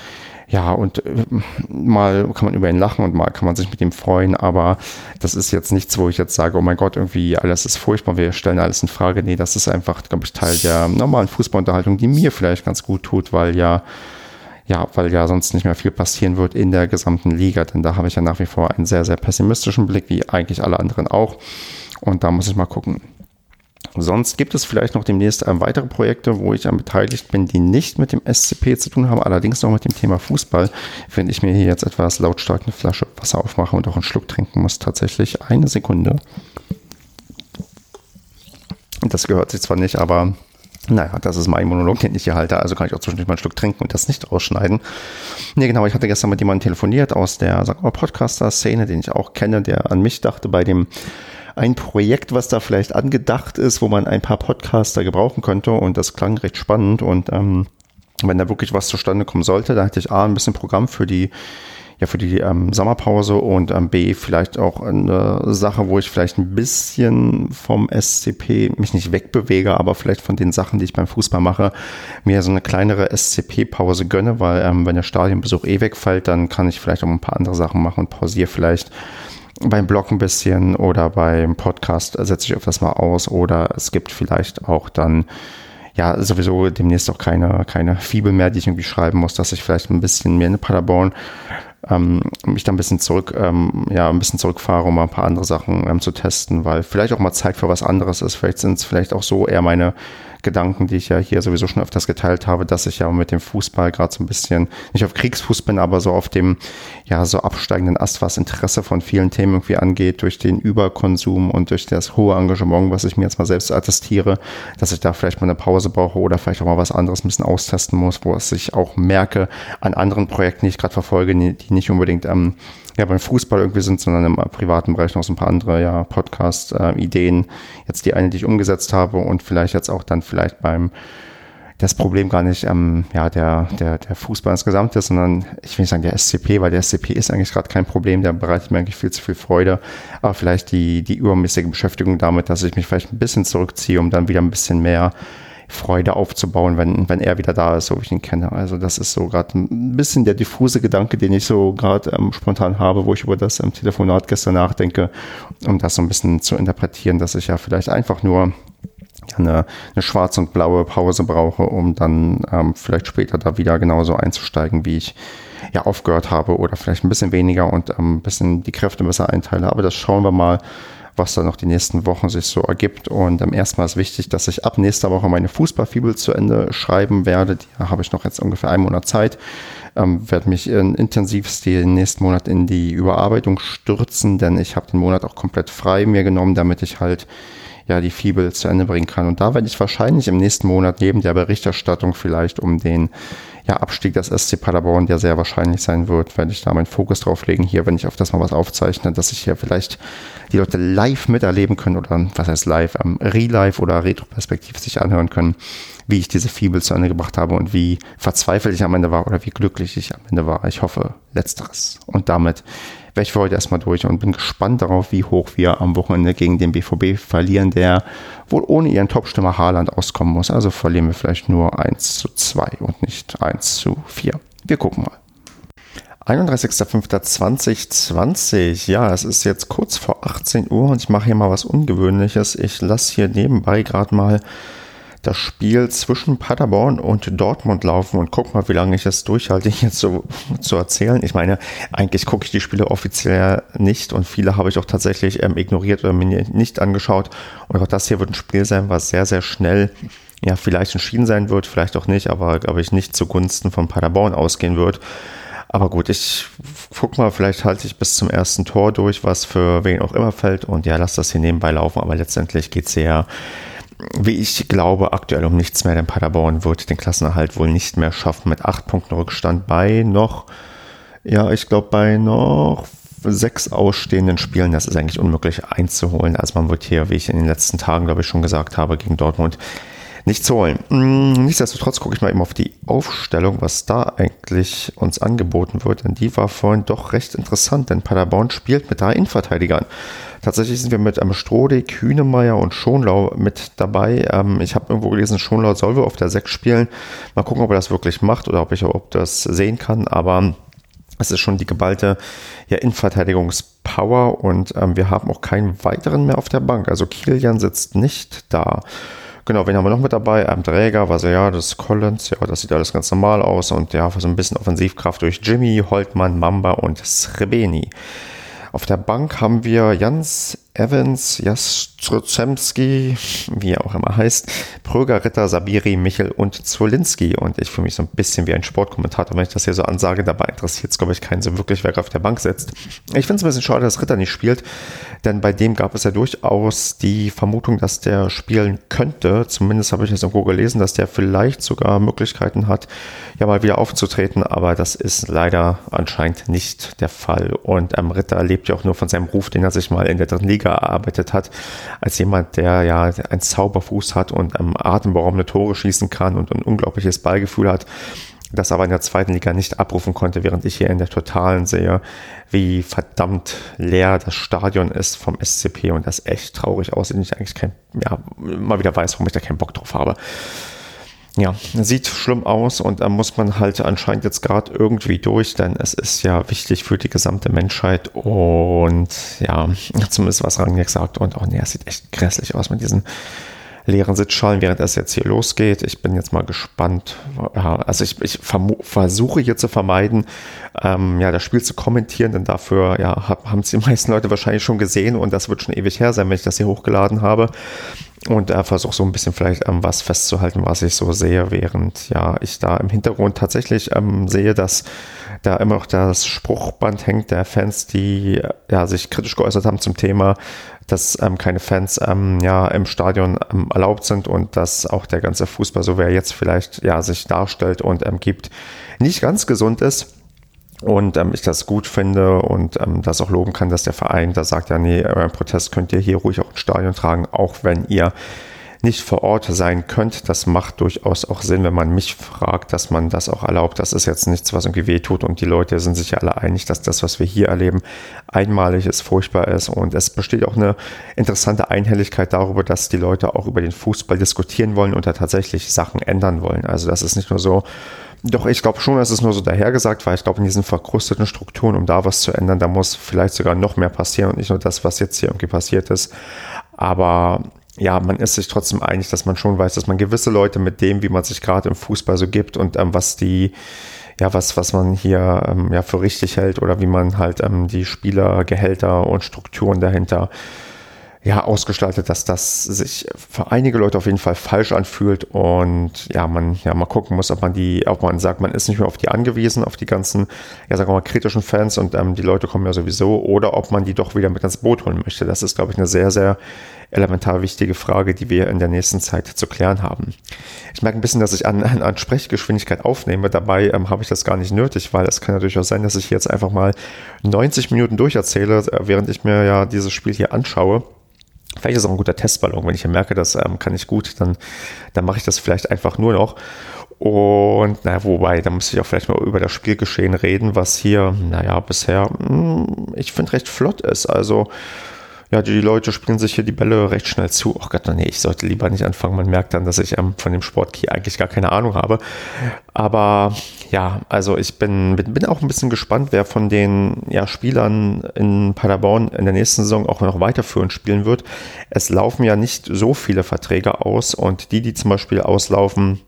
ja, und äh, mal kann man über ihn lachen und mal kann man sich mit ihm freuen, aber das ist jetzt nichts, wo ich jetzt sage, oh mein Gott, irgendwie alles ist furchtbar, wir stellen alles in Frage. Nee, das ist einfach, glaube ich, Teil der normalen Fußballunterhaltung, die mir vielleicht ganz gut tut, weil ja, ja, weil ja sonst nicht mehr viel passieren wird in der gesamten Liga, denn da habe ich ja nach wie vor einen sehr, sehr pessimistischen Blick, wie eigentlich alle anderen auch. Und da muss ich mal gucken, Sonst gibt es vielleicht noch demnächst ähm, weitere Projekte, wo ich beteiligt bin, die nicht mit dem SCP zu tun haben, allerdings noch mit dem Thema Fußball. Wenn ich mir hier jetzt etwas lautstark eine Flasche Wasser aufmache und auch einen Schluck trinken muss, tatsächlich eine Sekunde. Das gehört sich zwar nicht, aber naja, das ist mein Monolog, den ich hier halte, also kann ich auch zwischendurch mal einen Schluck trinken und das nicht ausschneiden. Nee, genau, ich hatte gestern mit jemandem telefoniert aus der, Podcaster-Szene, den ich auch kenne, der an mich dachte bei dem ein Projekt, was da vielleicht angedacht ist, wo man ein paar Podcaster gebrauchen könnte. Und das klang recht spannend. Und ähm, wenn da wirklich was zustande kommen sollte, da hatte ich A, ein bisschen Programm für die ja für die ähm, Sommerpause und ähm, B vielleicht auch eine Sache, wo ich vielleicht ein bisschen vom SCP mich nicht wegbewege, aber vielleicht von den Sachen, die ich beim Fußball mache, mir so eine kleinere SCP-Pause gönne, weil ähm, wenn der Stadionbesuch eh wegfällt, dann kann ich vielleicht auch ein paar andere Sachen machen und pausiere vielleicht beim Blog ein bisschen oder beim Podcast setze ich öfters mal aus oder es gibt vielleicht auch dann ja sowieso demnächst auch keine, keine Fibel mehr, die ich irgendwie schreiben muss, dass ich vielleicht ein bisschen mehr in Paderborn ähm, mich da ein bisschen zurück, ähm, ja, ein bisschen zurückfahre, um mal ein paar andere Sachen ähm, zu testen, weil vielleicht auch mal Zeit für was anderes ist. Vielleicht sind es vielleicht auch so eher meine Gedanken, die ich ja hier sowieso schon öfters geteilt habe, dass ich ja mit dem Fußball gerade so ein bisschen, nicht auf Kriegsfuß bin, aber so auf dem, ja, so absteigenden Ast, was Interesse von vielen Themen irgendwie angeht, durch den Überkonsum und durch das hohe Engagement, was ich mir jetzt mal selbst attestiere, dass ich da vielleicht mal eine Pause brauche oder vielleicht auch mal was anderes ein bisschen austesten muss, wo es sich auch merke an anderen Projekten, die ich gerade verfolge, die nicht unbedingt ähm, ja, beim Fußball irgendwie sind, sondern im privaten Bereich noch so ein paar andere ja, Podcast-Ideen. Äh, jetzt die eine, die ich umgesetzt habe und vielleicht jetzt auch dann vielleicht beim das Problem gar nicht ähm, ja, der, der, der Fußball insgesamt ist, sondern ich will nicht sagen der SCP, weil der SCP ist eigentlich gerade kein Problem, der bereitet mir eigentlich viel zu viel Freude, aber vielleicht die, die übermäßige Beschäftigung damit, dass ich mich vielleicht ein bisschen zurückziehe, um dann wieder ein bisschen mehr Freude aufzubauen, wenn, wenn er wieder da ist, so wie ich ihn kenne. Also das ist so gerade ein bisschen der diffuse Gedanke, den ich so gerade ähm, spontan habe, wo ich über das ähm, Telefonat gestern nachdenke, um das so ein bisschen zu interpretieren, dass ich ja vielleicht einfach nur eine, eine schwarze und blaue Pause brauche, um dann ähm, vielleicht später da wieder genauso einzusteigen, wie ich ja aufgehört habe oder vielleicht ein bisschen weniger und ähm, ein bisschen die Kräfte besser einteile. Aber das schauen wir mal was da noch die nächsten Wochen sich so ergibt. Und am ersten Mal ist wichtig, dass ich ab nächster Woche meine Fußballfibel zu Ende schreiben werde. Die habe ich noch jetzt ungefähr einen Monat Zeit. Ähm, werde mich in, intensivst den nächsten Monat in die Überarbeitung stürzen, denn ich habe den Monat auch komplett frei mir genommen, damit ich halt ja die Fibel zu Ende bringen kann. Und da werde ich wahrscheinlich im nächsten Monat neben der Berichterstattung vielleicht um den ja, Abstieg des SC Paderborn, der sehr wahrscheinlich sein wird, werde ich da meinen Fokus drauf legen hier, wenn ich auf das mal was aufzeichne, dass ich hier vielleicht die Leute live miterleben können oder was heißt live, ähm, re-live oder retroperspektiv sich anhören können, wie ich diese Fibel zu Ende gebracht habe und wie verzweifelt ich am Ende war oder wie glücklich ich am Ende war. Ich hoffe, letzteres. Und damit wäre ich für heute erstmal durch und bin gespannt darauf, wie hoch wir am Wochenende gegen den BVB verlieren, der wohl ohne ihren Topstimmer Haaland auskommen muss. Also verlieren wir vielleicht nur 1 zu 2 und nicht 1 zu 4. Wir gucken mal. 31.05.2020. Ja, es ist jetzt kurz vor 18 Uhr und ich mache hier mal was Ungewöhnliches. Ich lasse hier nebenbei gerade mal das Spiel zwischen Paderborn und Dortmund laufen und guck mal, wie lange ich es durchhalte, jetzt so zu erzählen. Ich meine, eigentlich gucke ich die Spiele offiziell nicht und viele habe ich auch tatsächlich ähm, ignoriert oder mir nicht angeschaut. Und auch das hier wird ein Spiel sein, was sehr, sehr schnell ja, vielleicht entschieden sein wird, vielleicht auch nicht, aber glaube ich nicht zugunsten von Paderborn ausgehen wird. Aber gut, ich guck mal, vielleicht halte ich bis zum ersten Tor durch, was für wen auch immer fällt und ja, lass das hier nebenbei laufen, aber letztendlich geht es ja wie ich glaube, aktuell um nichts mehr, denn Paderborn wird den Klassenerhalt wohl nicht mehr schaffen mit acht Punkten Rückstand bei noch, ja, ich glaube, bei noch sechs ausstehenden Spielen, das ist eigentlich unmöglich einzuholen. Also man wird hier, wie ich in den letzten Tagen, glaube ich, schon gesagt habe, gegen Dortmund nichts holen. Mm, nichtsdestotrotz gucke ich mal eben auf die Aufstellung, was da eigentlich uns angeboten wird, denn die war vorhin doch recht interessant, denn Paderborn spielt mit drei Innenverteidigern. Tatsächlich sind wir mit ähm, Strodig, Hünemeyer und Schonlau mit dabei. Ähm, ich habe irgendwo gelesen, Schonlau soll wohl auf der 6 spielen. Mal gucken, ob er das wirklich macht oder ob ich ob das sehen kann, aber es ist schon die geballte ja, Innenverteidigungspower und ähm, wir haben auch keinen weiteren mehr auf der Bank. Also Kilian sitzt nicht da. Genau, wen haben wir noch mit dabei? Am Träger war so, ja, das ist Collins, ja, das sieht alles ganz normal aus und ja, so ein bisschen Offensivkraft durch Jimmy, Holtmann, Mamba und Srebeni. Auf der Bank haben wir Jans Evans, Jastrzemski, wie er auch immer heißt, Pröger, Ritter, Sabiri, Michel und Zolinski. Und ich fühle mich so ein bisschen wie ein Sportkommentator, wenn ich das hier so ansage. Dabei interessiert es, glaube ich, keinen so wirklich, wer auf der Bank sitzt. Ich finde es ein bisschen schade, dass Ritter nicht spielt, denn bei dem gab es ja durchaus die Vermutung, dass der spielen könnte. Zumindest habe ich es irgendwo gelesen, dass der vielleicht sogar Möglichkeiten hat, ja mal wieder aufzutreten. Aber das ist leider anscheinend nicht der Fall. Und ähm, Ritter lebt ja auch nur von seinem Ruf, den er sich mal in der dritten Liga gearbeitet hat, als jemand, der ja einen Zauberfuß hat und ähm, atemberaubende Tore schießen kann und ein unglaubliches Ballgefühl hat, das aber in der zweiten Liga nicht abrufen konnte, während ich hier in der Totalen sehe, wie verdammt leer das Stadion ist vom SCP und das echt traurig aussieht und ich eigentlich kein, ja, mal wieder weiß, warum ich da keinen Bock drauf habe ja, sieht schlimm aus und da muss man halt anscheinend jetzt gerade irgendwie durch, denn es ist ja wichtig für die gesamte Menschheit und ja, zumindest was Rangnick sagt und auch, nee, es sieht echt grässlich aus mit diesen leeren Sitzschalen, während es jetzt hier losgeht. Ich bin jetzt mal gespannt. Also ich, ich versuche hier zu vermeiden, ähm, ja, das Spiel zu kommentieren, denn dafür ja, haben es die meisten Leute wahrscheinlich schon gesehen und das wird schon ewig her sein, wenn ich das hier hochgeladen habe und äh, versuche so ein bisschen vielleicht ähm, was festzuhalten, was ich so sehe, während ja ich da im Hintergrund tatsächlich ähm, sehe, dass da immer noch das Spruchband hängt der Fans, die ja sich kritisch geäußert haben zum Thema, dass ähm, keine Fans ähm, ja im Stadion ähm, erlaubt sind und dass auch der ganze Fußball, so wie er jetzt vielleicht ja sich darstellt und ähm, gibt, nicht ganz gesund ist und ähm, ich das gut finde und ähm, das auch loben kann, dass der Verein da sagt, ja, nee, euren Protest könnt ihr hier ruhig auch ins Stadion tragen, auch wenn ihr nicht vor Ort sein könnt. Das macht durchaus auch Sinn, wenn man mich fragt, dass man das auch erlaubt. Das ist jetzt nichts, was irgendwie wehtut und die Leute sind sich ja alle einig, dass das, was wir hier erleben, einmalig ist, furchtbar ist und es besteht auch eine interessante Einhelligkeit darüber, dass die Leute auch über den Fußball diskutieren wollen und da tatsächlich Sachen ändern wollen. Also das ist nicht nur so, doch, ich glaube schon, dass es nur so dahergesagt, weil ich glaube, in diesen verkrusteten Strukturen, um da was zu ändern, da muss vielleicht sogar noch mehr passieren und nicht nur das, was jetzt hier irgendwie passiert ist. Aber ja, man ist sich trotzdem einig, dass man schon weiß, dass man gewisse Leute mit dem, wie man sich gerade im Fußball so gibt und ähm, was die, ja, was, was man hier ähm, ja für richtig hält oder wie man halt ähm, die Spielergehälter und Strukturen dahinter ja, ausgestaltet, dass das sich für einige Leute auf jeden Fall falsch anfühlt und ja, man ja mal gucken muss, ob man die, ob man sagt, man ist nicht mehr auf die angewiesen, auf die ganzen, ja, sagen wir mal, kritischen Fans und ähm, die Leute kommen ja sowieso, oder ob man die doch wieder mit ins Boot holen möchte. Das ist, glaube ich, eine sehr, sehr elementar wichtige Frage, die wir in der nächsten Zeit zu klären haben. Ich merke ein bisschen, dass ich an, an Sprechgeschwindigkeit aufnehme. Dabei ähm, habe ich das gar nicht nötig, weil es kann natürlich auch sein, dass ich jetzt einfach mal 90 Minuten durcherzähle, äh, während ich mir ja dieses Spiel hier anschaue. Vielleicht ist es auch ein guter Testballon. Wenn ich merke, das ähm, kann ich gut, dann, dann mache ich das vielleicht einfach nur noch. Und naja, wobei, da muss ich auch vielleicht mal über das Spielgeschehen reden, was hier, naja, bisher, mh, hm, ich finde, recht flott ist. Also ja, die Leute spielen sich hier die Bälle recht schnell zu. Oh Gott, nee, ich sollte lieber nicht anfangen. Man merkt dann, dass ich ähm, von dem Sport hier eigentlich gar keine Ahnung habe. Aber ja, also ich bin, bin, bin auch ein bisschen gespannt, wer von den ja, Spielern in Paderborn in der nächsten Saison auch noch weiterführend spielen wird. Es laufen ja nicht so viele Verträge aus und die, die zum Beispiel auslaufen,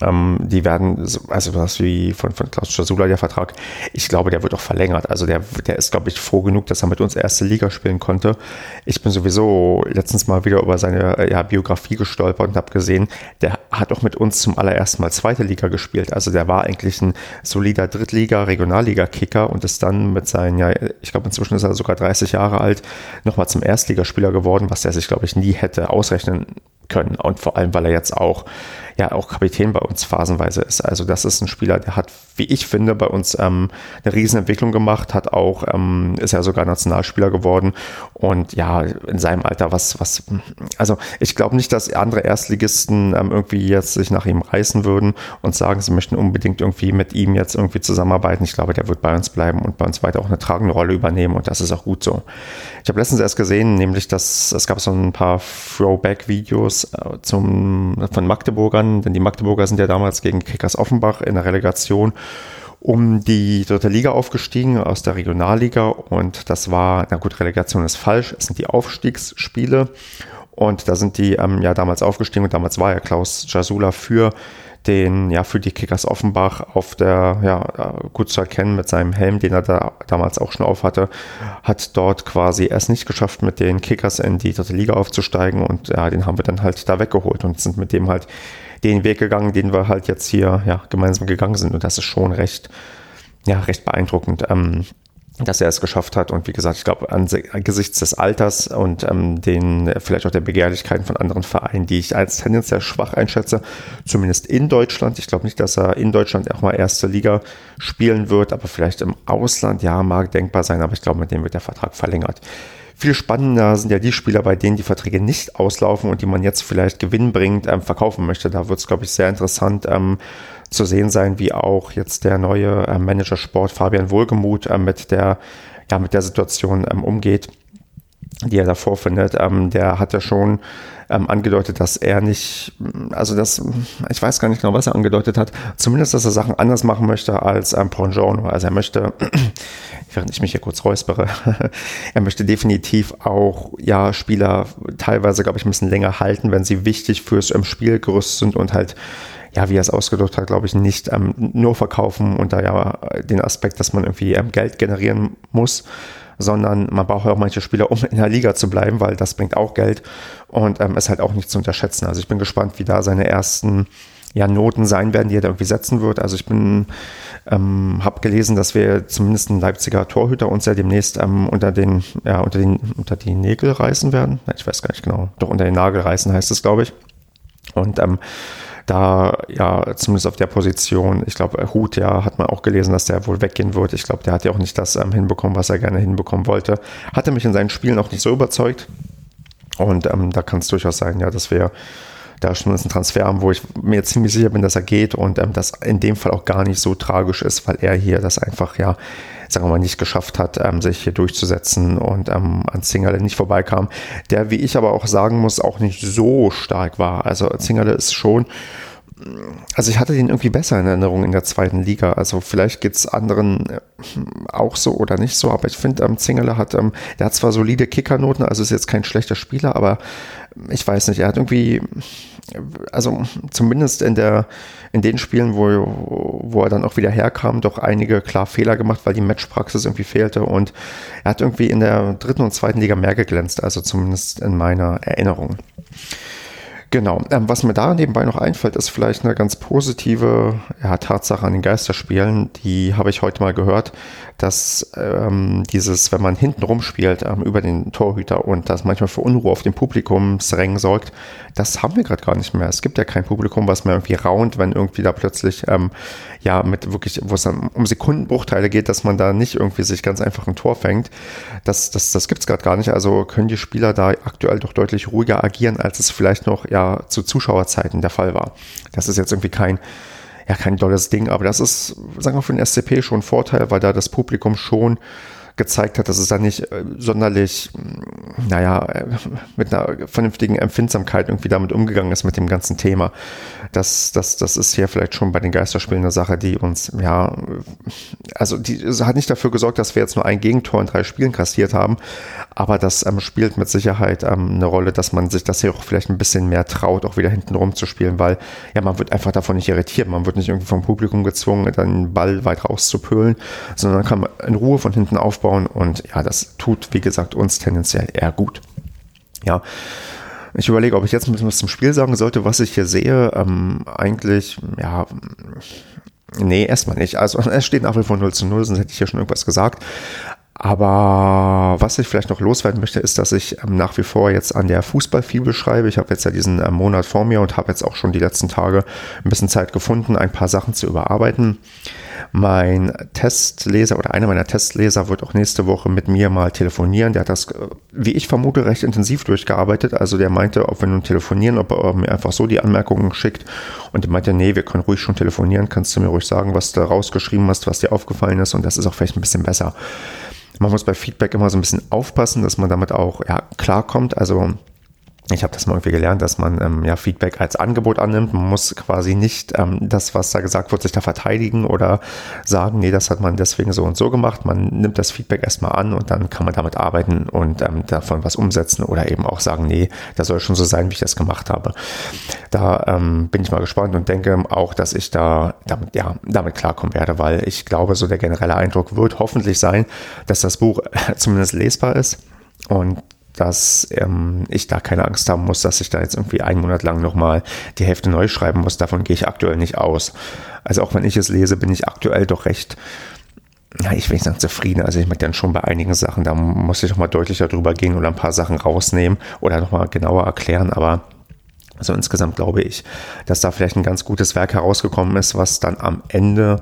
ähm, die werden, also was wie von, von Klaus Schasula der Vertrag, ich glaube, der wird auch verlängert. Also der, der ist, glaube ich, froh genug, dass er mit uns erste Liga spielen konnte. Ich bin sowieso letztens mal wieder über seine ja, Biografie gestolpert und habe gesehen, der hat auch mit uns zum allerersten Mal zweite Liga gespielt. Also der war eigentlich ein solider Drittliga, Regionalliga-Kicker und ist dann mit seinen, ja, ich glaube, inzwischen ist er sogar 30 Jahre alt, nochmal zum Erstligaspieler geworden, was er sich, glaube ich, nie hätte ausrechnen können. Und vor allem, weil er jetzt auch ja auch Kapitän bei uns phasenweise ist. Also das ist ein Spieler, der hat, wie ich finde, bei uns ähm, eine Riesenentwicklung gemacht, hat auch, ähm, ist ja sogar Nationalspieler geworden und ja, in seinem Alter was, was, also ich glaube nicht, dass andere Erstligisten ähm, irgendwie jetzt sich nach ihm reißen würden und sagen, sie möchten unbedingt irgendwie mit ihm jetzt irgendwie zusammenarbeiten. Ich glaube, der wird bei uns bleiben und bei uns weiter auch eine tragende Rolle übernehmen und das ist auch gut so. Ich habe letztens erst gesehen, nämlich, dass es gab so ein paar Throwback-Videos äh, zum, von Magdeburgern, denn die Magdeburger sind ja damals gegen Kickers Offenbach in der Relegation um die dritte Liga aufgestiegen aus der Regionalliga und das war, na gut, Relegation ist falsch, es sind die Aufstiegsspiele und da sind die ähm, ja damals aufgestiegen und damals war ja Klaus Jasula für den ja für die Kickers Offenbach auf der, ja, gut zu erkennen mit seinem Helm, den er da damals auch schon auf hatte, hat dort quasi erst nicht geschafft, mit den Kickers in die dritte Liga aufzusteigen und ja, den haben wir dann halt da weggeholt und sind mit dem halt den Weg gegangen, den wir halt jetzt hier ja, gemeinsam gegangen sind und das ist schon recht, ja, recht beeindruckend. Ähm, dass er es geschafft hat. Und wie gesagt, ich glaube, angesichts des Alters und ähm, den vielleicht auch der Begehrlichkeiten von anderen Vereinen, die ich als tendenziell schwach einschätze, zumindest in Deutschland. Ich glaube nicht, dass er in Deutschland auch mal erste Liga spielen wird, aber vielleicht im Ausland, ja, mag denkbar sein, aber ich glaube, mit dem wird der Vertrag verlängert. Viel spannender sind ja die Spieler, bei denen die Verträge nicht auslaufen und die man jetzt vielleicht gewinnbringend ähm, verkaufen möchte. Da wird es, glaube ich, sehr interessant ähm, zu sehen sein, wie auch jetzt der neue äh, Manager Sport Fabian Wohlgemuth äh, mit der ja mit der Situation ähm, umgeht, die er davor findet. Ähm, der hat ja schon ähm, angedeutet, dass er nicht, also das, ich weiß gar nicht genau, was er angedeutet hat, zumindest, dass er Sachen anders machen möchte als ähm, Pongiorno. Also er möchte, während ich mich hier kurz räuspere, er möchte definitiv auch, ja, Spieler teilweise, glaube ich, ein bisschen länger halten, wenn sie wichtig fürs ähm, Spielgerüst sind und halt ja, wie er es ausgedrückt hat, glaube ich, nicht ähm, nur verkaufen da ja den Aspekt, dass man irgendwie ähm, Geld generieren muss, sondern man braucht auch manche Spieler, um in der Liga zu bleiben, weil das bringt auch Geld und ähm, ist halt auch nicht zu unterschätzen. Also ich bin gespannt, wie da seine ersten ja, Noten sein werden, die er da irgendwie setzen wird. Also ich bin, ähm, habe gelesen, dass wir zumindest ein Leipziger Torhüter uns ja demnächst ähm, unter den, ja, unter den, unter die Nägel reißen werden. Ich weiß gar nicht genau. Doch unter den Nagel reißen heißt es, glaube ich. Und ähm, da ja zumindest auf der Position, ich glaube, Hut ja, hat man auch gelesen, dass der wohl weggehen wird. Ich glaube, der hat ja auch nicht das ähm, hinbekommen, was er gerne hinbekommen wollte. Hatte mich in seinen Spielen auch nicht so überzeugt. Und ähm, da kann es durchaus sein, ja, dass wir da schon einen Transfer haben, wo ich mir ziemlich sicher bin, dass er geht und ähm, das in dem Fall auch gar nicht so tragisch ist, weil er hier das einfach, ja, sagen wir mal, nicht geschafft hat, ähm, sich hier durchzusetzen und ähm, an Zingerle nicht vorbeikam. Der, wie ich aber auch sagen muss, auch nicht so stark war. Also Zingerle ist schon also ich hatte den irgendwie besser in Erinnerung in der zweiten Liga. Also vielleicht geht es anderen äh, auch so oder nicht so, aber ich finde, ähm, Zingerle hat, ähm, der hat zwar solide Kickernoten, also ist jetzt kein schlechter Spieler, aber ich weiß nicht, er hat irgendwie, also zumindest in der, in den Spielen, wo, wo er dann auch wieder herkam, doch einige klar Fehler gemacht, weil die Matchpraxis irgendwie fehlte und er hat irgendwie in der dritten und zweiten Liga mehr geglänzt, also zumindest in meiner Erinnerung. Genau. Ähm, was mir da nebenbei noch einfällt, ist vielleicht eine ganz positive ja, Tatsache an den Geisterspielen. Die habe ich heute mal gehört, dass ähm, dieses, wenn man hinten rumspielt ähm, über den Torhüter und das manchmal für Unruhe auf dem Publikumsrängen sorgt, das haben wir gerade gar nicht mehr. Es gibt ja kein Publikum, was mehr irgendwie raunt, wenn irgendwie da plötzlich ähm, ja mit wirklich, wo es dann um Sekundenbruchteile geht, dass man da nicht irgendwie sich ganz einfach ein Tor fängt. Das, das, das gibt es gerade gar nicht. Also können die Spieler da aktuell doch deutlich ruhiger agieren, als es vielleicht noch ja zu Zuschauerzeiten der Fall war. Das ist jetzt irgendwie kein ja, kein dolles Ding, aber das ist, sagen wir, für den SCP schon ein Vorteil, weil da das Publikum schon gezeigt hat, dass es da nicht äh, sonderlich, mm, naja, äh, mit einer vernünftigen Empfindsamkeit irgendwie damit umgegangen ist mit dem ganzen Thema. Das, das, das ist hier vielleicht schon bei den Geisterspielen eine Sache, die uns, ja, also die hat nicht dafür gesorgt, dass wir jetzt nur ein Gegentor in drei Spielen kassiert haben, aber das ähm, spielt mit Sicherheit ähm, eine Rolle, dass man sich das hier auch vielleicht ein bisschen mehr traut, auch wieder hinten rum zu spielen, weil ja, man wird einfach davon nicht irritiert, man wird nicht irgendwie vom Publikum gezwungen, den Ball weit rauszupölen, sondern kann man in Ruhe von hinten aufbauen aufbauen und ja, das tut, wie gesagt, uns tendenziell eher gut. Ja, ich überlege, ob ich jetzt ein bisschen was zum Spiel sagen sollte, was ich hier sehe. Ähm, eigentlich, ja, nee, erstmal nicht. Also es steht nach wie vor 0 zu 0, sonst hätte ich ja schon irgendwas gesagt. Aber was ich vielleicht noch loswerden möchte, ist, dass ich ähm, nach wie vor jetzt an der Fußballfibel schreibe. Ich habe jetzt ja diesen äh, Monat vor mir und habe jetzt auch schon die letzten Tage ein bisschen Zeit gefunden, ein paar Sachen zu überarbeiten. Mein Testleser oder einer meiner Testleser wird auch nächste Woche mit mir mal telefonieren. Der hat das, äh, wie ich vermute, recht intensiv durchgearbeitet. Also der meinte, ob wir nun telefonieren, ob er mir einfach so die Anmerkungen schickt. Und er meinte, nee, wir können ruhig schon telefonieren. Kannst du mir ruhig sagen, was du rausgeschrieben hast, was dir aufgefallen ist. Und das ist auch vielleicht ein bisschen besser man muss bei Feedback immer so ein bisschen aufpassen, dass man damit auch ja, klarkommt. Also ich habe das mal irgendwie gelernt, dass man ähm, ja Feedback als Angebot annimmt. Man muss quasi nicht ähm, das, was da gesagt wird, sich da verteidigen oder sagen, nee, das hat man deswegen so und so gemacht. Man nimmt das Feedback erstmal an und dann kann man damit arbeiten und ähm, davon was umsetzen oder eben auch sagen, nee, das soll schon so sein, wie ich das gemacht habe. Da ähm, bin ich mal gespannt und denke auch, dass ich da damit, ja, damit klarkommen werde, weil ich glaube, so der generelle Eindruck wird hoffentlich sein, dass das Buch zumindest lesbar ist und dass ähm, ich da keine Angst haben muss, dass ich da jetzt irgendwie einen Monat lang nochmal die Hälfte neu schreiben muss. Davon gehe ich aktuell nicht aus. Also auch wenn ich es lese, bin ich aktuell doch recht, ja, ich will nicht sagen zufrieden. Also ich merke dann schon bei einigen Sachen, da muss ich nochmal deutlicher drüber gehen oder ein paar Sachen rausnehmen oder nochmal genauer erklären. Aber also insgesamt glaube ich, dass da vielleicht ein ganz gutes Werk herausgekommen ist, was dann am Ende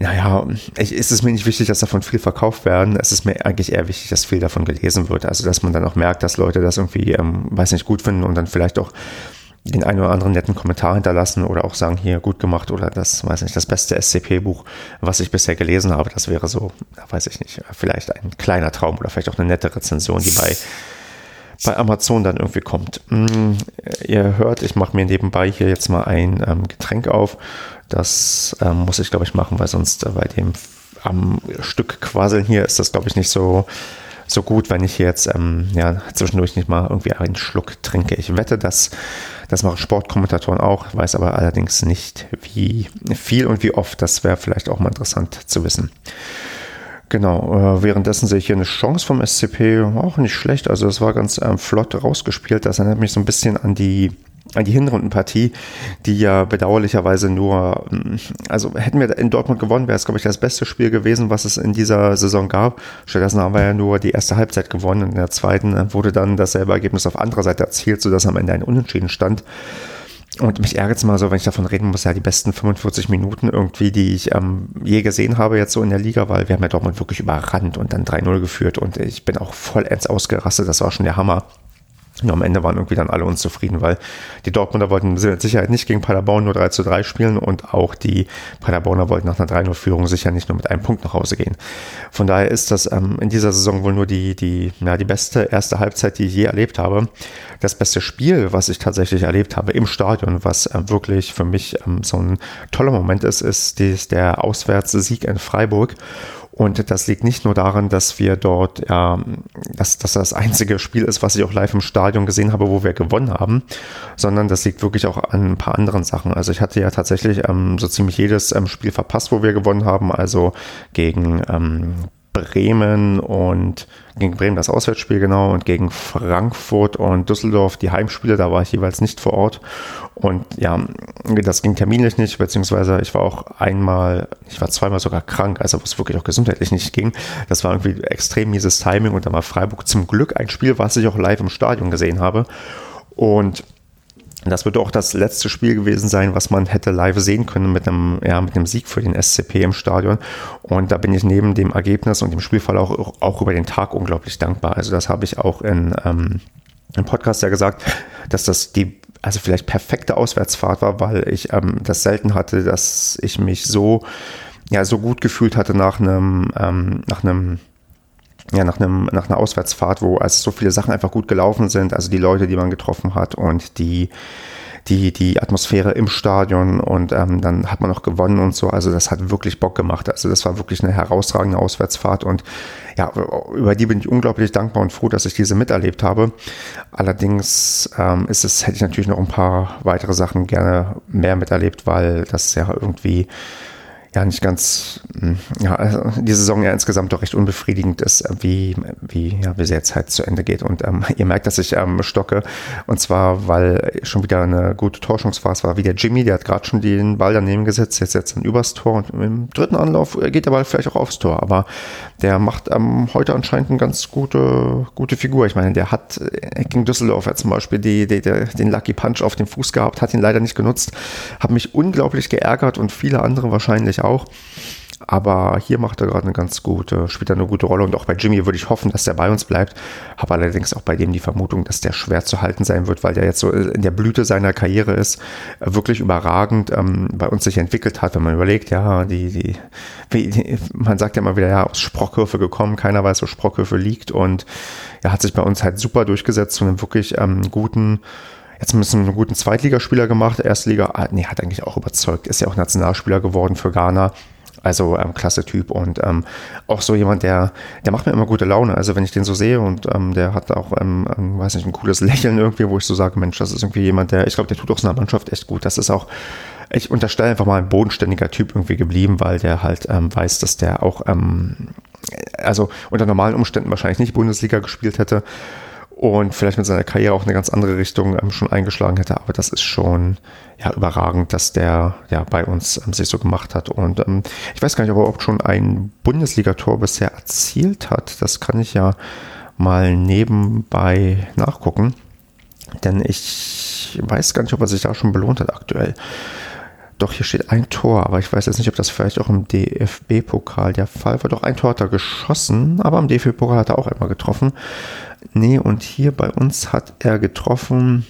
naja, ich, ist es mir nicht wichtig, dass davon viel verkauft werden. Es ist mir eigentlich eher wichtig, dass viel davon gelesen wird. Also, dass man dann auch merkt, dass Leute das irgendwie, ähm, weiß nicht, gut finden und dann vielleicht auch den einen oder anderen netten Kommentar hinterlassen oder auch sagen, hier gut gemacht oder das, weiß nicht, das beste SCP-Buch, was ich bisher gelesen habe. Das wäre so, weiß ich nicht, vielleicht ein kleiner Traum oder vielleicht auch eine nette Rezension, die bei bei Amazon dann irgendwie kommt. Mm, ihr hört, ich mache mir nebenbei hier jetzt mal ein ähm, Getränk auf. Das ähm, muss ich, glaube ich, machen, weil sonst äh, bei dem am Stück quasseln hier ist das, glaube ich, nicht so, so gut, wenn ich jetzt ähm, ja, zwischendurch nicht mal irgendwie einen Schluck trinke. Ich wette, dass das machen Sportkommentatoren auch, weiß aber allerdings nicht, wie viel und wie oft. Das wäre vielleicht auch mal interessant zu wissen. Genau, äh, währenddessen sehe ich hier eine Chance vom SCP, auch nicht schlecht. Also es war ganz ähm, flott rausgespielt. Das erinnert mich so ein bisschen an die die Hinrundenpartie, die ja bedauerlicherweise nur, mm, also hätten wir in Dortmund gewonnen, wäre es, glaube ich, das beste Spiel gewesen, was es in dieser Saison gab. Stattdessen haben wir ja nur die erste Halbzeit gewonnen und in der zweiten wurde dann dasselbe Ergebnis auf anderer Seite erzielt, sodass am Ende ein Unentschieden stand. Und mich ärgert es mal so, wenn ich davon reden muss, ja, die besten 45 Minuten irgendwie, die ich ähm, je gesehen habe jetzt so in der Liga, weil wir haben ja Dortmund wirklich überrannt und dann 3-0 geführt und ich bin auch vollends ausgerastet, das war schon der Hammer. Und am Ende waren irgendwie dann alle unzufrieden, weil die Dortmunder wollten mit Sicherheit nicht gegen Paderborn nur 3 zu 3 spielen und auch die Paderborner wollten nach einer 3-0-Führung sicher nicht nur mit einem Punkt nach Hause gehen. Von daher ist das ähm, in dieser Saison wohl nur die, die, ja, die beste erste Halbzeit, die ich je erlebt habe. Das beste Spiel, was ich tatsächlich erlebt habe im Stadion, was äh, wirklich für mich ähm, so ein toller Moment ist, ist, ist der Auswärtssieg in Freiburg. Und das liegt nicht nur daran, dass wir dort, ja, dass, dass das einzige Spiel ist, was ich auch live im Stadion gesehen habe, wo wir gewonnen haben, sondern das liegt wirklich auch an ein paar anderen Sachen. Also ich hatte ja tatsächlich ähm, so ziemlich jedes ähm, Spiel verpasst, wo wir gewonnen haben. Also gegen ähm, Bremen und gegen Bremen das Auswärtsspiel genau und gegen Frankfurt und Düsseldorf die Heimspiele, da war ich jeweils nicht vor Ort. Und ja, das ging terminlich nicht, beziehungsweise ich war auch einmal, ich war zweimal sogar krank, also wo es wirklich auch gesundheitlich nicht ging. Das war irgendwie extrem mieses Timing und da war Freiburg zum Glück ein Spiel, was ich auch live im Stadion gesehen habe. Und das wird auch das letzte Spiel gewesen sein, was man hätte live sehen können mit einem, ja, mit einem Sieg für den SCP im Stadion. Und da bin ich neben dem Ergebnis und dem Spielfall auch, auch über den Tag unglaublich dankbar. Also das habe ich auch in, ähm, im Podcast ja gesagt, dass das die also vielleicht perfekte Auswärtsfahrt war, weil ich ähm, das selten hatte, dass ich mich so ja so gut gefühlt hatte nach einem ähm, nach einem ja, nach, einem, nach einer Auswärtsfahrt, wo also so viele Sachen einfach gut gelaufen sind, also die Leute, die man getroffen hat und die, die, die Atmosphäre im Stadion und ähm, dann hat man noch gewonnen und so. Also das hat wirklich Bock gemacht. Also das war wirklich eine herausragende Auswärtsfahrt und ja, über die bin ich unglaublich dankbar und froh, dass ich diese miterlebt habe. Allerdings ähm, ist es, hätte ich natürlich noch ein paar weitere Sachen gerne mehr miterlebt, weil das ja irgendwie ja nicht ganz, hm, ja, also die Saison ja insgesamt doch recht unbefriedigend ist, wie, wie, ja, wie jetzt halt zu Ende geht. Und ähm, ihr merkt, dass ich ähm, stocke. Und zwar, weil schon wieder eine gute Torschungsphase war, wie der Jimmy, der hat gerade schon den Ball daneben gesetzt, jetzt setzt dann übers Tor und im dritten Anlauf geht der Ball vielleicht auch aufs Tor. Aber der macht ähm, heute anscheinend eine ganz gute, gute Figur. Ich meine, der hat äh, gegen Düsseldorf ja zum Beispiel die, die, die, den Lucky Punch auf dem Fuß gehabt, hat ihn leider nicht genutzt, hat mich unglaublich geärgert und viele andere wahrscheinlich auch. Aber hier macht er gerade eine ganz gute, spielt er eine gute Rolle. Und auch bei Jimmy würde ich hoffen, dass der bei uns bleibt. Habe allerdings auch bei dem die Vermutung, dass der schwer zu halten sein wird, weil der jetzt so in der Blüte seiner Karriere ist, wirklich überragend ähm, bei uns sich entwickelt hat. Wenn man überlegt, ja, die, die, wie, die man sagt ja immer wieder, ja, aus Sprockhöfe gekommen, keiner weiß, wo Sprockhöfe liegt. Und er hat sich bei uns halt super durchgesetzt zu einem wirklich ähm, guten, jetzt ein bisschen einen guten Zweitligaspieler gemacht. Erstliga, ah, nee, hat eigentlich auch überzeugt. Ist ja auch Nationalspieler geworden für Ghana. Also ähm, klasse Typ und ähm, auch so jemand, der, der macht mir immer gute Laune. Also wenn ich den so sehe und ähm, der hat auch, ähm, ähm, weiß nicht, ein cooles Lächeln irgendwie, wo ich so sage, Mensch, das ist irgendwie jemand, der, ich glaube, der tut auch so einer Mannschaft echt gut. Das ist auch, ich unterstelle einfach mal ein bodenständiger Typ irgendwie geblieben, weil der halt ähm, weiß, dass der auch, also unter normalen Umständen wahrscheinlich nicht Bundesliga gespielt hätte und vielleicht mit seiner Karriere auch eine ganz andere Richtung ähm, schon eingeschlagen hätte. Aber das ist schon ja, überragend, dass der ja bei uns ähm, sich so gemacht hat. Und ähm, ich weiß gar nicht, ob er überhaupt schon ein Bundesligator bisher erzielt hat. Das kann ich ja mal nebenbei nachgucken. Denn ich weiß gar nicht, ob er sich da schon belohnt hat aktuell. Doch, hier steht ein Tor, aber ich weiß jetzt nicht, ob das vielleicht auch im DFB-Pokal der Fall war. Doch, ein Tor hat er geschossen, aber im DFB-Pokal hat er auch einmal getroffen. Nee, und hier bei uns hat er getroffen.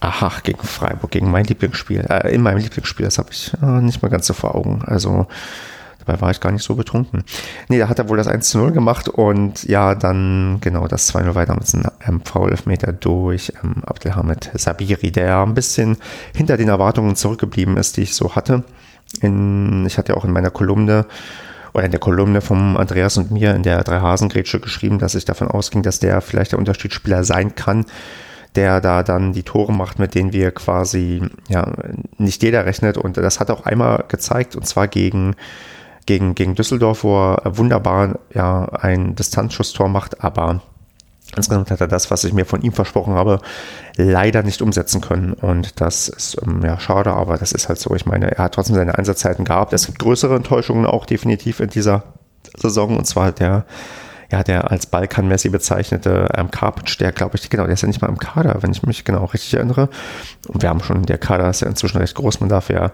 Aha, gegen Freiburg, gegen mein Lieblingsspiel. Äh, in meinem Lieblingsspiel, das habe ich äh, nicht mehr ganz so vor Augen. Also dabei war ich gar nicht so betrunken. Nee, da hat er wohl das 1 zu 0 gemacht und ja, dann genau das 2 0 weiter mit einem ähm, Foul-Elfmeter durch ähm, Abdelhamid Sabiri, der ein bisschen hinter den Erwartungen zurückgeblieben ist, die ich so hatte. In, ich hatte ja auch in meiner Kolumne oder in der Kolumne vom Andreas und mir in der Drei-Hasen-Grätsche geschrieben, dass ich davon ausging, dass der vielleicht der Unterschiedsspieler sein kann, der da dann die Tore macht, mit denen wir quasi, ja, nicht jeder rechnet. Und das hat auch einmal gezeigt, und zwar gegen, gegen, gegen Düsseldorf, wo er wunderbar ja, ein Distanzschusstor macht, aber Insgesamt hat er das, was ich mir von ihm versprochen habe, leider nicht umsetzen können. Und das ist ähm, ja schade, aber das ist halt so. Ich meine, er hat trotzdem seine Einsatzzeiten gehabt. Es gibt größere Enttäuschungen auch definitiv in dieser Saison. Und zwar der, ja, der als Balkan-Messi bezeichnete ähm, Karpic, der glaube ich, genau, der ist ja nicht mal im Kader, wenn ich mich genau richtig erinnere. Und wir haben schon, der Kader ist ja inzwischen recht groß. Man darf ja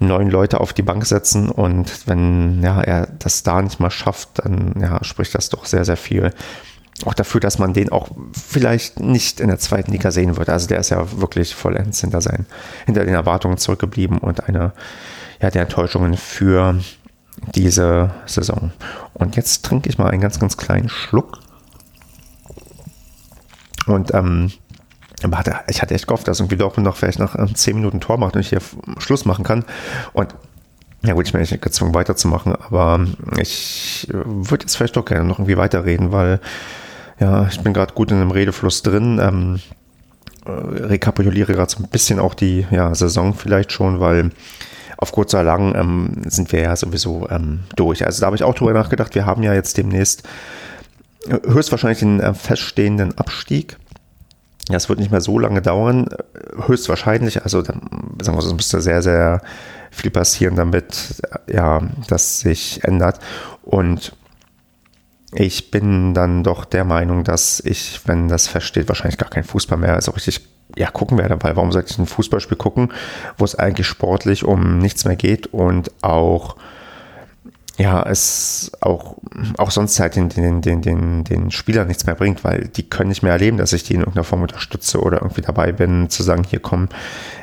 neun Leute auf die Bank setzen und wenn ja, er das da nicht mal schafft, dann ja, spricht das doch sehr, sehr viel auch dafür, dass man den auch vielleicht nicht in der zweiten Liga sehen wird. Also der ist ja wirklich vollends hinter, seinen, hinter den Erwartungen zurückgeblieben und eine ja, der Enttäuschungen für diese Saison. Und jetzt trinke ich mal einen ganz, ganz kleinen Schluck. Und ähm, ich hatte echt gehofft, dass irgendwie Dortmund noch vielleicht nach ähm, 10 Minuten Tor macht und ich hier Schluss machen kann. Und ja gut, ich bin nicht gezwungen weiterzumachen, aber ich würde jetzt vielleicht doch gerne noch irgendwie weiterreden, weil ja, ich bin gerade gut in einem Redefluss drin. Ähm, äh, rekapituliere gerade so ein bisschen auch die ja, Saison vielleicht schon, weil auf kurz oder lang ähm, sind wir ja sowieso ähm, durch. Also da habe ich auch drüber nachgedacht. Wir haben ja jetzt demnächst äh, höchstwahrscheinlich den äh, feststehenden Abstieg. Das wird nicht mehr so lange dauern, höchstwahrscheinlich. Also sagen wir so, es müsste sehr, sehr viel passieren, damit ja, das sich ändert. Und ich bin dann doch der Meinung, dass ich, wenn das feststeht, wahrscheinlich gar kein Fußball mehr so richtig ja, gucken werde, weil warum sollte ich ein Fußballspiel gucken, wo es eigentlich sportlich um nichts mehr geht und auch ja, es auch, auch sonst halt den, den, den, den, den Spielern nichts mehr bringt, weil die können nicht mehr erleben, dass ich die in irgendeiner Form unterstütze oder irgendwie dabei bin, zu sagen, hier komm,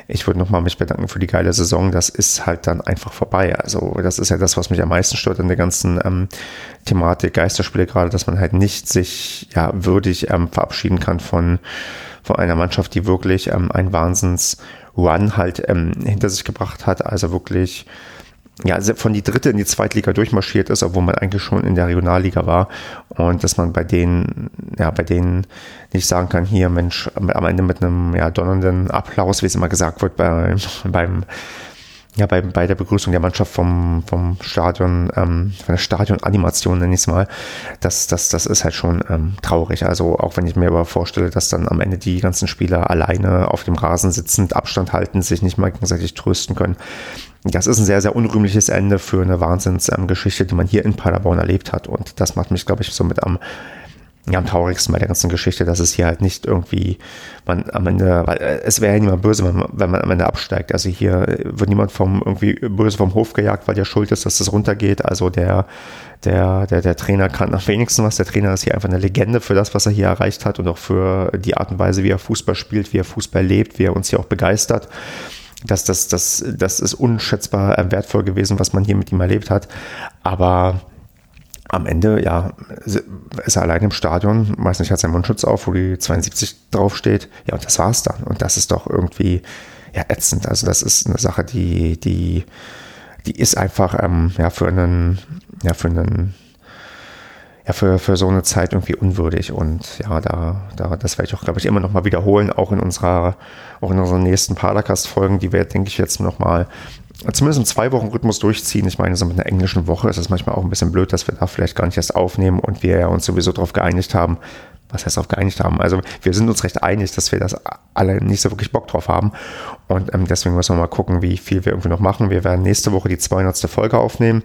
ich würde nochmal mich bedanken für die geile Saison, das ist halt dann einfach vorbei. Also das ist ja das, was mich am meisten stört in der ganzen ähm, Thematik Geisterspiele gerade, dass man halt nicht sich ja würdig ähm, verabschieden kann von, von einer Mannschaft, die wirklich ähm, einen Wahnsinns-Run halt ähm, hinter sich gebracht hat, also wirklich ja, von die dritte in die Zweitliga durchmarschiert ist, obwohl man eigentlich schon in der Regionalliga war. Und dass man bei denen, ja, bei denen nicht sagen kann, hier, Mensch, am Ende mit einem ja, donnernden Applaus, wie es immer gesagt wird, bei, beim ja, bei, bei der Begrüßung der Mannschaft vom, vom Stadion, ähm, von der Stadionanimation nenne ich es mal, das, das, das ist halt schon ähm, traurig. Also auch wenn ich mir aber vorstelle, dass dann am Ende die ganzen Spieler alleine auf dem Rasen sitzend, Abstand halten, sich nicht mal gegenseitig trösten können. Das ist ein sehr, sehr unrühmliches Ende für eine Wahnsinnsgeschichte, ähm, die man hier in Paderborn erlebt hat. Und das macht mich, glaube ich, somit am ja, am traurigsten bei der ganzen Geschichte, dass es hier halt nicht irgendwie, man am Ende, weil äh, es wäre ja niemand böse, wenn man, wenn man am Ende absteigt. Also hier wird niemand vom irgendwie böse vom Hof gejagt, weil der schuld ist, dass das runtergeht. Also der, der, der, der Trainer kann am wenigsten was. Der Trainer ist hier einfach eine Legende für das, was er hier erreicht hat und auch für die Art und Weise, wie er Fußball spielt, wie er Fußball lebt, wie er uns hier auch begeistert. Das, das, das, das ist unschätzbar äh, wertvoll gewesen, was man hier mit ihm erlebt hat. Aber am Ende, ja, ist er allein im Stadion, meistens hat seinen Mundschutz auf, wo die 72 draufsteht. Ja, und das war's dann. Und das ist doch irgendwie ja, ätzend. Also das ist eine Sache, die, die, die ist einfach ähm, ja, für einen, ja, für einen, ja, für, für so eine Zeit irgendwie unwürdig. Und ja, da, da, das werde ich auch, glaube ich, immer noch mal wiederholen, auch in unserer, auch in unseren nächsten Paracast-Folgen, die wir, denke ich, jetzt noch mal zumindest im zwei Wochen Rhythmus durchziehen. Ich meine, so mit einer englischen Woche ist es manchmal auch ein bisschen blöd, dass wir da vielleicht gar nicht erst aufnehmen und wir ja uns sowieso darauf geeinigt haben. Was heißt darauf geeinigt haben? Also wir sind uns recht einig, dass wir das alle nicht so wirklich Bock drauf haben. Und ähm, deswegen müssen wir mal gucken, wie viel wir irgendwie noch machen. Wir werden nächste Woche die 200. Folge aufnehmen,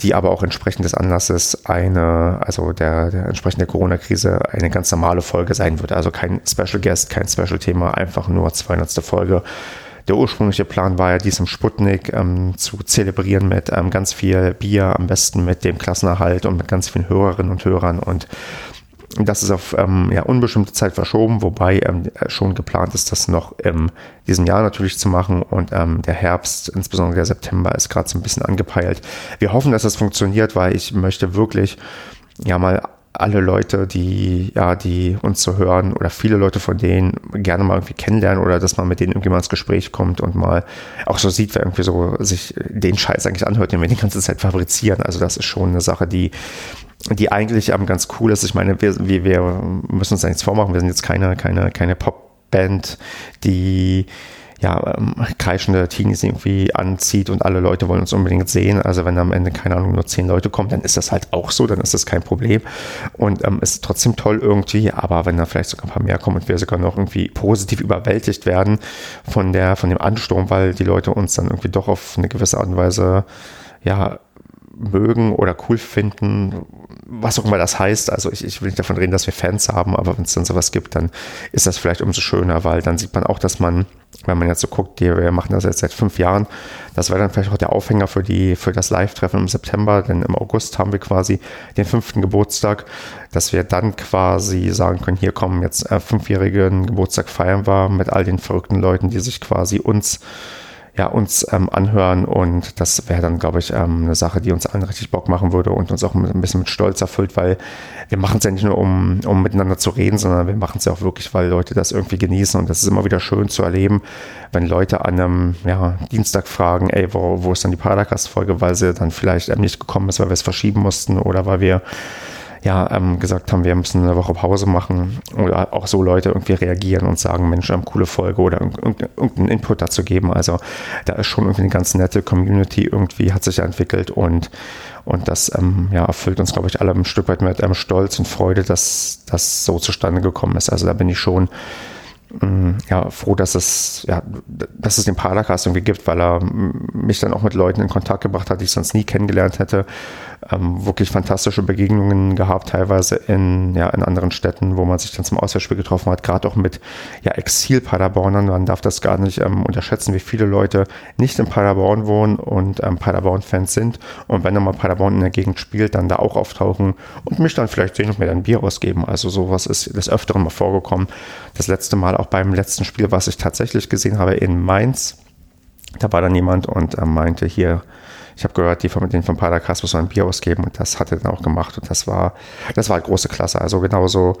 die aber auch entsprechend des Anlasses eine, also der, der entsprechend der Corona-Krise eine ganz normale Folge sein wird. Also kein Special Guest, kein Special Thema, einfach nur 200. Folge der ursprüngliche Plan war ja, dies im Sputnik ähm, zu zelebrieren mit ähm, ganz viel Bier, am besten mit dem Klassenerhalt und mit ganz vielen Hörerinnen und Hörern. Und das ist auf ähm, ja, unbestimmte Zeit verschoben, wobei ähm, schon geplant ist, das noch in diesem Jahr natürlich zu machen. Und ähm, der Herbst, insbesondere der September, ist gerade so ein bisschen angepeilt. Wir hoffen, dass das funktioniert, weil ich möchte wirklich ja mal alle Leute, die, ja, die uns so hören oder viele Leute von denen gerne mal irgendwie kennenlernen oder dass man mit denen irgendwie mal ins Gespräch kommt und mal auch so sieht, wer irgendwie so sich den Scheiß eigentlich anhört, den wir die ganze Zeit fabrizieren. Also das ist schon eine Sache, die, die eigentlich ähm, ganz cool ist. Ich meine, wir, wir, wir müssen uns da nichts vormachen. Wir sind jetzt keine, keine, keine Popband, die, ja, ähm, kreischende Teenies irgendwie anzieht und alle Leute wollen uns unbedingt sehen. Also wenn am Ende, keine Ahnung, nur zehn Leute kommen, dann ist das halt auch so, dann ist das kein Problem. Und ähm, ist trotzdem toll irgendwie, aber wenn da vielleicht sogar ein paar mehr kommen und wir sogar noch irgendwie positiv überwältigt werden von der, von dem Ansturm, weil die Leute uns dann irgendwie doch auf eine gewisse Art und Weise ja, mögen oder cool finden, was auch immer das heißt. Also ich, ich will nicht davon reden, dass wir Fans haben, aber wenn es dann sowas gibt, dann ist das vielleicht umso schöner, weil dann sieht man auch, dass man, wenn man jetzt so guckt, die, wir machen das jetzt seit fünf Jahren, das wäre dann vielleicht auch der Aufhänger für, die, für das Live-Treffen im September, denn im August haben wir quasi den fünften Geburtstag, dass wir dann quasi sagen können, hier kommen jetzt äh, fünfjährigen Geburtstag feiern wir mit all den verrückten Leuten, die sich quasi uns ja, uns ähm, anhören und das wäre dann, glaube ich, ähm, eine Sache, die uns allen richtig Bock machen würde und uns auch ein bisschen mit Stolz erfüllt, weil wir machen es ja nicht nur, um, um miteinander zu reden, sondern wir machen es ja auch wirklich, weil Leute das irgendwie genießen und das ist immer wieder schön zu erleben, wenn Leute an einem ja, Dienstag fragen, ey, wo, wo ist dann die Paracast-Folge, weil sie dann vielleicht ähm, nicht gekommen ist, weil wir es verschieben mussten oder weil wir ja, ähm, gesagt haben, wir müssen eine Woche Pause machen oder auch so Leute irgendwie reagieren und sagen, Mensch, eine coole Folge oder irgendeinen Input dazu geben. Also da ist schon irgendwie eine ganz nette Community irgendwie hat sich entwickelt und und das ähm, ja, erfüllt uns, glaube ich, alle ein Stück weit mit einem Stolz und Freude, dass das so zustande gekommen ist. Also da bin ich schon ja, froh, dass es, ja, dass es den Paracast irgendwie gibt, weil er mich dann auch mit Leuten in Kontakt gebracht hat, die ich sonst nie kennengelernt hätte. Ähm, wirklich fantastische Begegnungen gehabt, teilweise in, ja, in anderen Städten, wo man sich dann zum Auswärtsspiel getroffen hat, gerade auch mit ja, Exil-Paderbornern. Man darf das gar nicht ähm, unterschätzen, wie viele Leute nicht in Paderborn wohnen und ähm, Paderborn-Fans sind. Und wenn dann mal Paderborn in der Gegend spielt, dann da auch auftauchen und mich dann vielleicht sehen und mir dann Bier ausgeben. Also sowas ist des Öfteren mal vorgekommen. Das letzte Mal auch beim letzten Spiel, was ich tatsächlich gesehen habe in Mainz. Da war dann jemand und er meinte hier, ich habe gehört, die von den von Padercast muss ein Bier ausgeben und das hat er dann auch gemacht und das war, das war große Klasse. Also genauso,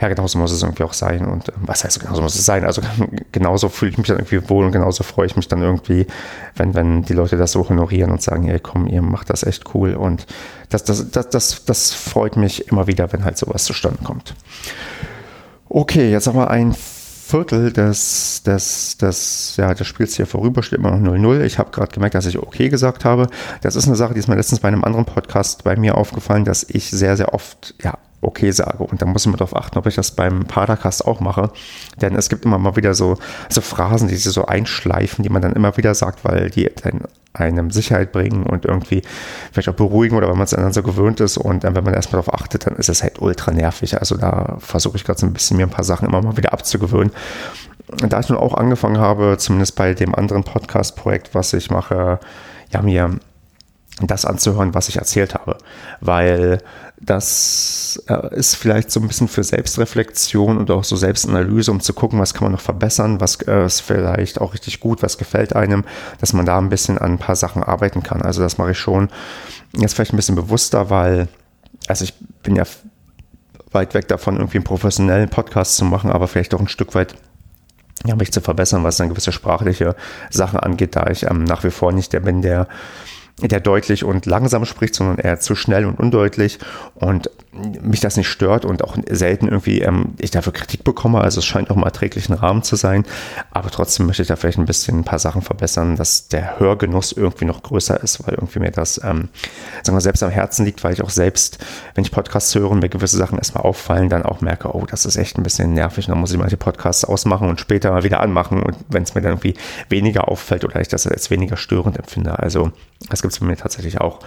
ja, genauso muss es irgendwie auch sein und ähm, was heißt genauso muss es sein? Also genauso fühle ich mich dann irgendwie wohl und genauso freue ich mich dann irgendwie, wenn, wenn die Leute das so honorieren und sagen, hey komm, ihr macht das echt cool und das, das, das, das, das freut mich immer wieder, wenn halt sowas zustande kommt. Okay, jetzt haben wir ein Viertel des, des, des, ja, des Spiels hier vorüber steht immer noch 0-0. Ich habe gerade gemerkt, dass ich okay gesagt habe. Das ist eine Sache, die ist mir letztens bei einem anderen Podcast bei mir aufgefallen, dass ich sehr, sehr oft ja, okay sage. Und da muss ich mal darauf achten, ob ich das beim Padercast auch mache. Denn es gibt immer mal wieder so, so Phrasen, die sich so einschleifen, die man dann immer wieder sagt, weil die einem Sicherheit bringen und irgendwie vielleicht auch beruhigen oder weil man es dann so gewöhnt ist. Und dann, wenn man erstmal darauf achtet, dann ist es halt ultra nervig. Also da versuche ich gerade so ein bisschen mir ein paar Sachen immer mal wieder abzugewöhnen. Da ich nun auch angefangen habe, zumindest bei dem anderen Podcast-Projekt, was ich mache, ja, mir das anzuhören, was ich erzählt habe. Weil das äh, ist vielleicht so ein bisschen für Selbstreflexion und auch so Selbstanalyse, um zu gucken, was kann man noch verbessern, was äh, ist vielleicht auch richtig gut, was gefällt einem, dass man da ein bisschen an ein paar Sachen arbeiten kann. Also das mache ich schon jetzt vielleicht ein bisschen bewusster, weil, also ich bin ja weit weg davon, irgendwie einen professionellen Podcast zu machen, aber vielleicht auch ein Stück weit ja, mich zu verbessern, was dann gewisse sprachliche Sachen angeht, da ich ähm, nach wie vor nicht der bin, der der deutlich und langsam spricht, sondern eher zu schnell und undeutlich. Und mich das nicht stört und auch selten irgendwie ähm, ich dafür Kritik bekomme. Also es scheint auch im erträglichen Rahmen zu sein, aber trotzdem möchte ich da vielleicht ein bisschen ein paar Sachen verbessern, dass der Hörgenuss irgendwie noch größer ist, weil irgendwie mir das ähm, sagen wir, selbst am Herzen liegt, weil ich auch selbst, wenn ich Podcasts höre mir gewisse Sachen erstmal auffallen, dann auch merke, oh, das ist echt ein bisschen nervig dann muss ich manche Podcasts ausmachen und später mal wieder anmachen und wenn es mir dann irgendwie weniger auffällt oder ich das als weniger störend empfinde. Also das gibt es bei mir tatsächlich auch.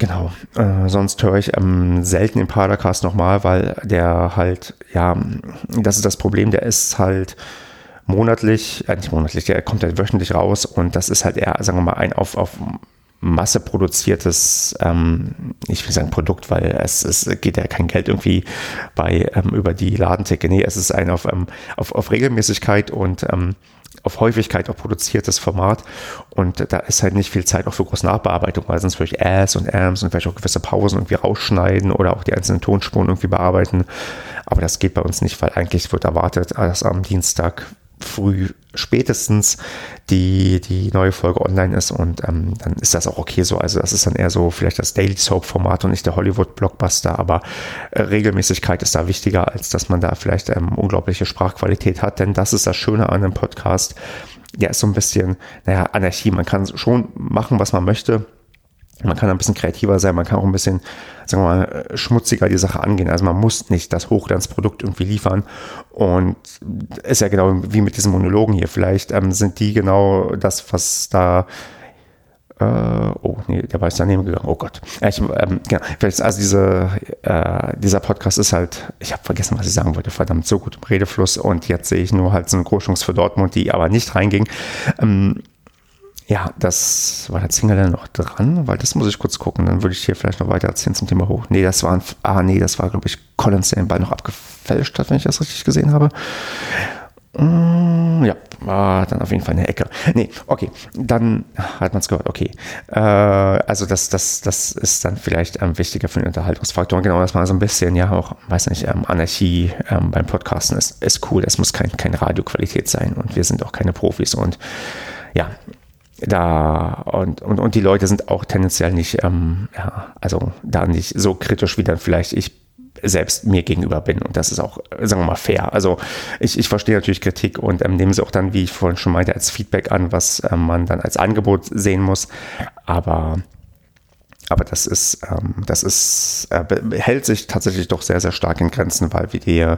Genau. Äh, sonst höre ich ähm, selten den Padercast nochmal, weil der halt, ja, das ist das Problem, der ist halt monatlich, äh, nicht monatlich, der kommt halt wöchentlich raus und das ist halt eher, sagen wir mal, ein auf, auf Masse produziertes, ähm, ich will sagen Produkt, weil es, es geht ja kein Geld irgendwie bei ähm, über die Ladentheke. Nee, es ist ein auf, ähm, auf, auf Regelmäßigkeit und ähm, auf Häufigkeit auch produziertes Format und da ist halt nicht viel Zeit auch für große Nachbearbeitung, weil sonst würde ich Ass und Ams und vielleicht auch gewisse Pausen irgendwie rausschneiden oder auch die einzelnen Tonspuren irgendwie bearbeiten. Aber das geht bei uns nicht, weil eigentlich wird erwartet, dass am Dienstag früh spätestens die, die neue Folge online ist und ähm, dann ist das auch okay so. Also das ist dann eher so vielleicht das Daily Soap Format und nicht der Hollywood Blockbuster, aber äh, Regelmäßigkeit ist da wichtiger, als dass man da vielleicht ähm, unglaubliche Sprachqualität hat, denn das ist das Schöne an einem Podcast. Ja, ist so ein bisschen, naja, Anarchie. Man kann schon machen, was man möchte man kann ein bisschen kreativer sein, man kann auch ein bisschen, sagen wir mal, schmutziger die Sache angehen. Also man muss nicht das Hochglanzprodukt irgendwie liefern. Und ist ja genau wie mit diesen Monologen hier. Vielleicht ähm, sind die genau das, was da äh, oh, nee, der war jetzt daneben gegangen. Oh Gott. Ich, ähm, genau. Also diese, äh, dieser Podcast ist halt, ich habe vergessen, was ich sagen wollte, verdammt, so gut im Redefluss und jetzt sehe ich nur halt so eine Großchance für Dortmund, die aber nicht reinging. Ähm, ja, das war der Single dann noch dran, weil das muss ich kurz gucken. Dann würde ich hier vielleicht noch weiter erzählen zum Thema hoch. Nee, das war ein, ah, nee, das war, glaube ich, Collins, der den Ball noch abgefälscht hat, wenn ich das richtig gesehen habe. Mm, ja, war dann auf jeden Fall eine Ecke. Nee, okay, dann hat man es gehört, okay. Äh, also das, das, das ist dann vielleicht ähm, wichtiger für den Unterhaltungsfaktor. Genau, dass man so ein bisschen, ja, auch, weiß nicht, ähm, Anarchie ähm, beim Podcasten ist, ist cool. Es muss kein, keine Radioqualität sein und wir sind auch keine Profis und ja, da und, und, und die Leute sind auch tendenziell nicht, ähm, ja, also da nicht so kritisch, wie dann vielleicht ich selbst mir gegenüber bin. Und das ist auch, sagen wir mal, fair. Also ich, ich verstehe natürlich Kritik und ähm, nehme sie auch dann, wie ich vorhin schon meinte, als Feedback an, was ähm, man dann als Angebot sehen muss. Aber aber das ist, ähm, das ist, äh, hält sich tatsächlich doch sehr, sehr stark in Grenzen, weil wir die,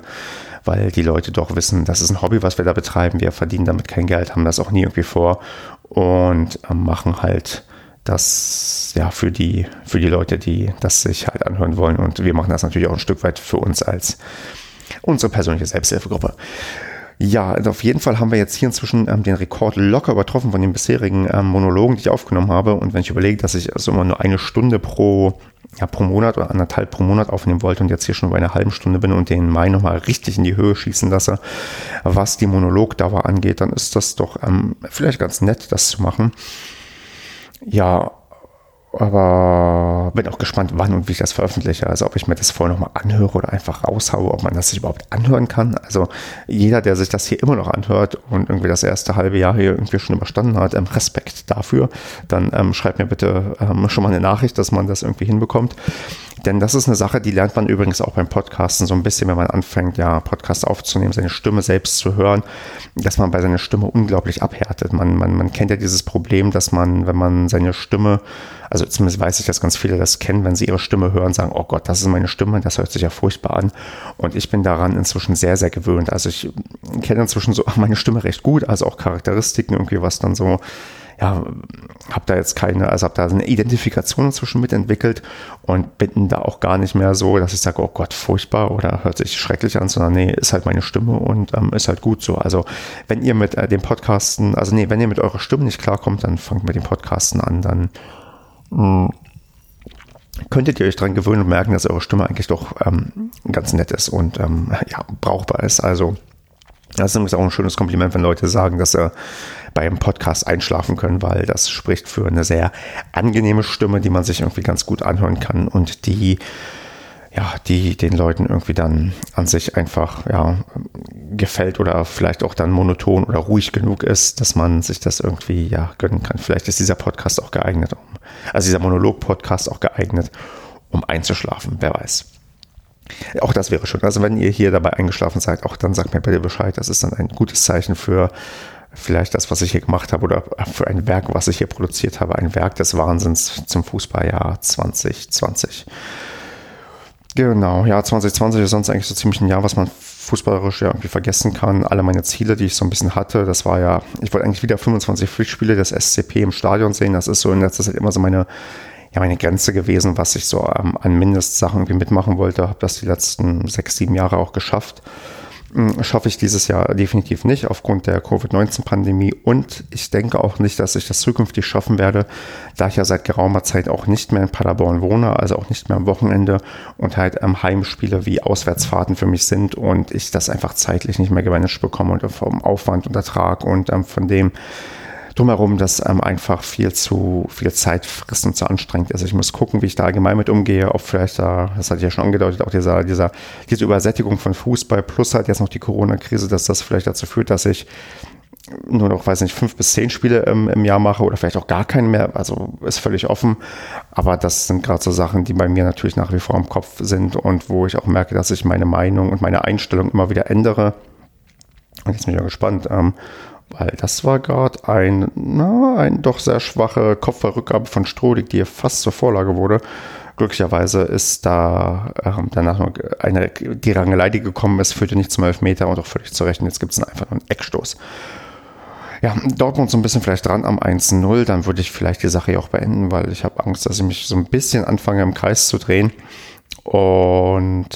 weil die Leute doch wissen, das ist ein Hobby, was wir da betreiben. Wir verdienen damit kein Geld, haben das auch nie irgendwie vor und äh, machen halt das ja für die für die Leute, die das sich halt anhören wollen und wir machen das natürlich auch ein Stück weit für uns als unsere persönliche Selbsthilfegruppe. Ja, also auf jeden Fall haben wir jetzt hier inzwischen ähm, den Rekord locker übertroffen von den bisherigen ähm, Monologen, die ich aufgenommen habe. Und wenn ich überlege, dass ich also immer nur eine Stunde pro, ja, pro Monat oder anderthalb pro Monat aufnehmen wollte und jetzt hier schon bei einer halben Stunde bin und den Mai nochmal richtig in die Höhe schießen lasse, was die Monologdauer angeht, dann ist das doch ähm, vielleicht ganz nett, das zu machen. Ja, aber bin auch gespannt, wann und wie ich das veröffentliche. Also ob ich mir das vorher nochmal anhöre oder einfach raushaue, ob man das sich überhaupt anhören kann. Also jeder, der sich das hier immer noch anhört und irgendwie das erste halbe Jahr hier irgendwie schon überstanden hat, ähm, Respekt dafür. Dann ähm, schreibt mir bitte ähm, schon mal eine Nachricht, dass man das irgendwie hinbekommt. Denn das ist eine Sache, die lernt man übrigens auch beim Podcasten so ein bisschen, wenn man anfängt, ja, Podcast aufzunehmen, seine Stimme selbst zu hören, dass man bei seiner Stimme unglaublich abhärtet. Man, man, man kennt ja dieses Problem, dass man, wenn man seine Stimme, also zumindest weiß ich, dass ganz viele das kennen, wenn sie ihre Stimme hören, sagen, oh Gott, das ist meine Stimme, das hört sich ja furchtbar an. Und ich bin daran inzwischen sehr, sehr gewöhnt. Also ich kenne inzwischen so meine Stimme recht gut, also auch Charakteristiken irgendwie, was dann so ja, habe da jetzt keine, also habe da eine Identifikation inzwischen mitentwickelt und bin da auch gar nicht mehr so, dass ich sage, oh Gott, furchtbar oder hört sich schrecklich an, sondern nee, ist halt meine Stimme und ähm, ist halt gut so. Also wenn ihr mit äh, dem Podcasten, also nee, wenn ihr mit eurer Stimme nicht klarkommt, dann fangt mit dem Podcasten an, dann mh, hm, könntet ihr euch daran gewöhnen und merken, dass eure Stimme eigentlich doch ähm, ganz nett ist und ähm, ja, brauchbar ist. Also das ist nämlich auch ein schönes Kompliment, wenn Leute sagen, dass sie beim Podcast einschlafen können, weil das spricht für eine sehr angenehme Stimme, die man sich irgendwie ganz gut anhören kann und die ja, die den Leuten irgendwie dann an sich einfach ja, gefällt oder vielleicht auch dann monoton oder ruhig genug ist, dass man sich das irgendwie ja gönnen kann. Vielleicht ist dieser Podcast auch geeignet, um, also dieser Monolog-Podcast auch geeignet, um einzuschlafen, wer weiß. Auch das wäre schön. Also wenn ihr hier dabei eingeschlafen seid, auch dann sagt mir bitte Bescheid. Das ist dann ein gutes Zeichen für vielleicht das, was ich hier gemacht habe oder für ein Werk, was ich hier produziert habe. Ein Werk des Wahnsinns zum Fußballjahr 2020. Genau, ja, 2020 ist sonst eigentlich so ziemlich ein Jahr, was man fußballerisch ja irgendwie vergessen kann. Alle meine Ziele, die ich so ein bisschen hatte, das war ja, ich wollte eigentlich wieder 25 Pflichtspiele des SCP im Stadion sehen. Das ist so in letzter Zeit immer so meine ja meine Grenze gewesen, was ich so ähm, an Mindestsachen irgendwie mitmachen wollte. Habe das die letzten sechs, sieben Jahre auch geschafft. Hm, schaffe ich dieses Jahr definitiv nicht aufgrund der Covid-19-Pandemie. Und ich denke auch nicht, dass ich das zukünftig schaffen werde, da ich ja seit geraumer Zeit auch nicht mehr in Paderborn wohne, also auch nicht mehr am Wochenende und halt ähm, Heimspiele wie Auswärtsfahrten für mich sind und ich das einfach zeitlich nicht mehr gemanagt bekomme und vom Aufwand und Ertrag und ähm, von dem, drumherum das ähm, einfach viel zu viel Zeit frisst und zu anstrengend ist. Ich muss gucken, wie ich da allgemein mit umgehe, ob vielleicht da, das hatte ich ja schon angedeutet, auch dieser, dieser, diese Übersättigung von Fußball plus halt jetzt noch die Corona-Krise, dass das vielleicht dazu führt, dass ich nur noch, weiß nicht, fünf bis zehn Spiele im, im Jahr mache oder vielleicht auch gar keinen mehr. Also ist völlig offen. Aber das sind gerade so Sachen, die bei mir natürlich nach wie vor im Kopf sind und wo ich auch merke, dass ich meine Meinung und meine Einstellung immer wieder ändere. Und jetzt bin ich ja gespannt, ähm, weil das war gerade ein, na, ein doch sehr schwache Kopfballrückgabe von Strodig, die fast zur Vorlage wurde. Glücklicherweise ist da äh, danach noch eine, die Rangelei, die gekommen ist, führte nicht zum Elfmeter und auch völlig zu Recht. Jetzt gibt es einfach nur einen Eckstoß. Ja, Dortmund so ein bisschen vielleicht dran am 1-0, dann würde ich vielleicht die Sache hier auch beenden, weil ich habe Angst, dass ich mich so ein bisschen anfange im Kreis zu drehen. Und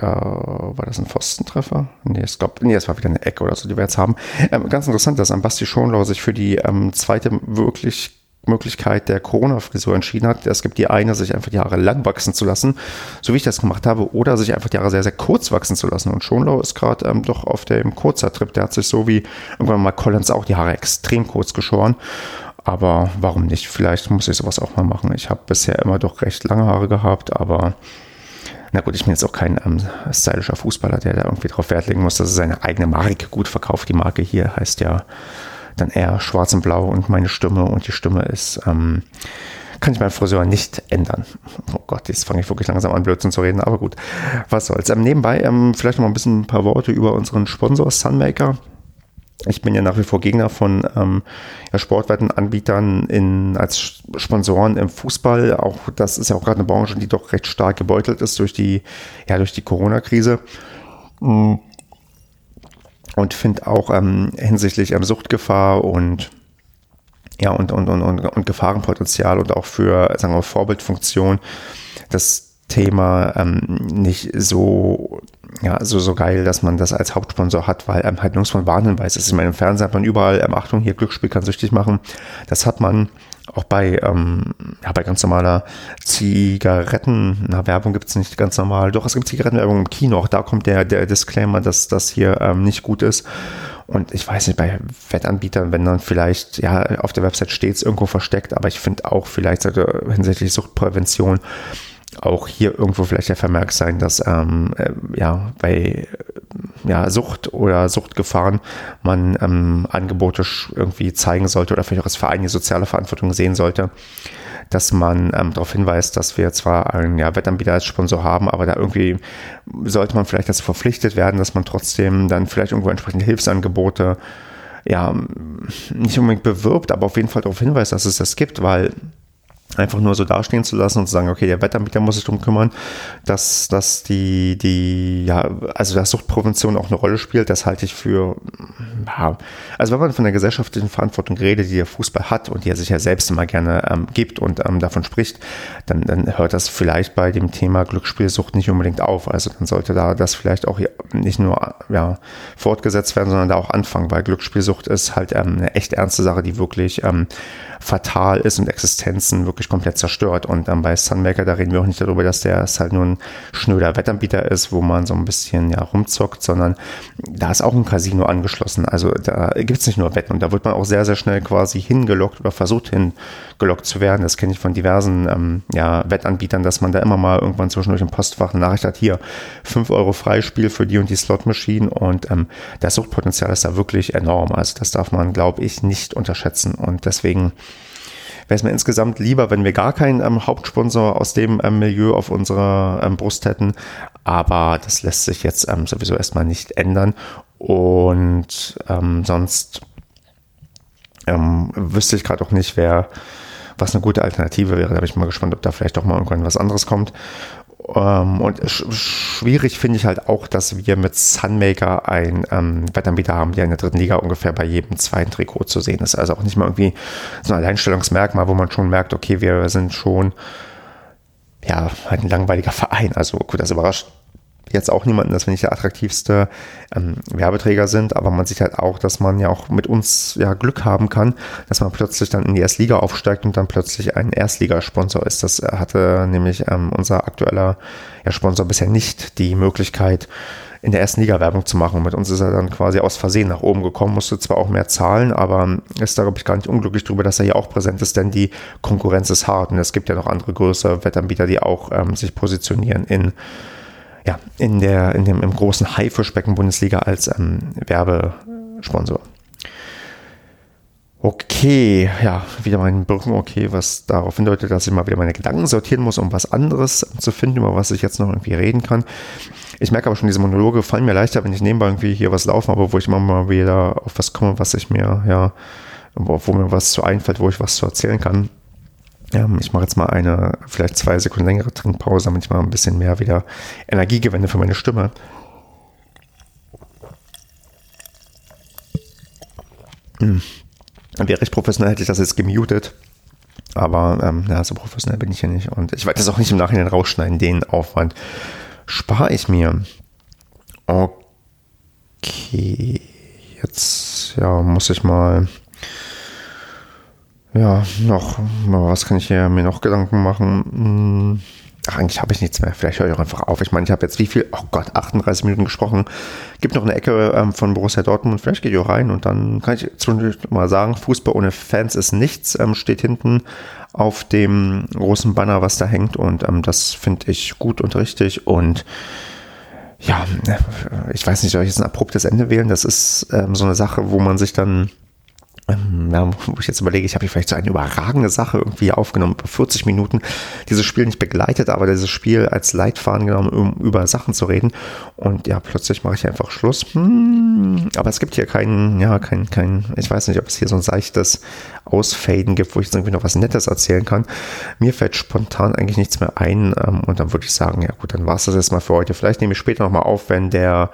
äh, war das ein Pfostentreffer? Nee, es, glaub, nee, es war wieder eine Ecke oder so, die wir jetzt haben. Ähm, ganz interessant, dass Basti Schonlau sich für die ähm, zweite wirklich Möglichkeit der Corona-Frisur entschieden hat. Es gibt die eine, sich einfach die Haare lang wachsen zu lassen, so wie ich das gemacht habe, oder sich einfach die Haare sehr, sehr kurz wachsen zu lassen. Und Schonlau ist gerade ähm, doch auf dem kurzer Trip. Der hat sich so wie irgendwann mal Collins auch die Haare extrem kurz geschoren. Aber warum nicht? Vielleicht muss ich sowas auch mal machen. Ich habe bisher immer doch recht lange Haare gehabt, aber na gut, ich bin jetzt auch kein ähm, stylischer Fußballer, der da irgendwie drauf Wert legen muss, dass er seine eigene Marke gut verkauft. Die Marke hier heißt ja dann eher schwarz und blau und meine Stimme und die Stimme ist, ähm, kann ich meinen Friseur nicht ändern. Oh Gott, jetzt fange ich wirklich langsam an, Blödsinn zu reden, aber gut, was soll's. Ähm, nebenbei ähm, vielleicht noch mal ein bisschen ein paar Worte über unseren Sponsor Sunmaker. Ich bin ja nach wie vor Gegner von ähm, ja, Sportwettenanbietern in, als Sponsoren im Fußball. Auch das ist ja auch gerade eine Branche, die doch recht stark gebeutelt ist durch die, ja, die Corona-Krise. Mm. Und finde auch ähm, hinsichtlich ähm, Suchtgefahr und ja, und, und, und, und, und Gefahrenpotenzial und auch für, sagen wir, Vorbildfunktion das Thema ähm, nicht so ja, so, so geil, dass man das als Hauptsponsor hat, weil ähm, halt nirgends von Warnhinweis ist. Ich meine, im Fernsehen hat man überall, ähm, Achtung, hier Glücksspiel kann süchtig machen. Das hat man auch bei, ähm, ja, bei ganz normaler Zigaretten, na, Werbung gibt's nicht ganz normal. Doch, es gibt Zigarettenwerbung im Kino. Auch da kommt der, der Disclaimer, dass das hier ähm, nicht gut ist. Und ich weiß nicht, bei Wettanbietern, wenn dann vielleicht, ja, auf der Website steht's irgendwo versteckt, aber ich finde auch vielleicht sollte hinsichtlich Suchtprävention auch hier irgendwo vielleicht der Vermerk sein, dass ähm, äh, ja bei ja, Sucht oder Suchtgefahren man ähm, Angebote irgendwie zeigen sollte oder vielleicht auch als Verein die soziale Verantwortung sehen sollte, dass man ähm, darauf hinweist, dass wir zwar einen ja, Wettanbieter als Sponsor haben, aber da irgendwie sollte man vielleicht dazu verpflichtet werden, dass man trotzdem dann vielleicht irgendwo entsprechende Hilfsangebote ja, nicht unbedingt bewirbt, aber auf jeden Fall darauf hinweist, dass es das gibt, weil einfach nur so dastehen zu lassen und zu sagen, okay, der Wettanbieter muss sich darum kümmern, dass, dass die, die, ja, also dass Suchtprävention auch eine Rolle spielt, das halte ich für, ja, also wenn man von der gesellschaftlichen Verantwortung redet, die der Fußball hat und die er sich ja selbst immer gerne ähm, gibt und ähm, davon spricht, dann, dann hört das vielleicht bei dem Thema Glücksspielsucht nicht unbedingt auf. Also dann sollte da das vielleicht auch nicht nur ja, fortgesetzt werden, sondern da auch anfangen, weil Glücksspielsucht ist halt ähm, eine echt ernste Sache, die wirklich ähm, fatal ist und Existenzen wirklich komplett zerstört. Und ähm, bei Sunmaker, da reden wir auch nicht darüber, dass der es halt nur ein schnöder Wettanbieter ist, wo man so ein bisschen ja rumzockt, sondern da ist auch ein Casino angeschlossen. Also da gibt es nicht nur Wetten und da wird man auch sehr, sehr schnell quasi hingelockt oder versucht hingelockt zu werden. Das kenne ich von diversen ähm, ja, Wettanbietern, dass man da immer mal irgendwann zwischendurch im Postfach eine Nachricht hat, hier 5 Euro Freispiel für die und die Slot-Maschinen und ähm, das Suchtpotenzial ist da wirklich enorm. Also das darf man, glaube ich, nicht unterschätzen und deswegen wäre es mir insgesamt lieber, wenn wir gar keinen ähm, Hauptsponsor aus dem ähm, Milieu auf unserer ähm, Brust hätten. Aber das lässt sich jetzt ähm, sowieso erstmal nicht ändern. Und ähm, sonst ähm, wüsste ich gerade auch nicht, wer was eine gute Alternative wäre. Da bin ich mal gespannt, ob da vielleicht auch mal irgendwann was anderes kommt. Ähm, und sch schwierig finde ich halt auch, dass wir mit Sunmaker einen ähm, Wettanbieter haben, der in der dritten Liga ungefähr bei jedem zweiten Trikot zu sehen ist. Also auch nicht mal irgendwie so ein Alleinstellungsmerkmal, wo man schon merkt, okay, wir sind schon ja, halt ein langweiliger Verein. Also gut, das überrascht jetzt auch niemanden, dass wir nicht der attraktivste ähm, Werbeträger sind, aber man sieht halt auch, dass man ja auch mit uns ja Glück haben kann, dass man plötzlich dann in die Erstliga aufsteigt und dann plötzlich ein Erstligasponsor ist. Das hatte nämlich ähm, unser aktueller ja, Sponsor bisher nicht die Möglichkeit, in der ersten Liga Werbung zu machen. Mit uns ist er dann quasi aus Versehen nach oben gekommen, musste zwar auch mehr zahlen, aber ist da, glaube ich, gar nicht unglücklich drüber, dass er hier auch präsent ist, denn die Konkurrenz ist hart und es gibt ja noch andere größere Wettanbieter, die auch ähm, sich positionieren in ja, in der, in dem, im großen Haifischbecken Bundesliga als ähm, Werbesponsor. Okay, ja, wieder mein Birken, okay, was darauf hindeutet, dass ich mal wieder meine Gedanken sortieren muss, um was anderes zu finden, über was ich jetzt noch irgendwie reden kann. Ich merke aber schon, diese Monologe fallen mir leichter, wenn ich nebenbei irgendwie hier was laufen habe, wo ich immer mal wieder auf was komme, was ich mir, ja, wo, wo mir was zu einfällt, wo ich was zu erzählen kann. Ja, ich mache jetzt mal eine, vielleicht zwei Sekunden längere Trinkpause, damit ich mal ein bisschen mehr wieder Energie gewinne für meine Stimme. Hm. Wäre ich professionell, hätte ich das jetzt gemutet. Aber ähm, ja, so professionell bin ich ja nicht. Und ich werde das auch nicht im Nachhinein rausschneiden. Den Aufwand spare ich mir. Okay. Jetzt ja, muss ich mal ja, noch, was kann ich hier mir noch Gedanken machen? Hm, ach, eigentlich habe ich nichts mehr. Vielleicht höre ich auch einfach auf. Ich meine, ich habe jetzt wie viel? Oh Gott, 38 Minuten gesprochen. Gibt noch eine Ecke ähm, von Borussia Dortmund. Vielleicht geht ihr rein und dann kann ich zwischendurch mal sagen, Fußball ohne Fans ist nichts. Ähm, steht hinten auf dem großen Banner, was da hängt. Und ähm, das finde ich gut und richtig. Und ja, ich weiß nicht, soll ich jetzt ein abruptes Ende wählen? Das ist ähm, so eine Sache, wo man sich dann ja, wo ich jetzt überlege, ich habe hier vielleicht so eine überragende Sache irgendwie aufgenommen, über 40 Minuten dieses Spiel nicht begleitet, aber dieses Spiel als Leitfaden genommen, um über Sachen zu reden. Und ja, plötzlich mache ich einfach Schluss. Hm, aber es gibt hier keinen, ja, kein, kein, ich weiß nicht, ob es hier so ein seichtes Ausfaden gibt, wo ich jetzt irgendwie noch was Nettes erzählen kann. Mir fällt spontan eigentlich nichts mehr ein. Ähm, und dann würde ich sagen, ja gut, dann war es das jetzt mal für heute. Vielleicht nehme ich später nochmal auf, wenn der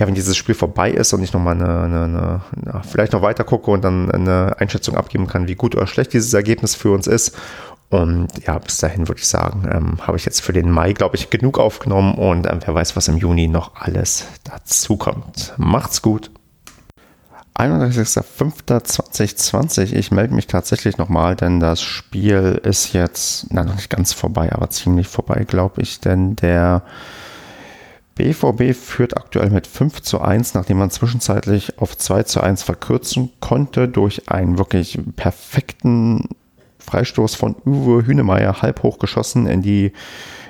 ja, wenn dieses Spiel vorbei ist und ich nochmal eine, eine, eine, eine, vielleicht noch weiter gucke und dann eine Einschätzung abgeben kann, wie gut oder schlecht dieses Ergebnis für uns ist. Und ja, bis dahin würde ich sagen, ähm, habe ich jetzt für den Mai, glaube ich, genug aufgenommen und ähm, wer weiß, was im Juni noch alles dazu kommt. Macht's gut. 31.05.2020. Ich melde mich tatsächlich nochmal, denn das Spiel ist jetzt, na, noch nicht ganz vorbei, aber ziemlich vorbei, glaube ich, denn der BVB führt aktuell mit 5 zu 1, nachdem man zwischenzeitlich auf 2 zu 1 verkürzen konnte durch einen wirklich perfekten Freistoß von Uwe Hünemeyer, halb hoch geschossen in die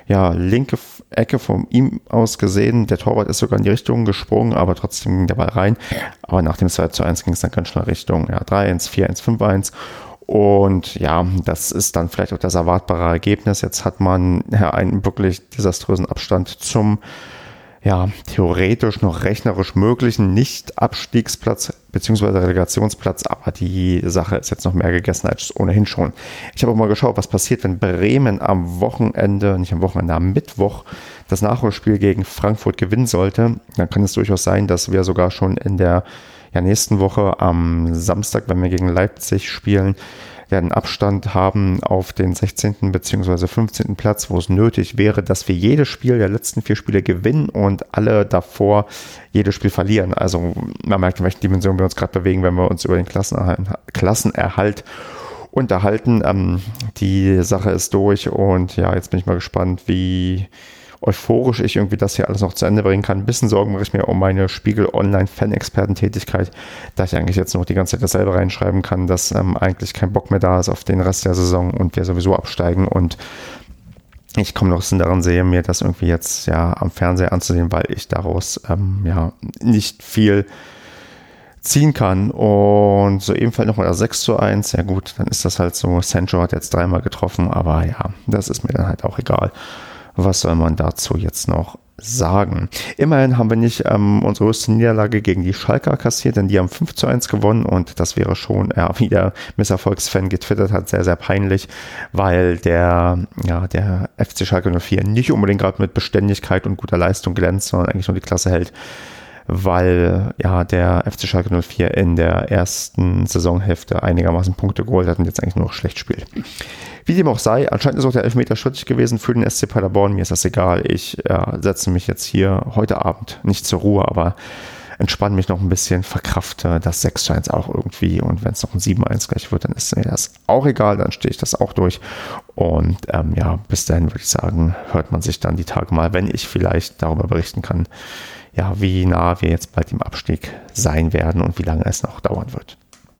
ja, linke Ecke von ihm aus gesehen. Der Torwart ist sogar in die Richtung gesprungen, aber trotzdem ging der Ball rein. Aber nach dem 2 zu 1 ging es dann ganz schnell Richtung ja, 3-1, 4-1, 5-1. Und ja, das ist dann vielleicht auch das erwartbare Ergebnis. Jetzt hat man ja einen wirklich desaströsen Abstand zum ja, theoretisch noch rechnerisch möglichen Nicht-Abstiegsplatz bzw. Relegationsplatz, aber die Sache ist jetzt noch mehr gegessen als ohnehin schon. Ich habe auch mal geschaut, was passiert, wenn Bremen am Wochenende, nicht am Wochenende, am Mittwoch das Nachholspiel gegen Frankfurt gewinnen sollte. Dann kann es durchaus sein, dass wir sogar schon in der ja, nächsten Woche am Samstag, wenn wir gegen Leipzig spielen, werden Abstand haben auf den 16. bzw. 15. Platz, wo es nötig wäre, dass wir jedes Spiel der letzten vier Spiele gewinnen und alle davor jedes Spiel verlieren. Also man merkt, in welchen Dimensionen wir uns gerade bewegen, wenn wir uns über den Klassenerhalt, Klassenerhalt unterhalten. Ähm, die Sache ist durch und ja, jetzt bin ich mal gespannt, wie euphorisch ich irgendwie das hier alles noch zu Ende bringen kann. Ein bisschen Sorgen mache ich mir um meine Spiegel Online Fan-Experten-Tätigkeit, da ich eigentlich jetzt noch die ganze Zeit dasselbe reinschreiben kann, dass ähm, eigentlich kein Bock mehr da ist auf den Rest der Saison und wir sowieso absteigen und ich komme noch ein bisschen daran sehe, mir das irgendwie jetzt ja am Fernseher anzusehen, weil ich daraus ähm, ja nicht viel ziehen kann. Und so ebenfalls nochmal das 6 zu 1. Ja gut, dann ist das halt so. Sancho hat jetzt dreimal getroffen, aber ja, das ist mir dann halt auch egal. Was soll man dazu jetzt noch sagen? Immerhin haben wir nicht ähm, unsere größte Niederlage gegen die Schalker kassiert, denn die haben 5 zu 1 gewonnen und das wäre schon, ja, wie der Misserfolgsfan getwittert hat, sehr, sehr peinlich, weil der, ja, der FC Schalke 04 nicht unbedingt gerade mit Beständigkeit und guter Leistung glänzt, sondern eigentlich nur die Klasse hält weil ja der FC Schalke 04 in der ersten Saisonhälfte einigermaßen Punkte geholt hat und jetzt eigentlich nur noch schlecht spielt. Wie dem auch sei, anscheinend ist auch der Elfmeter schrittig gewesen für den SC Paderborn. Mir ist das egal. Ich ja, setze mich jetzt hier heute Abend nicht zur Ruhe, aber entspanne mich noch ein bisschen, verkrafte das 6 1 auch irgendwie und wenn es noch ein 7-1 gleich wird, dann ist mir das auch egal, dann stehe ich das auch durch und ähm, ja, bis dahin würde ich sagen, hört man sich dann die Tage mal, wenn ich vielleicht darüber berichten kann, ja, wie nah wir jetzt bald im Abstieg sein werden und wie lange es noch dauern wird.